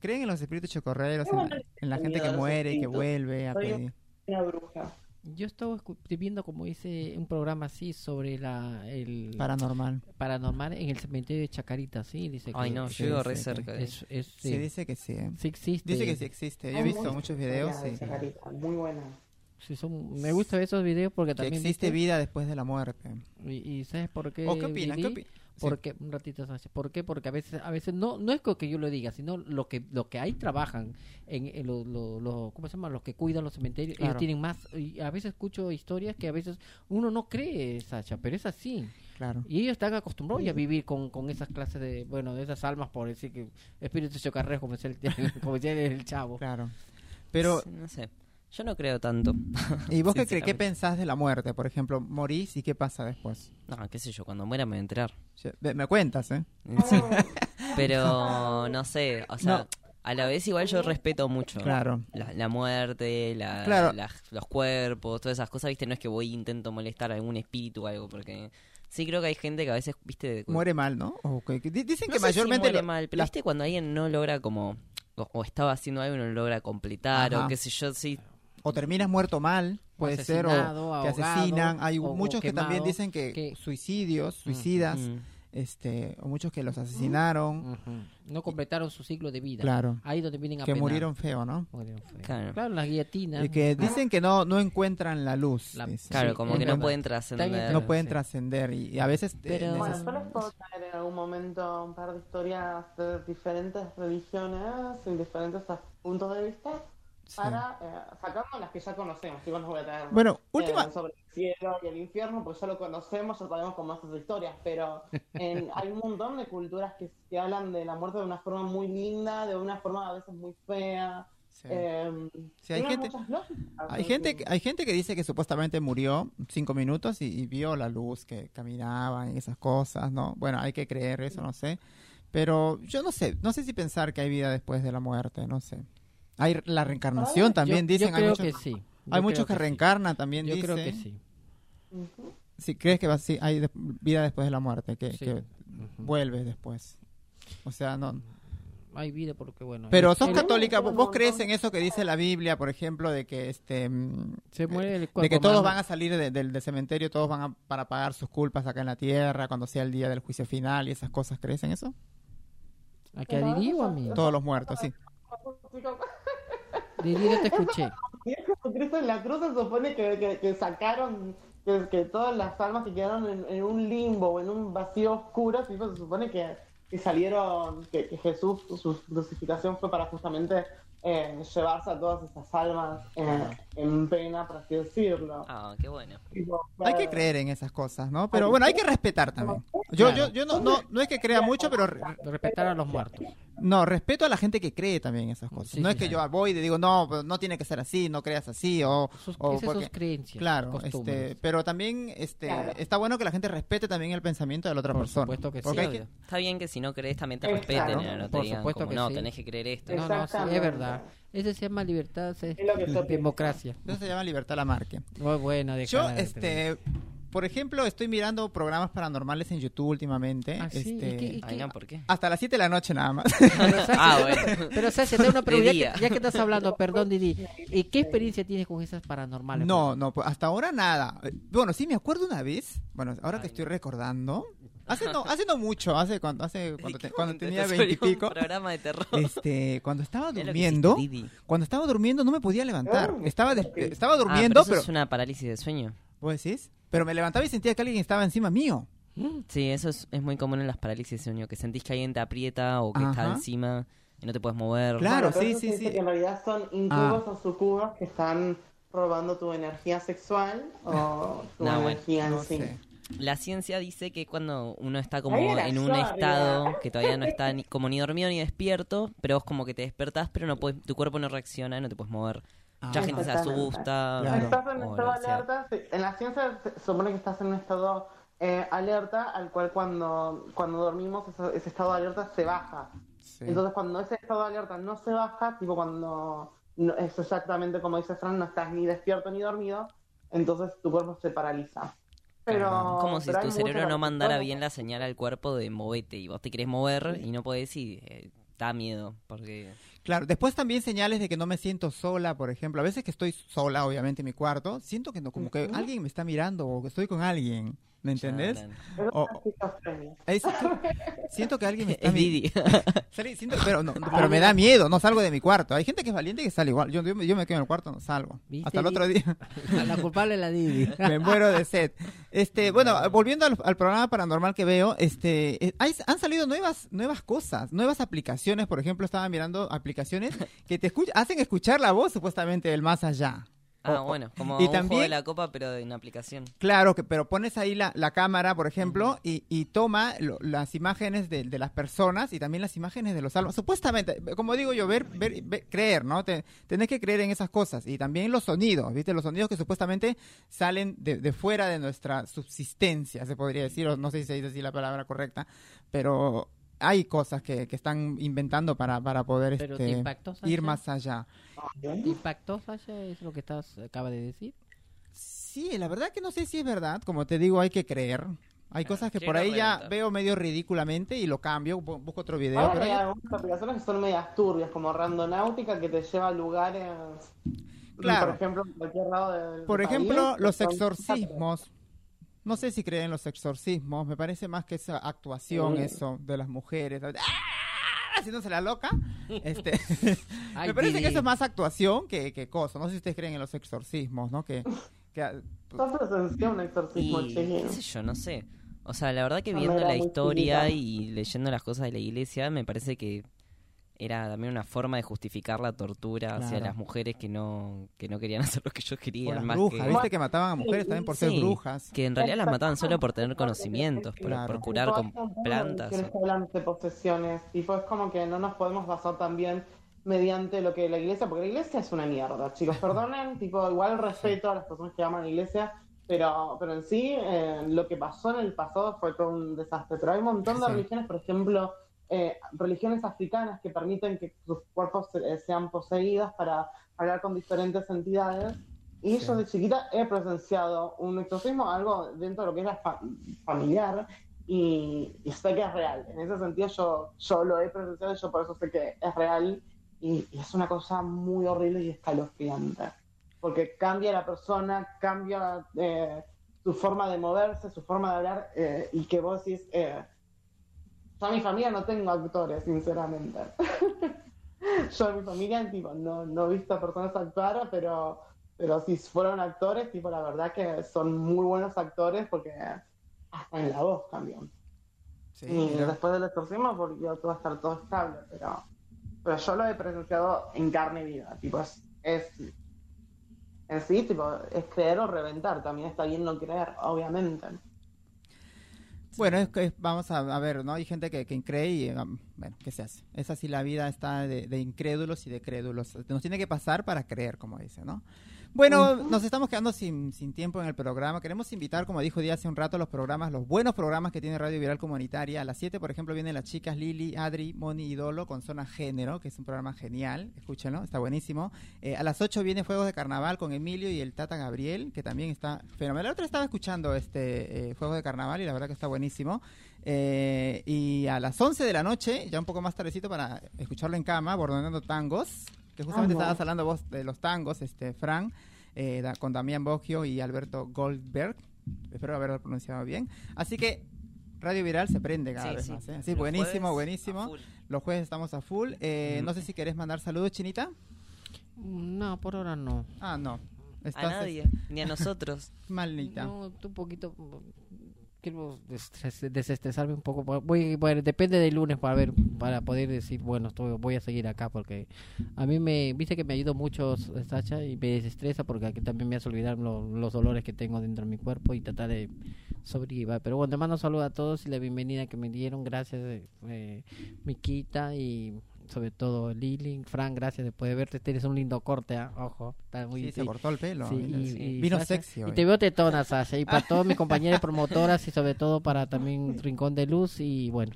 ¿Creen en los espíritus chocarreros? Qué En la, que en la gente que muere y que vuelve a pedir. Una bruja. Yo estaba viendo como dice un programa así sobre la el Paranormal. paranormal en el cementerio de Chacarita, sí, dice que ay no, que yo vivo re cerca es, es- Sí, sí, dice que sí. ¿eh? sí existe. Dice que sí existe. Yo he visto muchos videos sí, Chacarita, Muy buenas. Sí, son- me gustan esos videos porque que también existe ¿viste? vida después de la muerte. y, y sabes por qué ¿O qué opinas? ¿Qué Didi? Sí. Porque un ratito Sánchez, ¿por qué? Porque a veces a veces no no es que yo lo diga, sino lo que lo que ahí trabajan en, en lo, lo- lo- ¿cómo se llama? Los que cuidan los cementerios, Claro. ellos tienen más y a veces escucho historias que a veces uno no cree, Sacha, pero es así. Claro. Y ellos están acostumbrados ya a vivir con, con esas clases de, bueno, de esas almas, por decir que espíritus chocarreros, como decía el, como decía el chavo. Claro. Pero, No sé, yo no creo tanto. ¿y vos qué, crees? ¿Qué pensás de la muerte? Por ejemplo, morís y qué pasa después. No, qué sé yo, cuando muera me voy a enterar. Yo- Me cuentas, ¿eh? Sí. Pero no sé, o sea, No. a la vez igual yo respeto mucho Claro. la, la muerte, la, Claro. la- los cuerpos, todas esas cosas, ¿viste? No es que voy e intento molestar a algún espíritu o algo, porque sí creo que hay gente que a veces, ¿viste? Muere mal, ¿no? O que- que di- dicen no que sé si mayormente... muere lo- mal, pero ¿viste cuando alguien no logra como... O, o estaba haciendo algo y no lo logra completar, Ajá. o qué sé yo, sí. O terminas muerto mal, puede ser, o asesinado, te ahogado, asesinan. Hay o- o muchos que también quemado, dicen que, que- suicidios, suicidas, Mm. este, o muchos que los asesinaron, Ujú. No completaron su ciclo de vida. claro, Ahí donde vienen a que penar. murieron feo, ¿no? Murieron feo. Claro. Claro, las guillotinas. Y que dicen que no, no encuentran la luz. La-. Claro, Sí, como que no pueden trascender. no pueden sí. trascender y, y a veces eh, Pero- Bueno, yo les puedo traer en algún momento un par de historias de diferentes religiones y diferentes puntos de vista sí. para eh, sacando las que ya conocemos. Igual voy a traer Bueno, eh, última, sobre el cielo y el infierno, porque ya lo conocemos, ya sabemos cómo es esa historia. Pero en- hay un montón de culturas que, que hablan de la muerte de una forma muy linda, de una forma a veces muy fea. sí. Eh, Sí, hay gente- hay en gente que, hay gente que dice que supuestamente murió cinco minutos y, y vio la luz que caminaba y esas cosas, ¿no? Bueno, hay que creer eso, no sé. Pero yo no sé, no sé si pensar que hay vida después de la muerte, no sé. Hay la reencarnación también, yo, dicen. yo hay creo muchos, que sí. Yo hay muchos que, sí. reencarnan también, Yo dicen. creo que sí. Si crees que va, sí, hay de- vida después de la muerte, que, Sí. que vuelves después. O sea, no. Hay vida porque, bueno. Pero sos el- católica, ¿vos, vos crees en eso que dice la Biblia, por ejemplo, de que este mm, Se muere el de que todos van a salir de- del, del cementerio, todos van a, para pagar sus culpas acá en la tierra cuando sea el día del juicio final y esas cosas, ¿crees en eso? ¿A qué a Didi o a mí? Todos los muertos, sí. Didi, no te escuché. Jesucristo en la cruz se supone que, que, que sacaron que, que todas las almas que quedaron en, en un limbo o en un vacío oscuro, tipo, se supone que, que salieron, que, que Jesús, su crucificación fue para justamente eh, llevarse a todas esas almas eh, en pena, por así decirlo. Ah, qué bueno. Tipo, Hay que eh, creer en esas cosas, ¿no? Pero bueno, hay que respetar también. Yo, yo, yo no, no, no es que crea mucho, pero re- Respetar a los muertos. No, respeto a la gente que cree también en esas cosas. Sí, no sí, es que sí. yo voy y digo, no, pues, no tiene que ser así, no creas así, o, Sus, o esas porque- sus creencias. Claro, costumbres. este, pero también este, Claro. está bueno que la gente respete también el pensamiento de la otra Por persona. supuesto que sí. Porque. Está bien que si no crees también te respeten, no te Por digan supuesto como, que no, sí. tenés que creer esto. No, no, sí, es verdad. Eso se llama libertad, es Es lo que yo democracia. Eso se llama libertad Lamarque. Muy bueno, Yo, de- este, por ejemplo, estoy mirando programas paranormales en YouTube últimamente. Ah, sí, este, ¿y qué- y Ay, no, ¿por qué? Hasta las 7 de la noche nada más. Pero, Sacha, Ah, bueno. Pero, Sacha, te hago una pregunta. Ya, que- ya que estás hablando, perdón, Didi. ¿Y qué experiencia tienes con esas paranormales? No, no, pues, hasta ahora nada. Bueno, sí, me acuerdo una vez, bueno, ahora que Ay, estoy no. recordando, Hace no, hace no mucho, hace cuando, hace cuando, te- cuando tenía veintipico. programa de terror. Este, cuando estaba que durmiendo, hiciste, Didi. cuando estaba durmiendo no me podía levantar. Oh, Estaba estaba Ah, durmiendo, pero eso pero, es una parálisis de sueño. ¿vos decís? Pero me levantaba y sentía que alguien estaba encima mío. Sí, eso es, es muy común en las parálisis de sueño, que sentís que alguien te aprieta o que está encima y no te puedes mover. Claro, sí, sí, sí. que en realidad son incubos o sucubos que están robando tu energía sexual o tu No, bueno, energía en No sí. sé. La ciencia dice que cuando uno está como en un yo, estado que todavía no está ni, como ni dormido ni despierto, pero vos como que te despertás, pero no puedes, tu cuerpo no reacciona y no te puedes mover. Mucha Ah. gente se asusta. Claro. Estás en estado alerta, sí, en la ciencia se supone que estás en un estado eh, alerta al cual cuando, cuando dormimos ese, ese estado de alerta se baja. Sí. Entonces cuando ese estado de alerta no se baja, tipo cuando no- es exactamente como dice Fran, no estás ni despierto ni dormido, entonces tu cuerpo se paraliza. Pero, Como si pero tu cerebro no mandara bien la señal al cuerpo de movete y vos te querés mover y no podés y eh, da miedo porque Claro, después también señales de que no me siento sola, por ejemplo. A veces que estoy sola, obviamente, en mi cuarto, siento que no, como que alguien me está mirando o que estoy con alguien. ¿Me entendés? O- es siento, que alguien me está Es mi- Didi. Salí- siento- pero, no, pero me da miedo, no salgo de mi cuarto. Hay gente que es valiente que sale igual. Yo, yo, me- yo me quedo en el cuarto, no salgo. ¿Viste, Hasta el otro día La culpable es la Didi. me muero de sed. Este, bueno, volviendo al, al programa paranormal que veo, este, eh, hay- han salido nuevas, nuevas cosas, nuevas aplicaciones. Por ejemplo, estaba mirando aplicaciones que te escuch- hacen escuchar la voz supuestamente del más allá. Ah, O- bueno, como y un juego también- de la copa pero en aplicación. Claro, que, pero pones ahí la, la cámara, por ejemplo, y, y toma lo- las imágenes de, de las personas y también las imágenes de los almas. Supuestamente, como digo yo, ver, ver, ver- creer, ¿no? Te- tenés que creer en esas cosas. Y también los sonidos, ¿viste? Los sonidos que supuestamente salen de, de fuera de nuestra subsistencia, se podría decir, o no sé si se dice así la palabra correcta, pero hay cosas que, que están inventando para, para poder Pero este, te impactó, ir más allá. ¿Te impactó, Sasha? ¿Es lo que estás acaba de decir? Sí, la verdad que no sé si es verdad. Como te digo, hay que creer. Hay cosas que por ahí ya veo medio ridículamente y lo cambio, bu- busco otro video. Ahora pero hay aplicaciones que son medias turbias, como Randonáutica, que te lleva a lugares, Claro. por ejemplo, en cualquier lado del Por país, ejemplo, los son- exorcismos. No sé si creen los exorcismos. Me parece más que esa actuación, Sí. eso, de las mujeres. ¡Ah! Haciéndose la loca. Este, Ay, me parece Didi. que eso es más actuación que, que cosa. No sé si ustedes creen en los exorcismos, ¿no? Que, que- presencié un exorcismo Y qué sé yo, no sé. O sea, la verdad que viendo la historia y leyendo las cosas de la iglesia, me parece que era también una forma de justificar la tortura hacia Claro. las mujeres que no que no querían hacer lo que ellos o querían. las más brujas, que, ¿viste? Que mataban a mujeres también por ser brujas. que en realidad las mataban solo por tener conocimientos, por, Claro. por curar con plantas. de posesiones, tipo, es como que no nos podemos basar también mediante lo que la iglesia, porque la iglesia es una mierda, chicos, perdonen, tipo, igual respeto a las personas que aman la iglesia, pero, pero en sí, eh, lo que pasó en el pasado fue todo un desastre, pero hay un montón de Sí. religiones, por ejemplo, eh, religiones africanas que permiten que sus cuerpos eh, sean poseídos para hablar con diferentes entidades. Y Sí. yo de chiquita he presenciado un exorcismo, algo dentro de lo que es la fa- familiar, y, y sé que es real. En ese sentido yo, yo lo he presenciado y yo por eso sé que es real y, y es una cosa muy horrible y escalofriante. Porque cambia la persona, cambia eh, su forma de moverse, su forma de hablar eh, y que vos decís, eh, yo en mi familia no tengo actores, sinceramente. yo en mi familia tipo, no, no he visto personas actuar, pero, pero si fueron actores, tipo, la verdad que son muy buenos actores porque hasta en la voz cambian. Sí, y mira. después del exorcismo volvió todo a estar todo estable, pero, pero yo lo he presenciado en carne y vida, tipo, es, es en sí, tipo, es creer o reventar, también está bien no creer, obviamente. Bueno, es que vamos a, ver, ¿no? Hay gente que, que cree y, um, bueno, ¿qué se hace? Es así la vida está de, de incrédulos y de crédulos. Nos tiene que pasar para creer, como dice, ¿no? Bueno, nos estamos quedando sin, sin tiempo en el programa. Queremos invitar, como dijo Díaz hace un rato, los programas, los buenos programas que tiene Radio Viral Comunitaria. A las 7, por ejemplo, vienen las chicas Lili, Adri, Moni y Dolo con Zona Género, que es un programa genial. Escúchenlo, está buenísimo. Eh, a las 8 viene Fuegos de Carnaval con Emilio y el Tata Gabriel, que también está fenomenal. La otra estaba escuchando este eh, Fuegos de Carnaval y la verdad que está buenísimo. Eh, y a las 11 de la noche, ya un poco más tardecito para escucharlo en cama, Bordonando Tangos, que justamente Amo. estabas hablando vos de los tangos, este Fran, eh, da- con Damián Boggio y Alberto Goldberg. Espero haberlo pronunciado bien. Así que Radio Viral se prende cada Sí, vez sí. más. ¿eh? Buenísimo, jueves, buenísimo. Los jueves estamos a full. Eh, Mm. No sé si querés mandar saludos, Chinita. No, por ahora no. Ah, no. A nadie, ni a nosotros. malita. No, poquito. Quiero desestres- desestresarme un poco. Voy, bueno, depende del lunes para ver, para poder decir, bueno, estoy, voy a seguir acá porque a mí me, viste que me ayudó mucho Sacha y me desestresa porque aquí también me hace olvidar lo- los dolores que tengo dentro de mi cuerpo y tratar de sobrevivir. Pero bueno, te mando saludos a todos y la bienvenida que me dieron. Gracias, eh, eh, Miquita y sobre todo Lili. Fran, gracias después de verte. Tienes un lindo corte, ¿ah? ojo. Está muy Sí, se cortó el pelo. Sí, vino, y- sí. y Vino Sasha- sexy Y te veo tetona, Sasha. Y para todos mis compañeros promotoras y sobre todo para también Rincón de Luz y bueno,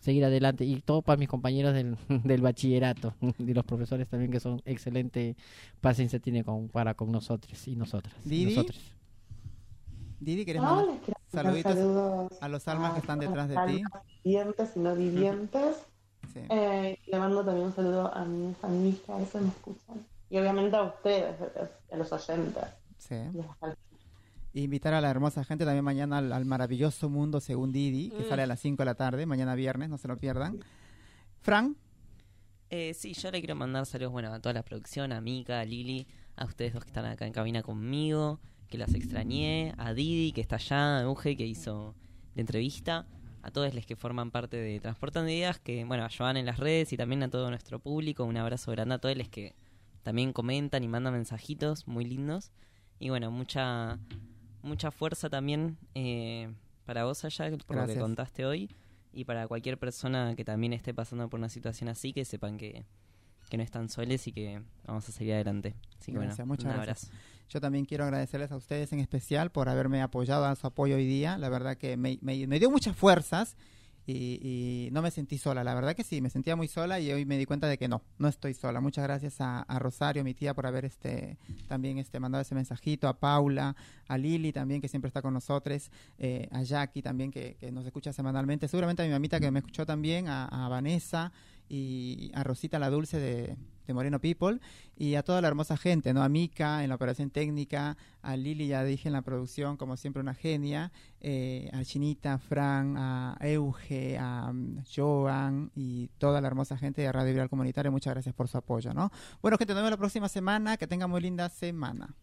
seguir adelante. Y todo para mis compañeros del, del bachillerato y los profesores también que son excelente paciencia tiene con, para con nosotros y nosotras. Didi, nosotros. Didi, ¿querés mandar saluditos saludos a los almas que están detrás de ti? almas Vivientes y no vivientes. Sí. Eh, le mando también un saludo a mis amigos que a veces me escuchan. Y obviamente a ustedes, a los oyentes. sí. Y Invitar a la hermosa gente también mañana al, al maravilloso mundo según Didi, que Mm. sale a las 5 de la tarde, mañana viernes, no se lo pierdan. Fran, Eh, sí, yo le quiero mandar saludos bueno, a toda la producción, a Mika, a Lili, a ustedes dos que están acá en cabina conmigo, que las extrañé, a Didi, que está allá, a Euge, que hizo la entrevista, a todos los que forman parte de Transportando Ideas, que, bueno, a Joan en las redes y también a todo nuestro público, un abrazo grande a todos los que también comentan y mandan mensajitos muy lindos. Y bueno, mucha mucha fuerza también eh, para vos allá, por lo que contaste hoy, y para cualquier persona que también esté pasando por una situación así, que sepan que, que no están soles y que vamos a seguir adelante. Así que Gracias, bueno, muchas un gracias. Yo también quiero agradecerles a ustedes en especial por haberme apoyado, a su apoyo hoy día. La verdad que me, me- dio muchas fuerzas y, no me sentí sola. La verdad que sí, me sentía muy sola y hoy me di cuenta de que no, no estoy sola. Muchas gracias a, Rosario, mi tía, por haber este también este mandado ese mensajito, a Paula, a Lili también, que siempre está con nosotros, eh, a Jackie también, que, que nos escucha semanalmente, seguramente a mi mamita que me escuchó también, a, a Vanessa y a Rosita la Dulce de, de Moreno People y a toda la hermosa gente, ¿no? A Mika en la operación técnica, a Lili, ya dije en la producción, como siempre una genia, eh, a Chinita, a Fran, a Euge, a um, Joan y toda la hermosa gente de Radio Viral Comunitaria, muchas gracias por su apoyo, ¿no? Bueno, gente, nos vemos la próxima semana, que tengan muy linda semana.